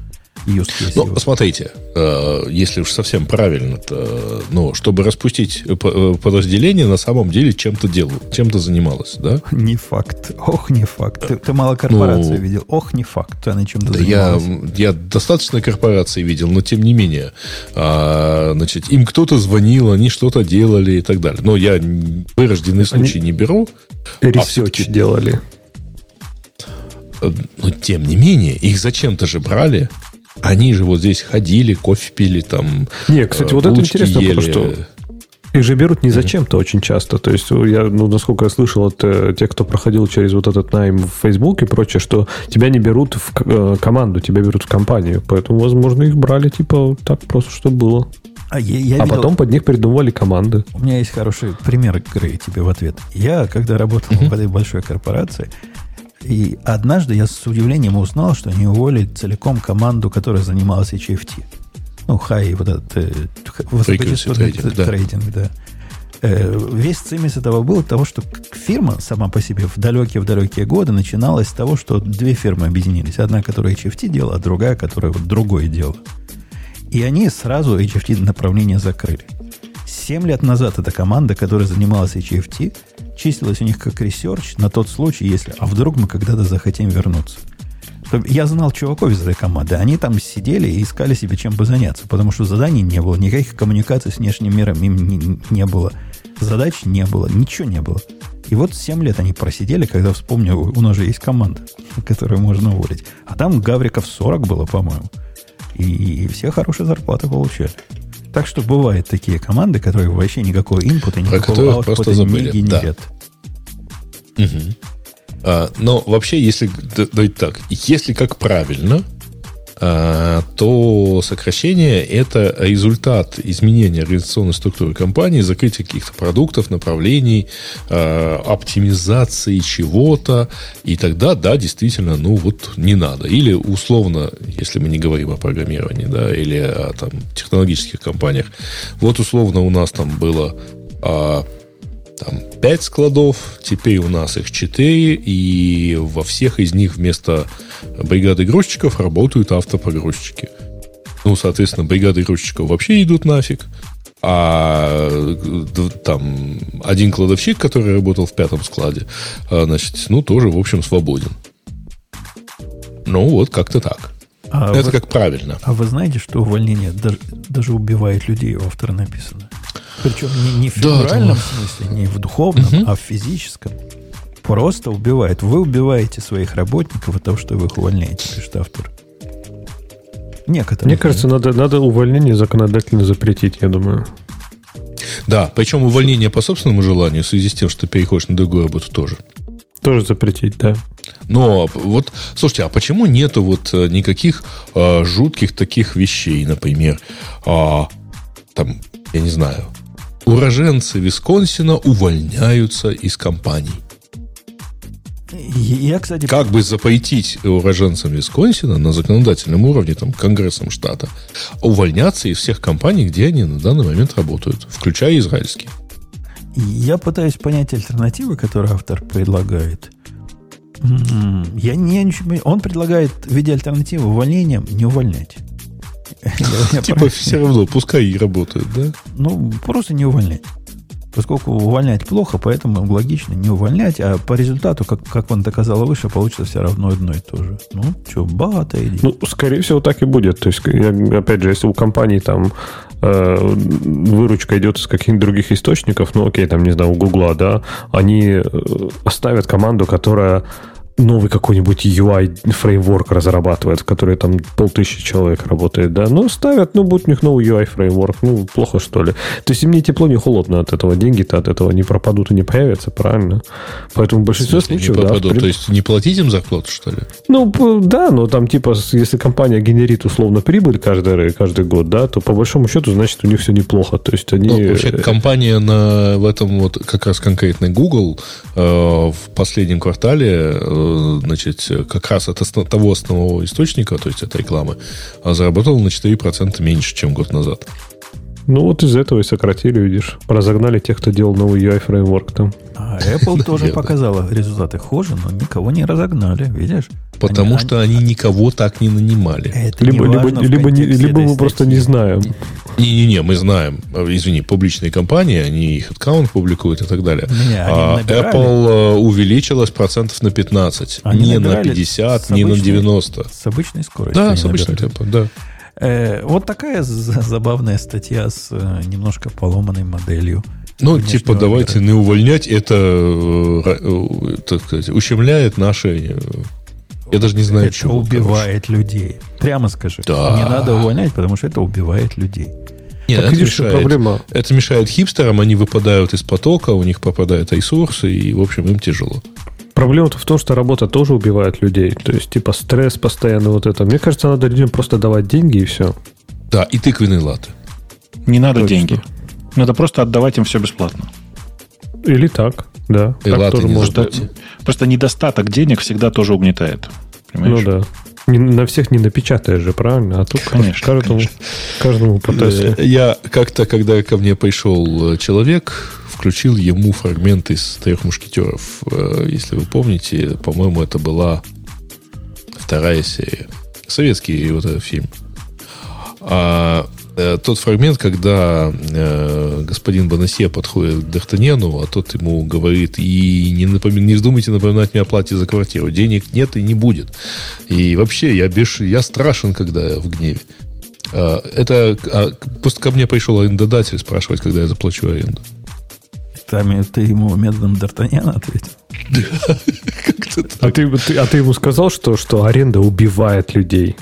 use case. Ну, его. смотрите, э, если уж совсем правильно, то, ну, чтобы распустить э, э, подразделение, на самом деле чем-то делал, чем-то занималась, да? Не факт. Ох, не факт. Ты, ты мало корпораций ну, видел. Ох, не факт. Она чем-то да занималась. Я, я достаточно корпораций видел, но тем не менее. А, значит, им кто-то звонил, они что-то делали и так далее. Но я вырожденный случай они не беру. Ресерч а делали. Но тем не менее, их зачем-то же брали. Они же вот здесь ходили, кофе пили там. Не, кстати, вот это интересно, ели. потому что их же берут не зачем-то очень часто. То есть, я, ну, насколько я слышал от э, тех, кто проходил через вот этот найм в Facebook и прочее, что тебя не берут в э, команду, тебя берут в компанию. Поэтому, возможно, их брали, типа, так просто, что было. А, я, я а видел... потом под них придумывали команды. У меня есть хороший пример, Грей, тебе в ответ. Я, когда работал в этой большой корпорации, и однажды я с удивлением узнал, что они уволили целиком команду, которая занималась HFT. Ну, хай, вот этот э, высокочастотный трейдинг, трейдинг, да. Э, весь цимис этого был того, что фирма сама по себе в далекие-в далекие годы начиналась с того, что две фирмы объединились. Одна, которая HFT делала, а другая, которая вот другое делала. И они сразу HFT направление закрыли. Семь лет назад эта команда, которая занималась HFT, числилась у них как research на тот случай, если, а вдруг мы когда-то захотим вернуться. Я знал чуваков из этой команды. Они там сидели и искали себе чем бы заняться, потому что заданий не было, никаких коммуникаций с внешним миром им не, не было, задач не было, ничего не было. И вот 7 лет они просидели, когда вспомнил, у нас же есть команда, которую можно уволить. А там гавриков 40 было, по-моему. И, и все хорошие зарплаты получали. Так что бывают такие команды, которые вообще никакого инпута, никакого аутпута не генерят. Да. Угу. А, но вообще, если давайте так, если как правильно, то сокращение – это результат изменения организационной структуры компании, закрытия каких-то продуктов, направлений, а, оптимизации чего-то. И тогда, да, действительно, ну вот не надо. Или условно, если мы не говорим о программировании, да, или о там, технологических компаниях, вот условно у нас там было там 5 складов, теперь у нас их 4, и во всех из них вместо бригады грузчиков работают автопогрузчики. Ну, соответственно, бригады грузчиков вообще идут нафиг, а там один кладовщик, который работал в пятом складе, а, значит, ну, тоже, в общем, свободен. Ну, вот как-то так. А Это вы, как правильно. А вы знаете, что увольнение даже, даже убивает людей, у автора написано? Причем не, не в фигуральном да, смысле, не в духовном, угу. а в физическом. Просто убивает. Вы убиваете своих работников от того, что вы их увольняете, пишет автор. Некоторые. Мне кажется, надо, надо увольнение законодательно запретить, я думаю. Да, причем увольнение по собственному желанию в связи с тем, что ты переходишь на другую работу тоже. Тоже запретить, да. Но вот, слушайте, а почему нету вот э, никаких э, жутких таких вещей, например, э, там, я не знаю, уроженцы Висконсина увольняются из компаний. Я, кстати... Как бы запретить уроженцам Висконсина на законодательном уровне, там, Конгрессом штата, увольняться из всех компаний, где они на данный момент работают, включая израильские. Я пытаюсь понять альтернативы, которые автор предлагает. Я не, он предлагает в виде альтернативы увольнением не увольнять. Типа все равно, пускай и работают, да? Ну, просто не увольнять. Поскольку увольнять плохо, поэтому логично не увольнять, а по результату, как, как он доказал выше, получится все равно одно и то же. Ну, что, богатая идея. Ну, скорее всего, так и будет. То есть, опять же, если у компании там э, выручка идет из каких-нибудь других источников, ну, окей, там, не знаю, у Гугла, да, они э, оставят команду, которая новый какой-нибудь UI фреймворк разрабатывает, в который там полтысячи человек работает, да, ну, ставят, ну, будет у них новый UI фреймворк, ну, плохо, что ли. То есть, им не тепло, не холодно от этого, деньги-то от этого не пропадут и не появятся, правильно? Поэтому в большинстве случаев, не пропадут, да, то есть, не платить им зарплату, что ли? Ну, да, но там, типа, если компания генерит условно прибыль каждый, каждый год, да, то по большому счету, значит, у них все неплохо, то есть, они... Ну, вообще, компания на, в этом вот, как раз конкретно Google э, в последнем квартале э, значит, как раз от основ, того основного источника, то есть от рекламы, а заработал на 4% меньше, чем год назад. Ну, вот из этого и сократили, видишь. Разогнали тех, кто делал новый UI фреймворк там. А Apple тоже показала результаты хуже, но никого не разогнали, видишь? Потому они, что они, никого так не нанимали. Это либо, не либо, либо, не, либо мы просто не знаем. Не-не-не, мы знаем. Извини, публичные компании, они их аккаунт публикуют и так далее. Не, а Apple э, увеличилась процентов на 15. Они не на 50, не на 90. С обычной скоростью. Да, с обычной темпом, да. Э, вот такая забавная статья с э, немножко поломанной моделью. Ну, типа, давайте не увольнять, это, э, так сказать, ущемляет наши... Я даже не знаю, это чего. убивает короче. людей. Прямо скажи. Да. Не надо увольнять, потому что это убивает людей. Нет, так это, мешает, проблема. это мешает хипстерам, они выпадают из потока, у них попадают ресурсы, и, в общем, им тяжело. Проблема-то в том, что работа тоже убивает людей. То есть, типа, стресс постоянно вот это. Мне кажется, надо людям просто давать деньги и все. Да, и тыквенные латы. Не надо Точно. деньги. Надо просто отдавать им все бесплатно. Или так, да. И так тоже можно. Просто, просто недостаток денег всегда тоже угнетает. Понимаешь? Ну да. Не, на всех не напечатаешь же, правильно? А тут Конечно, каждому, конечно. каждому по Тесле. Э, Я как-то, когда ко мне пришел э, человек, включил ему фрагмент из «Трех мушкетеров». Э, Если вы помните, по-моему, это была вторая серия. Советский вот этот фильм. А тот фрагмент, когда э, господин Бонасье подходит к Д'Артаньяну, а тот ему говорит, и не, напоми- не вздумайте напоминать мне о плате за квартиру. Денег нет и не будет. И вообще, я, беш... я страшен, когда я в гневе. А, Это а, просто ко мне пришел арендодатель спрашивать, когда я заплачу аренду. Там ты ему методом Д'Артаньяна ответил. А ты, ты- а ты ему сказал, что, что аренда убивает людей?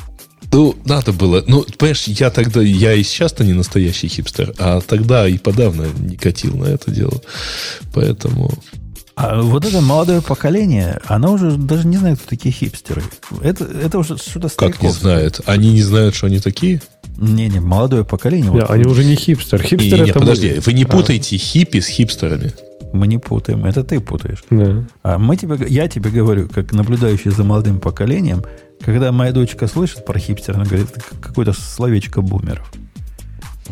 Ну, надо было. Ну, понимаешь, я тогда, я и сейчас-то не настоящий хипстер, а тогда и подавно не катил на это дело. Поэтому... А вот это молодое поколение, оно уже даже не знает, кто такие хипстеры. Это, это уже что-то Как не знают? Они не знают, что они такие? Не-не, молодое поколение. Не, вот они уже не хипстер. Не, Хипстер не, это подожди, вы не А, путайте хиппи с хипстерами. Мы не путаем, это ты путаешь. да. А мы тебе, я тебе говорю, как наблюдающий за молодым поколением, когда моя дочка слышит про хипстер, она говорит, это какое-то словечко бумеров.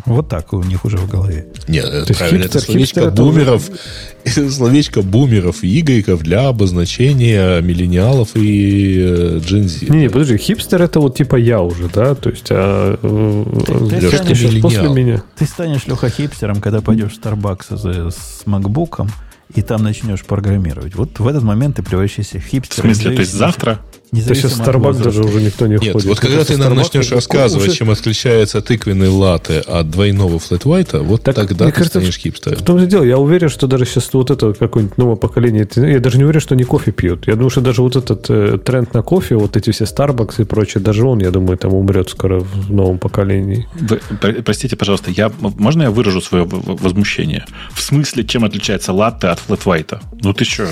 Вот так у них уже в голове. Нет, это есть правильно. это хипстер- словечко хипстер это бумеров. Это словечко бумеров и игреков для обозначения миллениалов и э, джинзи. Не, не, подожди, хипстер это вот типа я уже, да? То есть, а, э, ты Леш, станешь сейчас после меня. Ты станешь, Леха, хипстером, когда пойдешь в Starbucks с, с макбуком, и там начнешь программировать. Вот в этот момент ты превращаешься в В хипстера. смысле, то есть завтра? Да сейчас Независимо от Starbucks возраста. даже уже никто не Нет, ходит. вот когда ты нам Starbucks начнешь рассказывать, уже- чем отличается тыквенный латте от двойного флэт white, вот Так, тогда мне ты кажется, станешь В хипстером. том-то и дело, я уверен, что даже сейчас вот это какое-нибудь новое поколение, я даже не уверен, что они кофе пьют. Я думаю, что даже вот этот э, тренд на кофе, вот эти все Starbucks и прочее, даже он, я думаю, там умрет скоро в новом поколении. Вы- про- простите, пожалуйста, я, можно я выражу свое в- в- возмущение? В смысле, чем отличается латте от флэт-вайта? Ну ты что?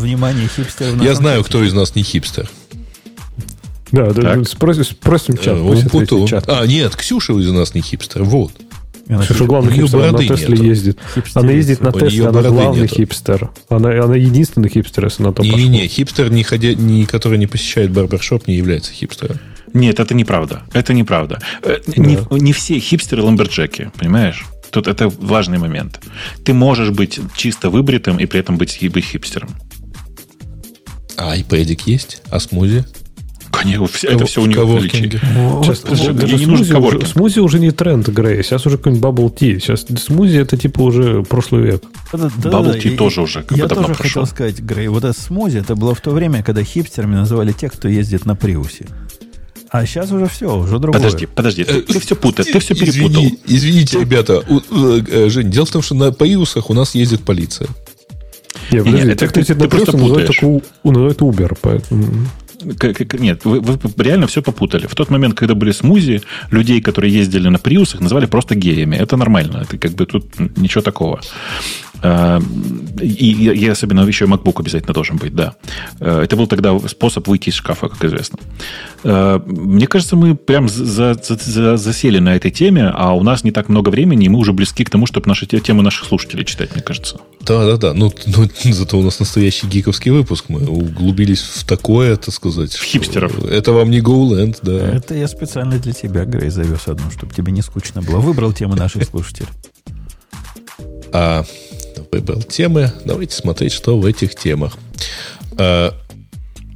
Внимание, хипстеров. на Я знаю, деле. кто из нас не хипстер. Да, да, спросим, спросим чат, Э, ответит чат. А, нет, Ксюша из нас не хипстер. Вот. Она Слушай, главный хипстер, она на Тесле нету. ездит. хипстерица. Она ездит на Тесле, она главный нету. хипстер. Она, она единственный хипстер, если на то пошло. Не-не-не, хипстер, не ходя, не, который не посещает барбершоп, не является хипстером. Нет, это неправда. Это неправда. Э, Не, не все хипстеры lumberjack и, понимаешь? Тут это важный момент. Ты можешь быть чисто выбритым и при этом быть хипстером. А айпэдик есть? А смузи? Конечно, это все у в них наличие. Даже, не нужен смузи, уже, коворкинг. смузи уже не тренд, Грей. Сейчас уже какой-нибудь bubble tea. Сейчас смузи это типа уже прошлый век. Да, да, Bubble tea тоже уже как Я тоже прошел. хотел сказать, Грей, вот это смузи, это было в то время, когда хипстерами называли тех, кто ездит на Приусе. А сейчас уже все, уже другое. Подожди, подожди, ты, ты все путаешь, ты все перепутал. Извини- извините, ребята. У- э, э, Жень, дело в том, что на Приусах у нас ездит полиция. Не, Не, подожди, это те, кто ты- ты просто путаешь. называют Uber, поэтому... К- Нет, вы, вы реально все попутали. В тот момент, когда были смузи, людей, которые ездили на приусах, называли просто геями. Это нормально. Это как бы тут ничего такого. А, И, и- и особенно еще MacBook обязательно должен быть, да. Э, Это был тогда способ выйти из шкафа, как известно. Э, Мне кажется, мы прям за- за- за- засели на этой теме, а у нас не так много времени, и мы уже близки к тому, чтобы наши те- темы наших слушателей читать, мне кажется. Да, да, да. Ну, ну, зато у нас настоящий гиковский выпуск. Мы углубились в такое, так сказать. что хипстеров. Это вам не GoLand, да. Это я специально для тебя, Грей, завез одну, чтобы тебе не скучно было. Выбрал тему наших слушателей. А выбрал темы. Давайте смотреть, что в этих темах.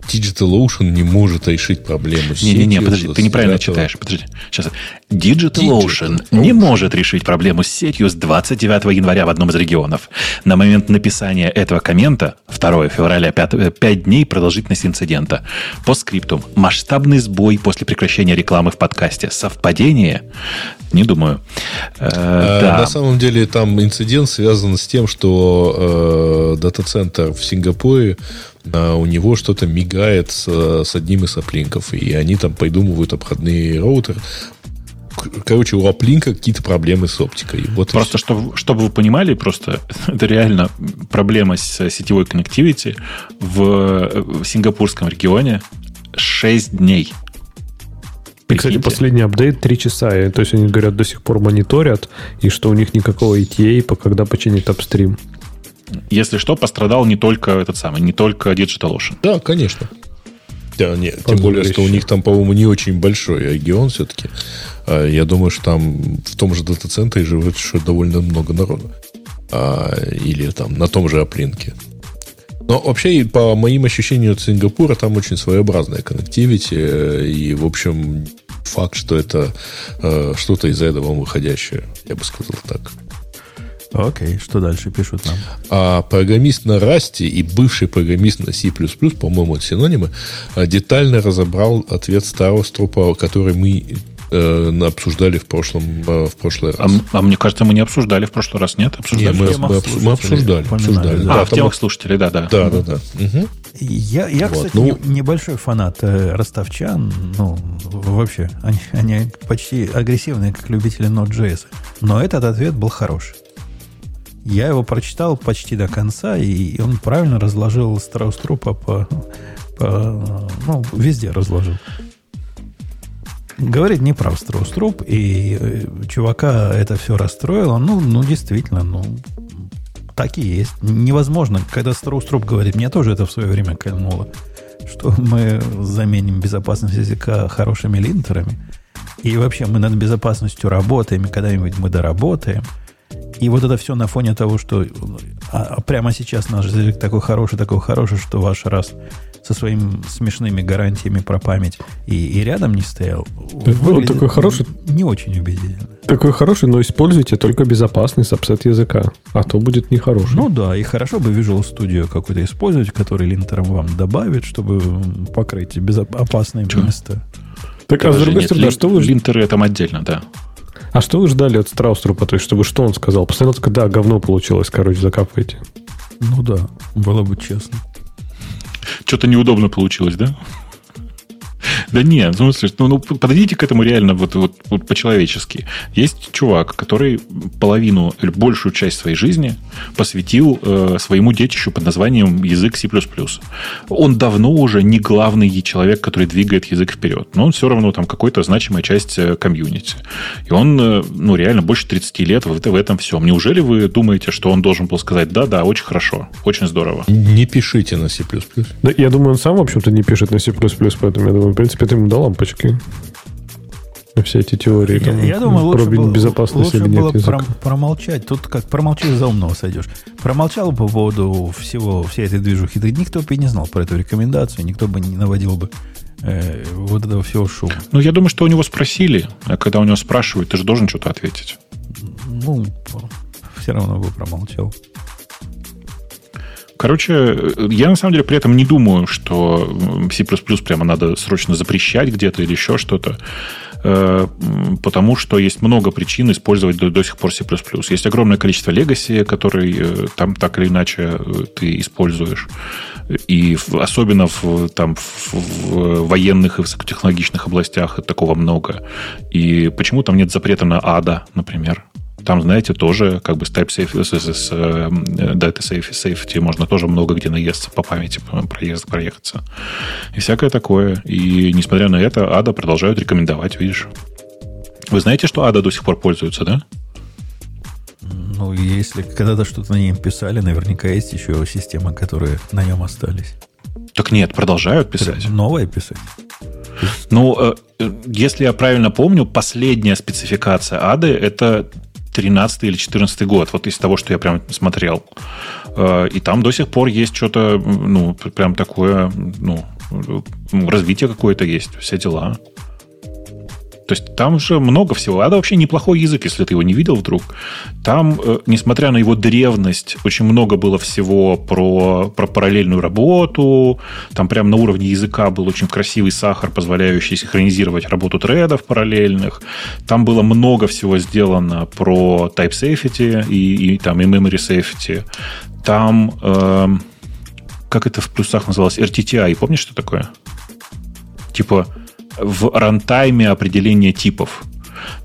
DigitalOcean не может решить проблему с Не-не-не, подожди, ты неправильно 9 читаешь. Подожди. Сейчас. DigitalOcean не может решить проблему с сетью с 29 января в одном из регионов. На момент написания этого коммента, 2 февраля, 5, 5 дней продолжительность инцидента. По скриптум. Масштабный сбой после прекращения рекламы в подкасте. Совпадение? Не думаю. Э, А, да. На самом деле там инцидент связан с тем, что э, дата-центр в Сингапуре а, у него что-то мигает с, с одним из оплинков, и они там придумывают обходные роутеры. Короче, у оплинка какие-то проблемы с оптикой. Вот Просто, чтобы, чтобы вы понимали, просто это реально проблема с сетевой коннективити в, в сингапурском регионе 6 дней. И, кстати, Прикиньте. последний апдейт 3 часа. И, то есть они говорят, до сих пор мониторят, и что у них никакого ETA, по когда починит апстрим. Если что, пострадал не только этот самый, не только DigitalOcean. Да, конечно. Да, нет, тем более, что у них там, по-моему, не очень большой регион все-таки. А, я думаю, что там в том же дата-центре живет еще довольно много народу. А, или там на том же оплинке. Но вообще, по моим ощущениям от Сингапура, там очень своеобразная коннективити. Э, и, в общем, факт, что это э, что-то из этого выходящее, я бы сказал так. Окей, что дальше пишут нам? А программист на Расте и бывший программист на C++, по-моему, это синонимы, э, детально разобрал ответ старого струпа, который мы э, обсуждали в прошлом э, в прошлый раз. А, а мне кажется, мы не обсуждали в прошлый раз, нет? Обсуждали. Нет, мы, мы, мы обсуждали. обсуждали да. А, в темах слушателей, да, да. Да, да, да. Угу. Я, я вот, кстати, ну, небольшой фанат э, ростовчан. Ну, вообще, они, они почти агрессивные, как любители Node.js. Но этот ответ был хороший. Я его прочитал почти до конца, и он правильно разложил Страус-Трупа по, по... Ну, везде разложил. Говорит не прав Страус-Труп, и э, чувака это все расстроило. Ну, ну, действительно, ну, так и есть. Невозможно, когда Страус-Труп говорит, мне тоже это в свое время кольнуло, что мы заменим безопасность языка хорошими линтерами, и вообще мы над безопасностью работаем, и когда-нибудь мы доработаем. И вот это все на фоне того, что а, а прямо сейчас наш язык такой хороший, такой хороший, что ваш раз со своими смешными гарантиями про память и, и рядом не стоял. Он такой хороший. Не очень убедительно. Такой хороший, но используйте только безопасный сабсет языка, а то будет нехороший. Ну да, и хорошо бы Visual Studio какой-то использовать, который линтером вам добавит, чтобы покрыть безопасные Чего? места. Так, а с другой стороны, что вы... Линтеры там отдельно, да. А что вы ждали от Страуструпа? То есть, чтобы что он сказал? Постоянно только, да, говно получилось, короче, закапывайте. Ну да, было бы честно. Что-то неудобно получилось, да? Да нет, в смысле, ну, ну подойдите к этому реально вот, вот, вот по-человечески. Есть чувак, который половину или большую часть своей жизни посвятил э, своему детищу под названием язык C++. Он давно уже не главный человек, который двигает язык вперед, но он все равно там какой-то значимая часть э, комьюнити. И он, э, ну, реально больше 30 лет в, в этом всем. Неужели вы думаете, что он должен был сказать, да-да, очень хорошо, очень здорово? Не пишите на C++. Да, я думаю, он сам, в общем-то, не пишет на C++, поэтому я думаю, принципе, это ему до лампочки. Все эти теории. Там, я, я думаю, лучше, было, безопасность лучше или нет было языка. промолчать. Тут как промолчи, за умного сойдешь. Промолчал по поводу всего, всей этой движухи. Да никто бы и не знал про эту рекомендацию, никто бы не наводил бы э, вот этого всего шума. Ну, я думаю, что у него спросили, а когда у него спрашивают, ты же должен что-то ответить. Ну, все равно бы промолчал. Короче, я на самом деле при этом не думаю, что C++ прямо надо срочно запрещать где-то или еще что-то, э, потому что есть много причин использовать до, до сих пор C++. Есть огромное количество legacy, который э, там так или иначе э, ты используешь. И особенно в, там, в военных и высокотехнологичных областях такого много. И почему там нет запрета на ADA, например? Там, знаете, тоже как бы с Type Safe, с, с, с Data Safe, Safety можно тоже много где наесться по памяти, проезд, проехаться. И всякое такое. И несмотря на это, ADA продолжают рекомендовать, видишь. Вы знаете, что ADA до сих пор пользуется, да? Ну, если когда-то что-то на нем писали, наверняка есть еще системы, которые на нем остались. Так нет, продолжают писать. Новое писать. Ну, э, если я правильно помню, последняя спецификация ADA это 13 или 14 год, вот из того, что я прям смотрел. Э, и там до сих пор есть что-то, ну, прям такое, ну, развитие какое-то есть, все дела. То есть там же много всего. Ада вообще неплохой язык, если ты его не видел вдруг. Там, э, несмотря на его древность, очень много было всего про, про параллельную работу. Там прям на уровне языка был очень красивый сахар, позволяющий синхронизировать работу тредов параллельных. Там было много всего сделано про type safety и, и, там, и memory safety. Там, э, как это в плюсах называлось, RTTI. Помнишь, что такое? Типа в рантайме определение типов.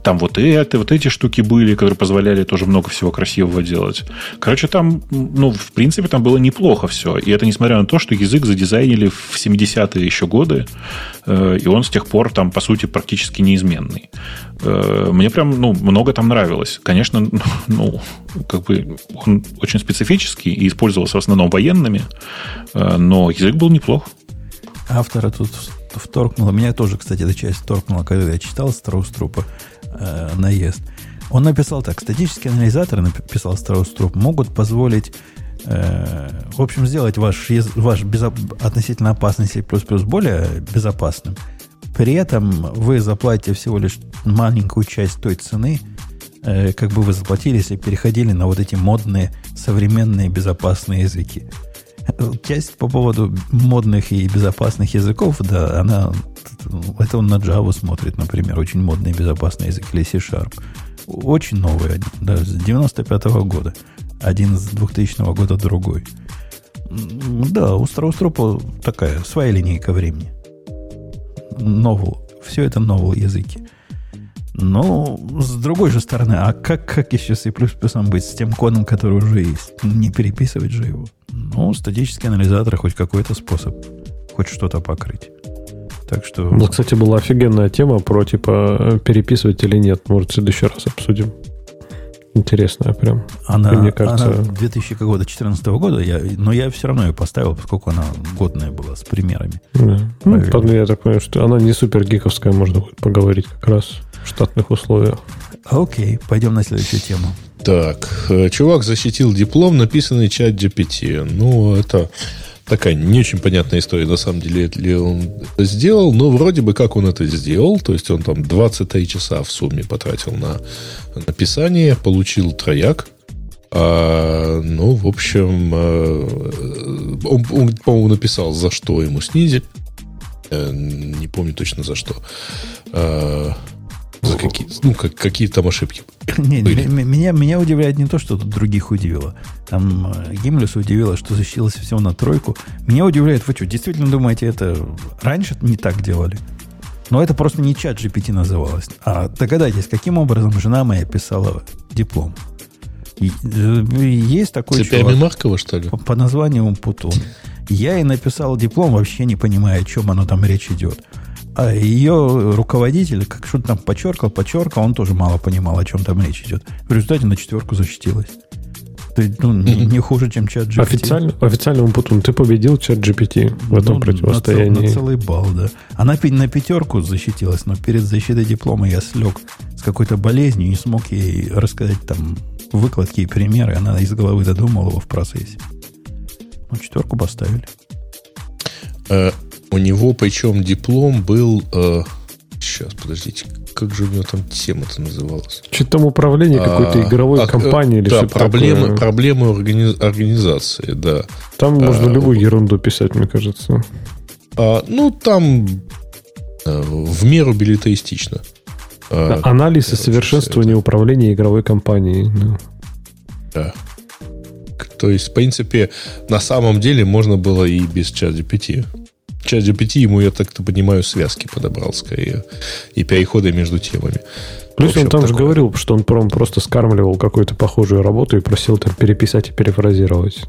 Там вот это, вот эти штуки были, которые позволяли тоже много всего красивого делать. Короче, там, ну, в принципе, там было неплохо все. И это несмотря на то, что язык задизайнили в 70-е еще годы, э, и он с тех пор там, по сути, практически неизменный. Э, мне прям, ну, много там нравилось. Конечно, ну, как бы он очень специфический и использовался в основном военными, э, но язык был неплох. Автора тут вторгнуло. Меня тоже, кстати, эта часть вторгнула, когда я читал Страус-Трупа э, наезд. Он написал так. Статические анализаторы, написал Страус-Труп, могут позволить э, в общем, сделать ваш, ваш безоп... относительно опасный C++ более безопасным. При этом вы заплатите всего лишь маленькую часть той цены, э, как бы вы заплатили, если переходили на вот эти модные, современные, безопасные языки. Часть по поводу модных и безопасных языков, да, она это он на Java смотрит, например, очень модный и безопасный язык или C-Sharp. Очень новый, да, с 95 -го года. Один с 2000 года другой. Да, у Страустропа такая своя линейка времени. Новый. Все это новые языки. Но, с другой же стороны, а как, как еще C++ быть с тем кодом, который уже есть? Не переписывать же его. Ну, статический анализатор хоть какой-то способ, хоть что-то покрыть. Так что... Ну, кстати, была офигенная тема про, типа, переписывать или нет. Может, в следующий раз обсудим. Интересная прям. Она, мне кажется... она 2014 года, я, но я все равно ее поставил, поскольку она годная была, с примерами. Да. Ну, я так понимаю, что она не супер гиковская, можно будет поговорить как раз штатных условиях. Окей, пойдем на следующую тему. Так, э, чувак защитил диплом, написанный чат GPT. Ну, это такая не очень понятная история, на самом деле, ли он это сделал, но вроде бы как он это сделал, то есть он там 23 часа в сумме потратил на написание, получил трояк, а, ну, в общем, а, он, он, по-моему, написал, за что ему снизили. Э, не помню точно за что. За какие, ну, как, какие там ошибки не, меня, меня удивляет не то, что тут других удивило. Там э, Гимлюс удивило, что защитилось всего на тройку. Меня удивляет, вы что, действительно думаете, это раньше не так делали? Но это просто не чат GPT называлось. А догадайтесь, каким образом жена моя писала диплом. Э, есть такой Цепями чувак, Маркова, что ли? По, по названию Путун. Я и написал диплом, вообще не понимая, о чем оно там речь идет. А ее руководитель, как что-то там подчеркал, подчеркал, он тоже мало понимал, о чем там речь идет. В результате на четверку защитилась. Ты, ну, не, не хуже, чем чат GPT. Официально, официальному Путун ты победил чат GPT в этом ну, противостоянии. На, цел, на целый балл, да. Она на пятерку защитилась, но перед защитой диплома я слег с какой-то болезнью и смог ей рассказать там выкладки и примеры. Она из головы додумала его в процессе. Ну, четверку поставили. Э, у него, причем, диплом был... Э, сейчас, подождите, как же у него там тема-то называлась? Что-то там управление а, какой-то игровой а, компании или да, что-то проблемы, такое. проблемы органи- организации, да. Там а, можно любую ерунду писать, мне кажется. А, ну, там а, в меру билетаистично. А, Анализ и совершенствование управления игровой компанией. Да. да. То есть, в принципе, на самом деле можно было и без чат GPT. Чат GPT ему, я так-то понимаю, связки подобрал скорее. И переходы между темами. Плюс общем, он там такое. же говорил, что он просто скармливал какую-то похожую работу и просил там переписать и перефразировать.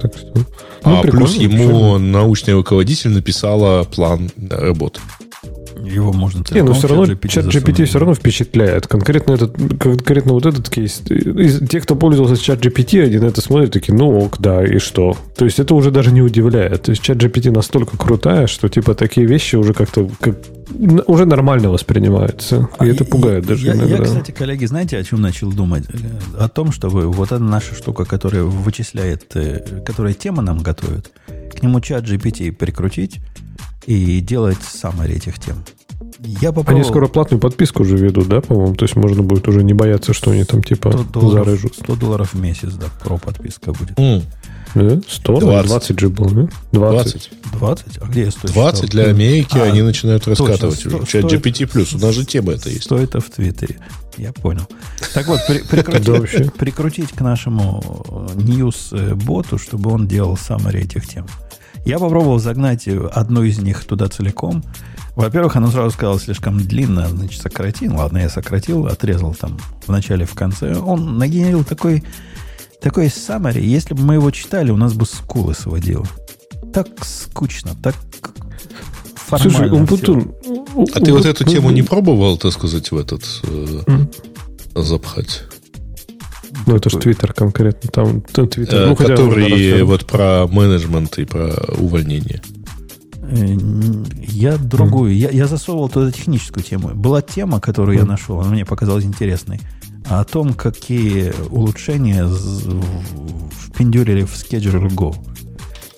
Так что, ну, а плюс ему научный руководитель написала план работы. Его можно Не, но все равно чат GPT все равно впечатляет. Конкретно, этот, конкретно вот этот кейс. Из, те, кто пользовался чат GPT, они на это смотрят такие, ну ок, да, и что? То есть это уже даже не удивляет. То есть чат GPT настолько крутая, что типа такие вещи уже как-то как, уже нормально воспринимаются. И а это пугает и, даже я, иногда. Я, кстати, коллеги, знаете, о чем начал думать? О том, чтобы вот эта наша штука, которая вычисляет, э, которая тема нам готовит, к нему чат GPT прикрутить, и делать саммари этих тем. Я попробовал... Они скоро платную подписку уже ведут, да, по-моему? То есть можно будет уже не бояться, что они там типа 100 долларов, зарыжут. 100 долларов в месяц, да, про подписка будет. Mm. Да? 100? 20. 20 же был, да? 20. 20? А где я 100 20 для Америки а, они начинают раскатывать точно, 100, уже. Чат GPT+, плюс, у нас же тема это есть. 100 это в Твиттере. Я понял. Так вот, при, прикрутить, прикрутить к нашему news-боту, чтобы он делал саммари этих тем. Я попробовал загнать одну из них туда целиком. Во-первых, оно сразу сказал слишком длинно, значит, сократи. Ну, ладно, я сократил, отрезал там в начале, в конце. Он нагенерил такой, такой summary. Если бы мы его читали, у нас бы скулы сводило. Так скучно, так формально. Слушай, Умпутун... А ты вот эту тему не пробовал, так сказать, в этот э, запхать? Ну, это же Твиттер конкретно. Там, там Twitter. Э, ну, хотя который вот про менеджмент и про увольнение. Э, Я другую. Я, я засовывал туда техническую тему. Была тема, которую я нашел, она мне показалась интересной. О том, какие улучшения впендюрили в Schedule Go.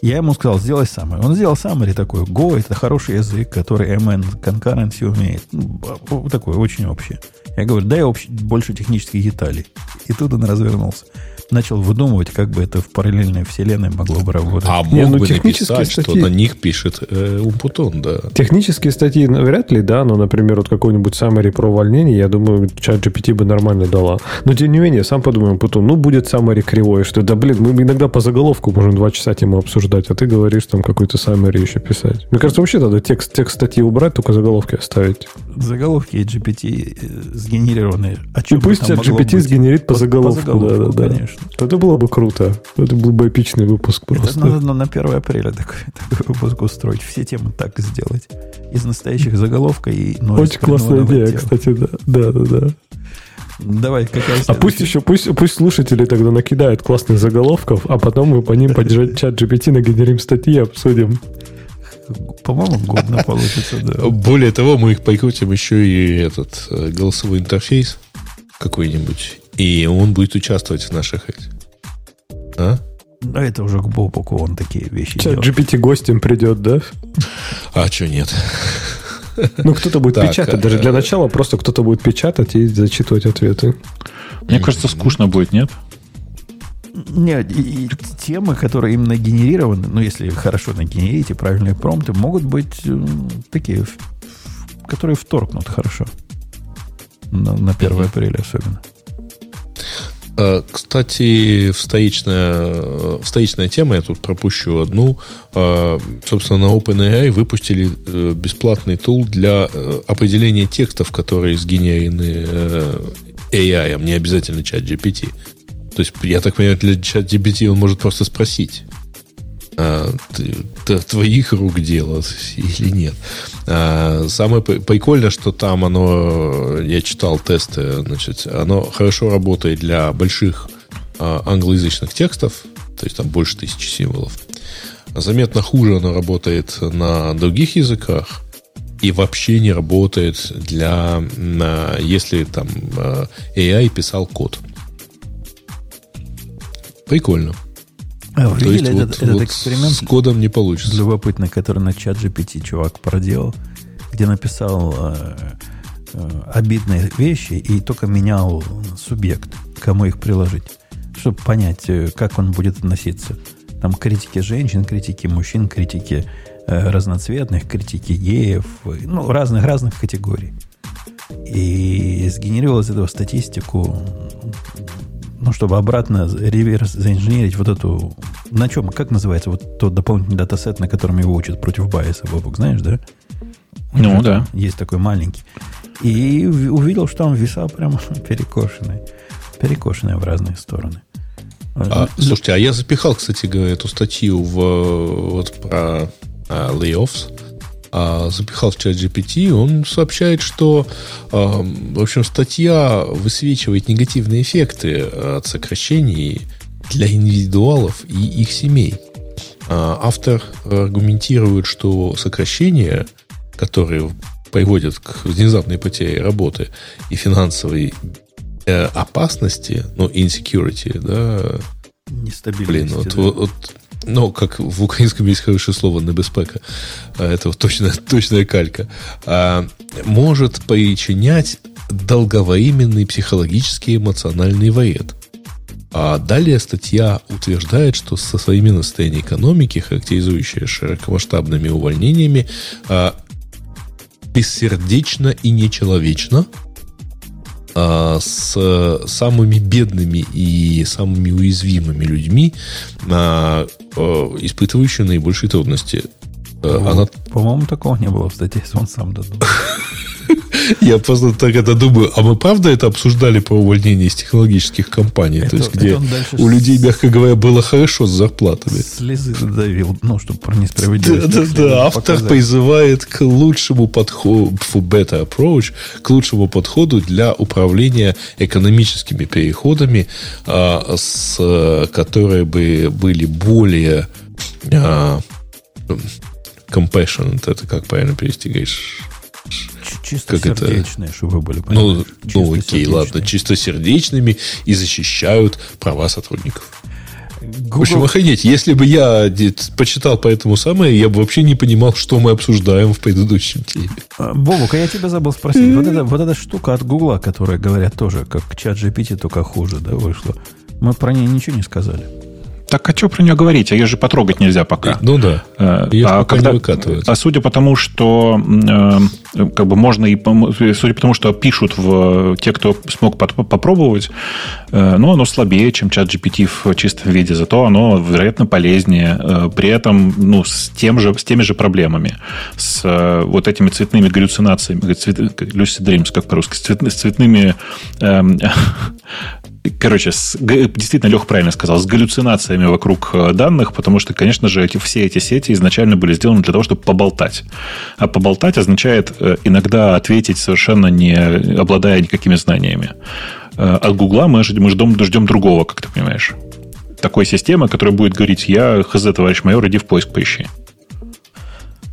Я ему сказал, сделай summary. Он сделал summary такой. Go это хороший язык, который MN concurrency умеет. Ну, такой, очень общий. Я говорю, дай общ- больше технических деталей. И тут он развернулся. Начал выдумывать, как бы это в параллельной вселенной могло бы работать. А мог Не, ну, бы технические написать, что статьи- на них пишет э, Умпутун, да. Технические статьи вряд ли, да, но, например, вот какой-нибудь summary про увольнение, я думаю, чат GPT бы нормально дала. Но, тем не менее, сам подумаем, потом, ну, будет summary кривой, что, да, блин, мы иногда по заголовку можем два часа тему обсуждать, а ты говоришь там какой-то summary еще писать. Мне кажется, вообще надо текст, текст статьи убрать, только заголовки оставить. Заголовки GPT э, сгенерированные. О И чем бы пусть GPT быть? сгенерит по, По- заголовку. по заголовку, да, да, да. конечно. Это было бы круто. Это был бы эпичный выпуск Это просто. надо на, на 1 апреля такой, такой выпуск устроить. Все темы так сделать. Из настоящих заголовка и Очень классная идея, кстати, да. Да, да, да. Давай, какая А пусть следующая? еще, пусть, пусть слушатели тогда накидают классных заголовков, а потом мы по ним поддержать чат GPT, нагенерим статьи и обсудим. По-моему, годно получится, да. Более того, мы их прикрутим еще и этот э, голосовой интерфейс какой-нибудь, и он будет участвовать в наших этих. А? А это уже к Бобуку он такие вещи Чат делает. GPT гостем придет, да? А что нет? Ну, кто-то будет Так, печатать. э, Даже для начала просто кто-то будет печатать и зачитывать ответы. Мне кажется, скучно будет, нет? Нет, и, и темы, которые им нагенерированы, ну, если хорошо нагенерите, правильные промпты, могут быть м, такие, которые вторгнут хорошо. На, на 1 апреля особенно. Э, Кстати, встоечная, встоечная тема, я тут пропущу одну. Э, Собственно, на OpenAI выпустили э, бесплатный тул для э, определения текстов, которые сгенерены э, AI, а не обязательно чат GPT. То есть, я так понимаю, для чат GPT он может просто спросить. А, твоих рук дело или нет. А, Самое прикольное, что там оно, я читал тесты, значит, оно хорошо работает для больших а, англоязычных текстов, то есть там больше тысячи символов. Заметно хуже оно работает на других языках и вообще не работает для, на- если там а, AI писал код. Прикольно. А вы То есть видели вот- этот, этот вот эксперимент с кодом не получится. любопытный, который на чат GPT чувак проделал, где написал э, э, обидные вещи и только менял субъект, кому их приложить, чтобы понять, э, как он будет относиться. Там критики женщин, критики мужчин, критики э, разноцветных, критики геев, ну, разных-разных категорий. И сгенерировал из этого статистику, ну, чтобы обратно реверс заинженерить вот эту... На чем, как называется вот тот дополнительный датасет, на котором его учат против байса, Бобок, знаешь, да? Ну, да. Есть такой маленький. И увидел, что он веса прямо перекошенный. Перекошенный в разные стороны. А, слушайте, а я запихал, кстати говоря, эту статью в, вот про а, layoffs. А, запихал в чат GPT, он сообщает, что, а, в общем, статья высвечивает негативные эффекты от сокращений для индивидуалов и их семей. А, автор аргументирует, что сокращения, которые приводят к внезапной потере работы и финансовой э, опасности, ну, insecurity, да, Нестабильность. Блин, вот, вот, вот, ну, как в украинском есть хорошее слово небеспека, а, это вот точная, точная калька, а, может причинять долговременный психологический эмоциональный вред. А далее статья утверждает, что со современное состояние экономики, характеризующее широкомасштабными увольнениями, а, бессердечно и нечеловечно, с самыми бедными и самыми уязвимыми людьми, а, испытывающими наибольшие трудности. Э, Она... По-моему, такого не было в статье, он сам додумал. Я просто так это думаю, а мы правда это обсуждали по увольнению из технологических компаний? Это- То есть, где у людей, мягко говоря, было хорошо с зарплатами. Слезы давил, ну, чтобы про Да, несправедливость. да, следует да. Автор показать. призывает к лучшему подходу, better approach, к лучшему подходу для управления экономическими переходами, а, с, э, которые бы были более а, compassionate, это как правильно перевести, говоришь? Чисто как это? сердечные, чтобы вы были. Ну, понимаешь? ну окей, ладно, чистосердечными и защищают права сотрудников. В общем, Google, охренеть, если бы я почитал по этому самое, я бы вообще не понимал, что мы обсуждаем в предыдущем теме. А, Бобук, а я тебя забыл спросить. Вот, эта, вот эта штука от Гугла, которая, говорят, тоже как чат GPT, только хуже, да, вышла. Мы про нее ничего не сказали. Так а что про нее говорить? А ее же потрогать нельзя пока. Ну да. Э, ж а пока не выкатывают. А судя по тому, что э, как бы можно и судя по тому, что пишут в те, кто смог попробовать, э, ну, оно слабее, чем чат GPT в чистом виде, зато оно, вероятно, полезнее. Э, при этом, ну, с тем же, с теми же проблемами, с э, вот этими цветными галлюцинациями, цвет, dreams, как по-русски, с, цвет- с цветными эм, Короче, с, действительно, Лех правильно сказал, с галлюцинациями вокруг э, данных, потому что, конечно же, эти, все эти сети изначально были сделаны для того, чтобы поболтать. А поболтать означает э, иногда ответить совершенно не обладая никакими знаниями. Э, От Гугла мы, мы ждем, ждем другого, как ты понимаешь. Такой системы, которая будет говорить, я, хз, товарищ майор, иди в поиск поищи.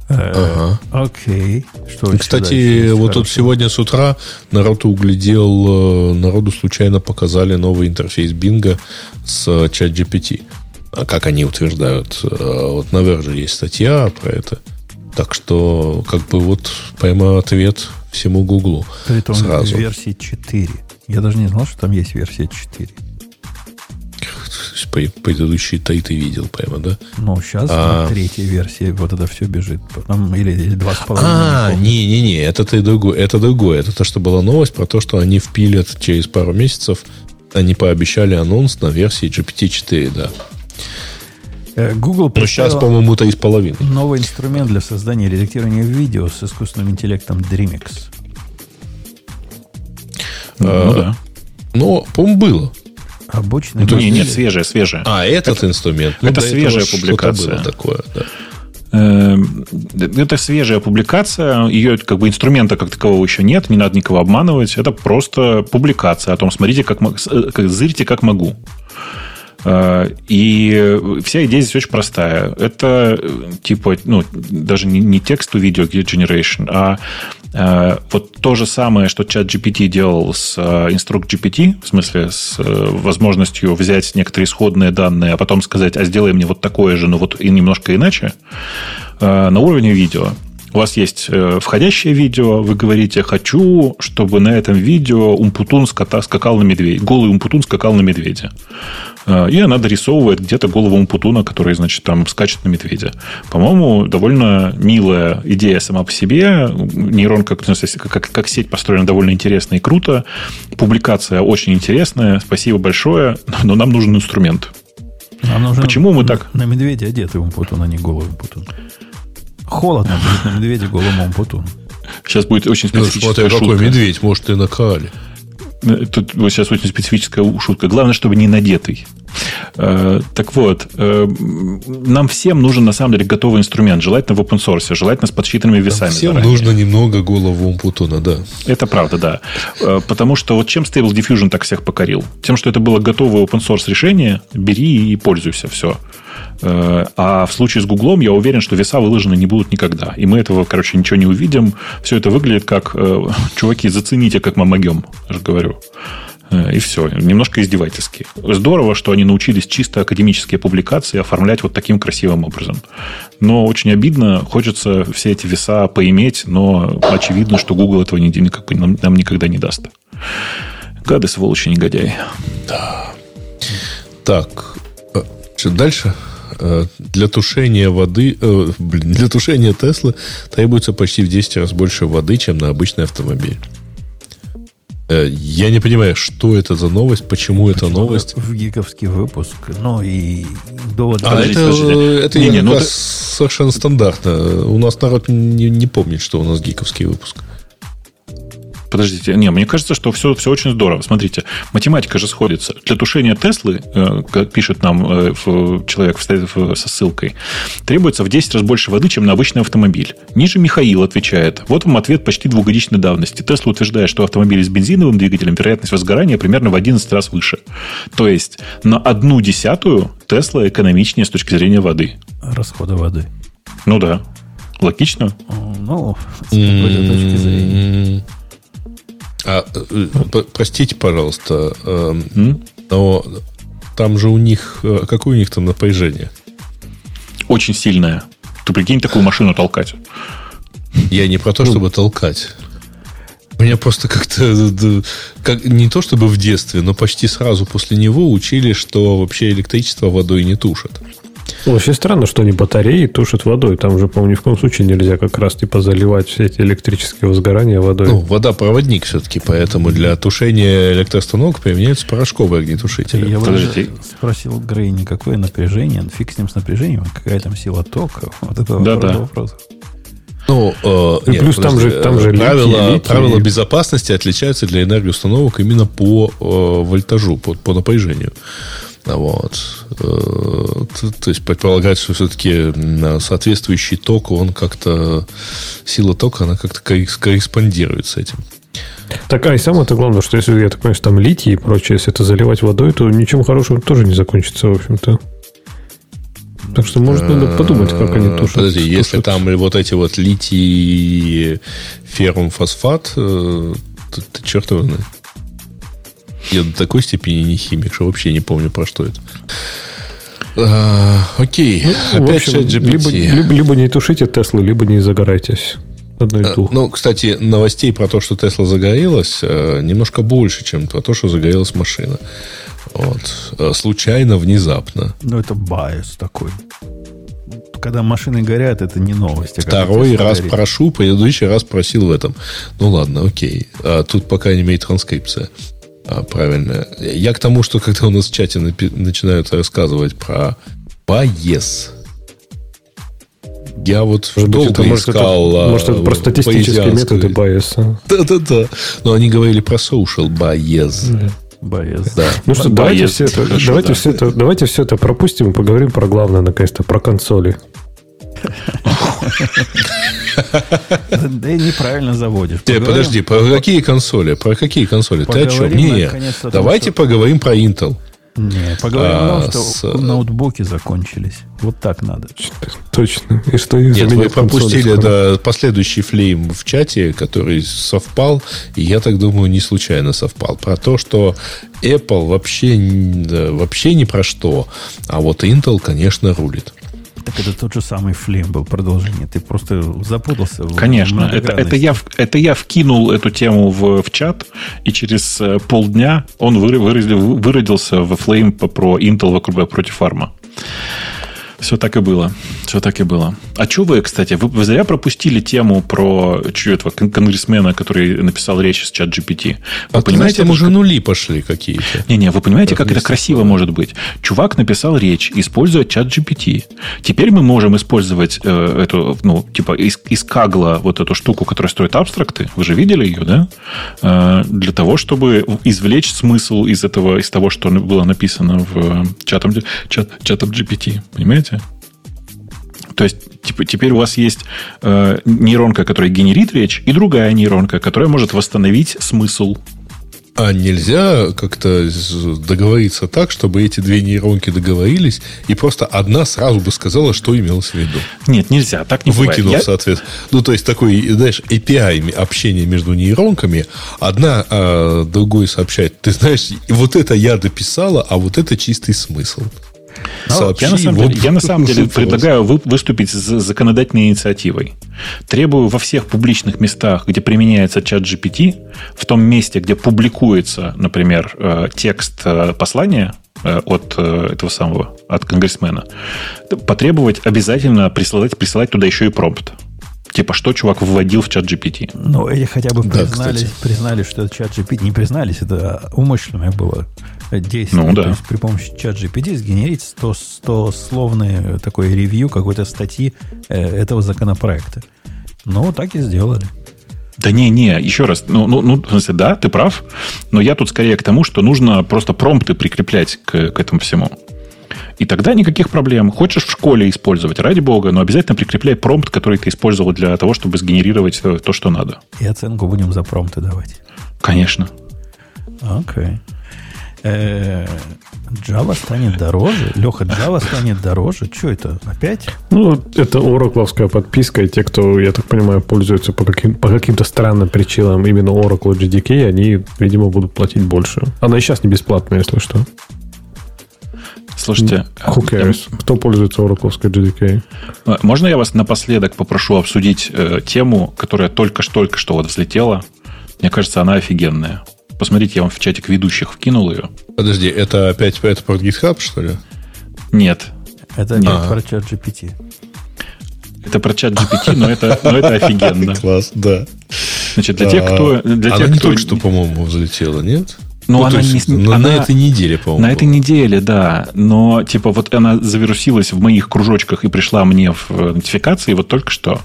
Э, Ага. Окей. Что Кстати, вот тут сегодня с утра народ углядел, э, народу случайно показали новый интерфейс Бинга с э, чат GPT. А как они утверждают, вот на Verge есть статья про это. Так что, как бы вот прямо ответ всему Гуглу. Притом сразу. версии 4. Я даже не знал, что там есть версия 4. По- Предыдущие-то и ты видел прямо, да? Ну, сейчас А. на третьей версии вот это все бежит. Потом, или, или два с А, половиной. не-не-не, это ты другое. Это другое. Это то, что была новость про то, что они впилят через пару месяцев. Они пообещали анонс на версии GPT-4, да. Э, Google Но сейчас, представила по-моему, три с половиной. новый инструмент для создания и редактирования видео с искусственным интеллектом Dreamix. Ну да. Но, по-моему, было. Обычный Не, модель. нет, свежая, свежая. А, этот инструмент. Ну, это свежая публикация. было такое, да. Э, Это свежая публикация. Ее как бы инструмента как такового еще нет, не надо никого обманывать. Это просто публикация о том, смотрите, как, э, как зырите, как могу. Э, И вся идея здесь очень простая. Это э, типа, ну, даже не, не текст to video generation, а вот то же самое, что чат GPT делал с э, Instruct GPT, в смысле с э, возможностью взять некоторые исходные данные, а потом сказать, а сделай мне вот такое же, но вот и немножко иначе, э, на уровне видео. У вас есть э, входящее видео, вы говорите, хочу, чтобы на этом видео Умпутун скакал на медведя, голый Умпутун скакал на медведя. Э, И она дорисовывает где-то голову Умпутуна, который, значит, там скачет на медведя. По-моему, довольно милая идея сама по себе. Смысле, как, как, как сеть построена довольно интересно и круто. Публикация очень интересная. Спасибо большое. Но нам нужен инструмент. Нам нужен Почему мы так? На медведя одетый умпутун, а не голый умпутун. Холодно будет на медведе голому умпутуну. Сейчас будет очень Ну, специфическая какой шутка. медведь, может, и на крале. Э, Тут вот сейчас очень специфическая шутка. Главное, чтобы не надетый. Э, Так вот, э, нам всем нужен на самом деле готовый инструмент, желательно в open source, желательно с подсчитанными весами. Всем заранее. нужно немного голову Умпутуна, да. Это правда, да. Э, Потому что вот чем Stable Diffusion так всех покорил? Тем, что это было готовое open source решение, бери и пользуйся, все. А в случае с Гуглом я уверен, что веса выложены не будут никогда. И мы этого, короче, ничего не увидим. Все это выглядит как... Чуваки, зацените, как мы могем, я же говорю. Э, И все. Немножко издевательски. Здорово, что они научились чисто академические публикации оформлять вот таким красивым образом. Но очень обидно. Хочется все эти веса поиметь, но очевидно, что Google этого никак- нам, нам никогда не даст. Гады, сволочи, негодяй. Так, э, что дальше? Э, Для тушения воды, э, блин, для тушения Теслы требуется почти в 10 раз больше воды, чем на обычный автомобиль. Э, Я не понимаю, что это за новость, почему это новость. В гиковский выпуск. Ну и довод. А Подождите, это, подождите. это Не, не, ну совершенно стандартно. У нас народ не, не помнит, что у нас гиковский выпуск. Подождите, не, мне кажется, что все, все очень здорово. Смотрите, математика же сходится. Для тушения Теслы, э, как пишет нам э, человек со ссылкой, требуется в 10 раз больше воды, чем на обычный автомобиль. Ниже Михаил отвечает. Вот вам ответ почти двухгодичной давности. Тесла утверждает, что автомобили с бензиновым двигателем вероятность возгорания примерно в 11 раз выше. То есть на одну десятую Тесла экономичнее с точки зрения воды. Расхода воды. Ну да. Логично? Ну, с какой-то точки зрения. А, э, простите, пожалуйста, э, но там же у них... Э, какое у них там напряжение? Очень сильное. Ты прикинь такую машину толкать. Я не про то, ну. чтобы толкать. Меня просто как-то как, не то чтобы в детстве, но почти сразу после него учили, что вообще электричество водой не тушит. Ну, вообще странно, что они батареи тушат водой. Там же, по-моему, ни в коем случае нельзя как раз типа заливать все эти электрические возгорания водой. Ну, вода проводник все-таки, поэтому для тушения электростанок применяются порошковые огнетушители. Я бы спросил Грей, никакое напряжение, фиг с ним с напряжением, какая там сила тока. Вот это да, да. вопрос. Ну, э, и нет, плюс там же, там же правила, литий, правила безопасности отличаются для энергоустановок именно по э, вольтажу, по, по напряжению. Вот. Э, то, есть предполагается, что все-таки соответствующий ток, он как-то, сила тока, она как-то корреспондирует с этим. Так, а и самое-то главное, что если, я так понимаю, там литий и прочее, если это заливать водой, то ничем хорошим тоже не закончится, в общем-то. Так что, может, надо подумать, как они тушат. Подожди, если там вот эти вот литий, феррум, фосфат, э, то, то черт его знает. Я до такой степени не химик, что вообще не помню, про что это. А, окей. Ну, Опять общем, либо, либо, либо не тушите Теслу, либо не загорайтесь. Одно и а, Ну, кстати, новостей про то, что Тесла загорелась, э, немножко больше, чем про то, что загорелась машина. Вот. Э, случайно, внезапно. Ну, это bias такой. Когда машины горят, это не новость. А Второй раз горит. прошу, предыдущий раз просил в этом. Ну ладно, окей. А тут, по крайней мере, транскрипция. А, правильно. Я к тому, что когда у нас в чате напи- начинают рассказывать про поез, я вот может долго это, может, искал... Это, может, это про статистические методы байеса. Да-да-да. Но они говорили про social bias. Боец. Да. Ну что, давайте, все это, давайте, да. все это, давайте все это пропустим и поговорим про главное, наконец-то, про консоли. Да и неправильно заводишь. Подожди, про какие консоли? Про какие консоли? Ты о чем? Не, давайте поговорим про Intel. Не, поговорим а, о том, что с... ноутбуки закончились. Вот так надо. Точно. И что Нет, вы пропустили да, последующий флейм в чате, который совпал, и я так думаю, не случайно совпал. Про то, что Apple вообще, вообще ни про что, а вот Intel, конечно, рулит. Так это тот же самый флейм был, продолжение. Ты просто запутался. Конечно. Это, это, я, это я вкинул эту тему в, в чат, и через э, полдня он выразил, выродился в флейм про Intel вокруг против фарма. Все так и было. Все так и было. А что вы, кстати, вы, вы зря пропустили тему про что этого конгрессмена, который написал речь с чат GPT. Вы а понимаете, там уже нули пошли какие-то. Не-не, вы понимаете, как, как это красиво может быть? Чувак написал речь, используя чат GPT. Теперь мы можем использовать э, эту, ну, типа из, из Кагла вот эту штуку, которая строит абстракты. Вы же видели ее, да? Э, для того, чтобы извлечь смысл из этого, из того, что было написано в чатом, чат, чатом GPT. Понимаете? Понимаете? То есть типа, теперь у вас есть э, нейронка, которая генерит речь, и другая нейронка, которая может восстановить смысл. А нельзя как-то договориться так, чтобы эти две нейронки договорились, и просто одна сразу бы сказала, что имелось в виду? Нет, нельзя, так не Выкинув, бывает. соответственно. Ну, то есть, такой, знаешь, API общения между нейронками, одна а, другой сообщает, ты знаешь, вот это я дописала, а вот это чистый смысл. Сообщи, я, на самом вот деле, я на самом деле предлагаю вы, выступить с законодательной инициативой. Требую во всех публичных местах, где применяется чат GPT, в том месте, где публикуется, например, э, текст э, послания э, от этого самого, от конгрессмена, потребовать обязательно присылать, присылать туда еще и промпт. Типа, что чувак вводил в чат GPT? Ну, или хотя бы да, признали, что это чат GPT. Не признались, это умышленное было действия. Ну, да. То есть при помощи чат GPT сгенерить 100, 100 словное такое ревью какой-то статьи э, этого законопроекта. Ну, так и сделали. Да не, не, еще раз, ну, ну, ну, в смысле, да, ты прав, но я тут скорее к тому, что нужно просто промпты прикреплять к, к этому всему. И тогда никаких проблем. Хочешь в школе использовать, ради бога, но обязательно прикрепляй промпт, который ты использовал для того, чтобы сгенерировать то, что надо. И оценку будем за промпты давать. Конечно. Окей. Okay. Э, Java станет дороже? Леха, Java станет дороже? Что это? Опять? Ну, это оракловская подписка, и те, кто, я так понимаю, пользуются по, каким, по каким-то странным причинам именно Oracle GDK, они, видимо, будут платить больше. Она и сейчас не бесплатная, если что. Слушайте... Who cares? Я... Кто пользуется Oracle GDK? Э, можно я вас напоследок попрошу обсудить э, тему, которая только-только что вот взлетела? Мне кажется, она офигенная. Посмотрите, я вам в чатик ведущих вкинул ее. Подожди, это опять это про GitHub, что ли? Нет. Это опять а. про чат GPT. Это про чат GPT, но это, но это офигенно. Класс, да. Значит, для тех, кто... Для Она тех, не только что, по-моему, взлетела, нет? Ну, ну она есть, не, ну, она, на этой неделе, по-моему. На этой неделе, да. Но, типа, вот она завирусилась в моих кружочках и пришла мне в э, нотификации вот только что.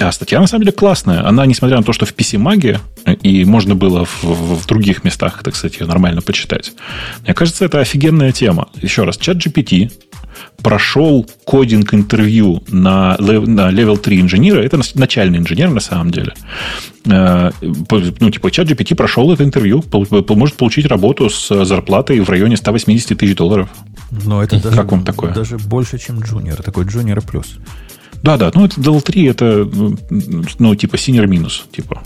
А статья, на самом деле, классная. Она, несмотря на то, что в PC-маге, э, и можно было в, в, в других местах, так сказать, ее нормально почитать. Мне кажется, это офигенная тема. Еще раз, чат GPT прошел кодинг-интервью на, на Level 3 инженера. Это начальный инженер, на самом деле. Э, ну, типа, чат GPT прошел это интервью, может получить работу с зарплатой в районе 180 тысяч долларов. Но это даже, как вам такое? Даже больше, чем junior. Такой junior плюс. Да, да. Ну, это Level 3 это, ну, типа, senior минус. Типа,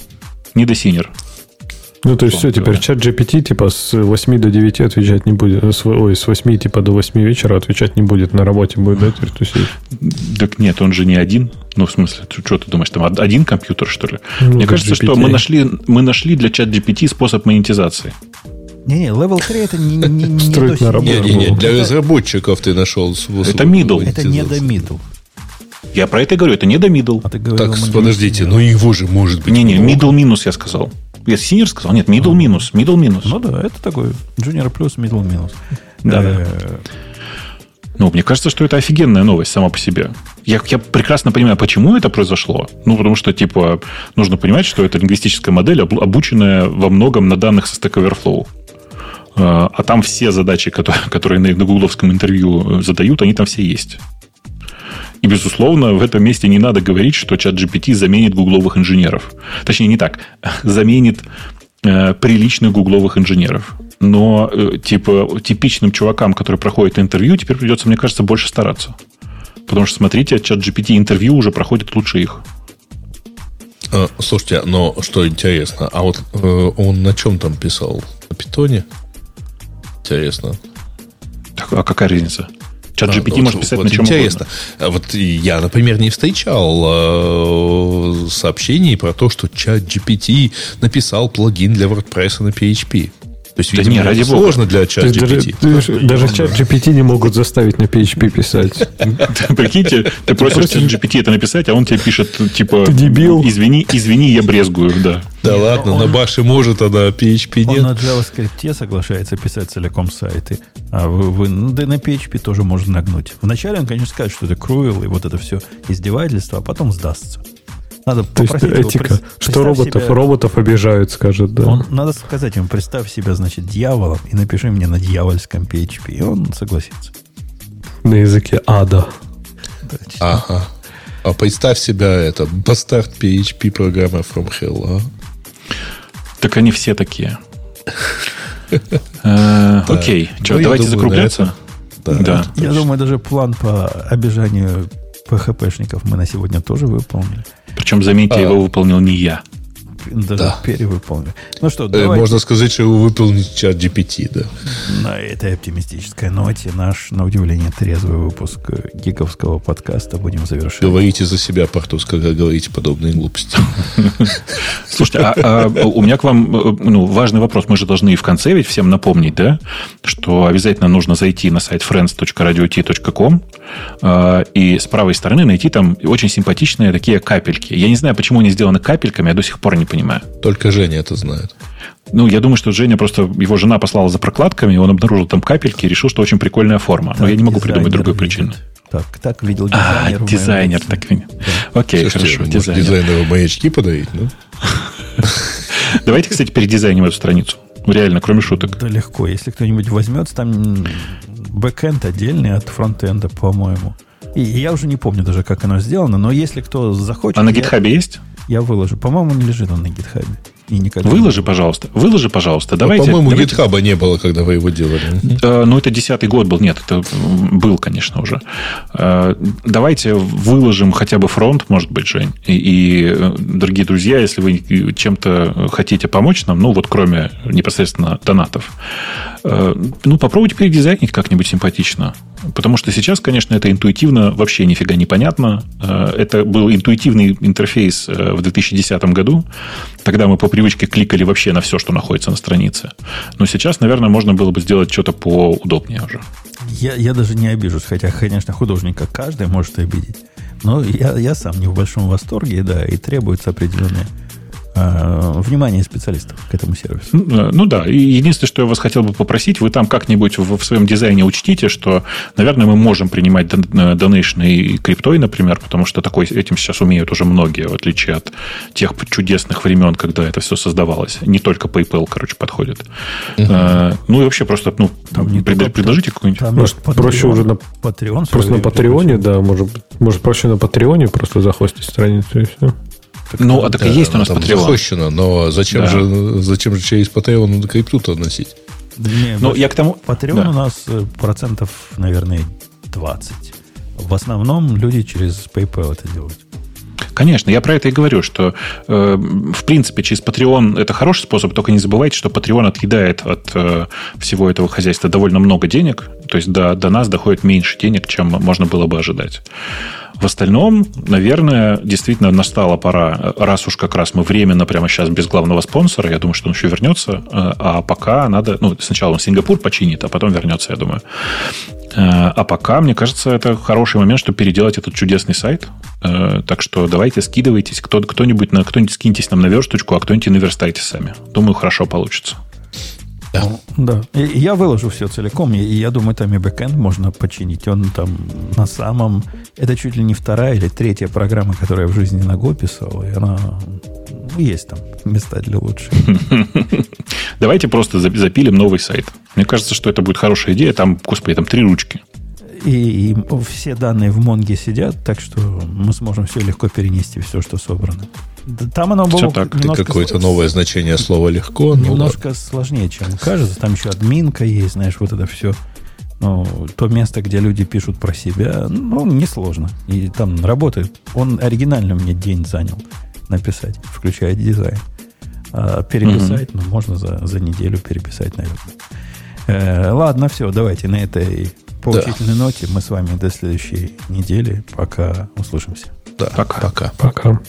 недо senior. Ну, то есть все, теперь ChatGPT типа с 8 до 9 отвечать не будет. С, ой, с 8 типа до 8 вечера отвечать не будет. На работе будет, да, теперь тусить? Так нет, он же не один. Ну, в смысле, ты, что ты думаешь, там один компьютер, что ли? Ну, Мне кажется, GPT. что мы нашли, мы нашли для ChatGPT способ монетизации. Не-не, Level 3 это не, не, не, Строить не на работу. Не-не-не, для разработчиков ты нашел способ. Это middle. Это не до middle. Я про это говорю, это не до middle. А ты говорил, так, подождите, но его же может быть. Не-не, middle минус я сказал. Я senior сказал? Нет, middle минус. Middle минус. Ну да, это такой junior плюс, middle минус. Да, да. Ну, мне кажется, что это офигенная новость сама по себе. Я, я прекрасно понимаю, почему это произошло. Ну, потому что, типа, нужно понимать, что это лингвистическая модель, обученная во многом на данных со Stack Overflow. А, а там все задачи, которые, которые на, на гугловском интервью э, задают, они там все есть. И, безусловно, в этом месте не надо говорить, что чат GPT заменит гугловых инженеров. Точнее, не так. Заменит э, приличных гугловых инженеров. Но, э, типа, типичным чувакам, которые проходят интервью, теперь придется, мне кажется, больше стараться. Потому что, смотрите, чат GPT интервью уже проходит лучше их. А, слушайте, но что интересно, а вот э, он на чем там писал? На питоне? Интересно. Так, а какая разница? Чат GPT а, может писать вот на чем интересно. угодно. Вот я, например, не встречал э, сообщений про то, что чат GPT написал плагин для WordPress на PHP. То есть, видимо, не, ради сложно для чат GPT. Даже, даже чат GPT не могут заставить на PHP писать. Прикиньте, ты просишь чат GPT это написать, а он тебе пишет, типа, дебил. Извини, извини, я брезгую, да. Да ладно, на баше может, а на PHP нет. Он на JavaScript соглашается писать целиком сайты, а вы, вы ну, да на PHP тоже можно нагнуть. Вначале он, конечно, скажет, что это cruel и вот это все издевательство, а потом сдастся. Надо То есть этика, его, что роботов, себя, роботов обижают, скажет, да. Он, надо сказать ему, представь себя, значит, дьяволом и напиши мне на дьявольском PHP. И он согласится. На языке ада. ага. А представь себя это, поставь PHP программа from hell, а? Так они все такие. Э, окей, что, ну, давайте закругляться. Да. Я думаю, даже план по обижанию PHP-шников мы на сегодня тоже выполнили. Причем, заметьте, а, его выполнил не я. Даже да. перевыполнил. Ну что, э, давайте. Можно сказать, что его выполнил чат GPT, да. На этой оптимистической ноте наш, на удивление, трезвый выпуск гиковского подкаста будем завершать. Говорите за себя, Портус, когда говорите подобные глупости. Слушайте, а, а у меня к вам э, ну, важный вопрос. Мы же должны и в конце ведь всем напомнить, да, что обязательно нужно зайти на сайт friends.radiot.com и с правой стороны найти там очень симпатичные такие капельки. Я не знаю, почему они сделаны капельками, я до сих пор не понимаю. Только Женя это знает. Ну, я думаю, что Женя просто... Его жена послала за прокладками, он обнаружил там капельки и решил, что очень прикольная форма. Но я не могу придумать другую видит. причину. Так, так видел А, дизайнер. моем дизайнер детстве. так видел. Окей, Слушайте, хорошо, может, дизайнер. дизайнеру маячки подавить, ну? Давайте, кстати, передизайним эту страницу. Реально, кроме шуток. Да легко. Если кто-нибудь возьмется, там бэкэнд отдельный от фронтенда, по-моему. И я уже не помню даже, как оно сделано, но если кто захочет... А на я- гитхабе есть? Я выложу. По-моему, не лежит он на гитхабе. И никогда не Выложи, пожалуйста. Выложи, пожалуйста. Давайте. А, По-моему, давайте- гитхаба не было, когда вы его делали. Э, Ну, это десятый год был. Нет, это был, конечно, уже. Э, Давайте выложим хотя бы фронт, может быть, Жень. И, и, э, дорогие друзья, если вы чем-то хотите помочь нам, ну, вот кроме непосредственно донатов, ну, попробуйте передизайнить как-нибудь симпатично. Потому что сейчас, конечно, это интуитивно вообще нифига не понятно. Э, Это был интуитивный интерфейс э, в 2010 году. Тогда мы по привычке кликали вообще на все, что находится на странице. Но сейчас, наверное, можно было бы сделать что-то поудобнее уже. Я, я даже не обижусь, хотя, конечно, художника каждый может обидеть. Но я, я сам не в большом восторге, да, и требуется определенное э, внимание специалистов к этому сервису. Ну, э, Ну да, и единственное, что я вас хотел бы попросить, вы там как-нибудь в, в своем дизайне учтите, что, наверное, мы можем принимать э, донейшны и криптой, например, потому что такой, этим сейчас умеют уже многие, в отличие от тех чудесных времен, когда это все создавалось. Не только PayPal, короче, подходит. Э, Ну и вообще просто ну, Там не преда- только- предложите какой-нибудь... Там Может, проще уже на- Patreon. Просто на Патреоне, да, может. Может, проще на Патреоне просто захостить страницу и все. Ну, а так и есть у она нас Patreon. захощена, но зачем, Да. же, зачем же через Patreon крипту-то носить? Да не, Ну, больше. я к тому... Patreon Да. у нас э, процентов, наверное, 20. В основном люди через PayPal это делают. Конечно, я про это и говорю, что э, в принципе через Patreon это хороший способ, только не забывайте, что Patreon отъедает от э, всего этого хозяйства довольно много денег, то есть до, до нас доходит меньше денег, чем можно было бы ожидать. В остальном, наверное, действительно настала пора, раз уж как раз мы временно прямо сейчас без главного спонсора, я думаю, что он еще вернется, э, а пока надо, ну, сначала он Сингапур починит, а потом вернется, я думаю. Э, А пока, мне кажется, это хороший момент, чтобы переделать этот чудесный сайт. Э, Так что давайте скидывайтесь. Кто, кто-нибудь, на, кто-нибудь скиньтесь нам на версточку, а кто-нибудь и наверстайте сами. Думаю, хорошо получится. Да. И и я выложу все целиком, и я думаю, там и бэкэнд можно починить. Он там на самом... Это чуть ли не вторая или третья программа, которую я в жизни на Go писал, и она... ну, Есть там места для лучших. Давайте просто за- запилим новый сайт. Мне кажется, что это будет хорошая идея. Там, господи, там три ручки. И, и все данные в Монге сидят, так что мы сможем все легко перенести, все, что собрано. Да Там оно было так. Немножко какое-то новое значение слова легко. ну немножко сложнее, чем кажется. Там еще админка есть, знаешь, вот это все. Ну, то место, где люди пишут про себя, ну, несложно. И там работает. Он оригинально мне день занял написать, включая дизайн. А переписать, ну, можно за, за неделю переписать, наверное. Э, ладно, все, давайте на этой поучительной ноте мы с вами до следующей недели. Пока услышимся. Да, Пока. Пока. Пока.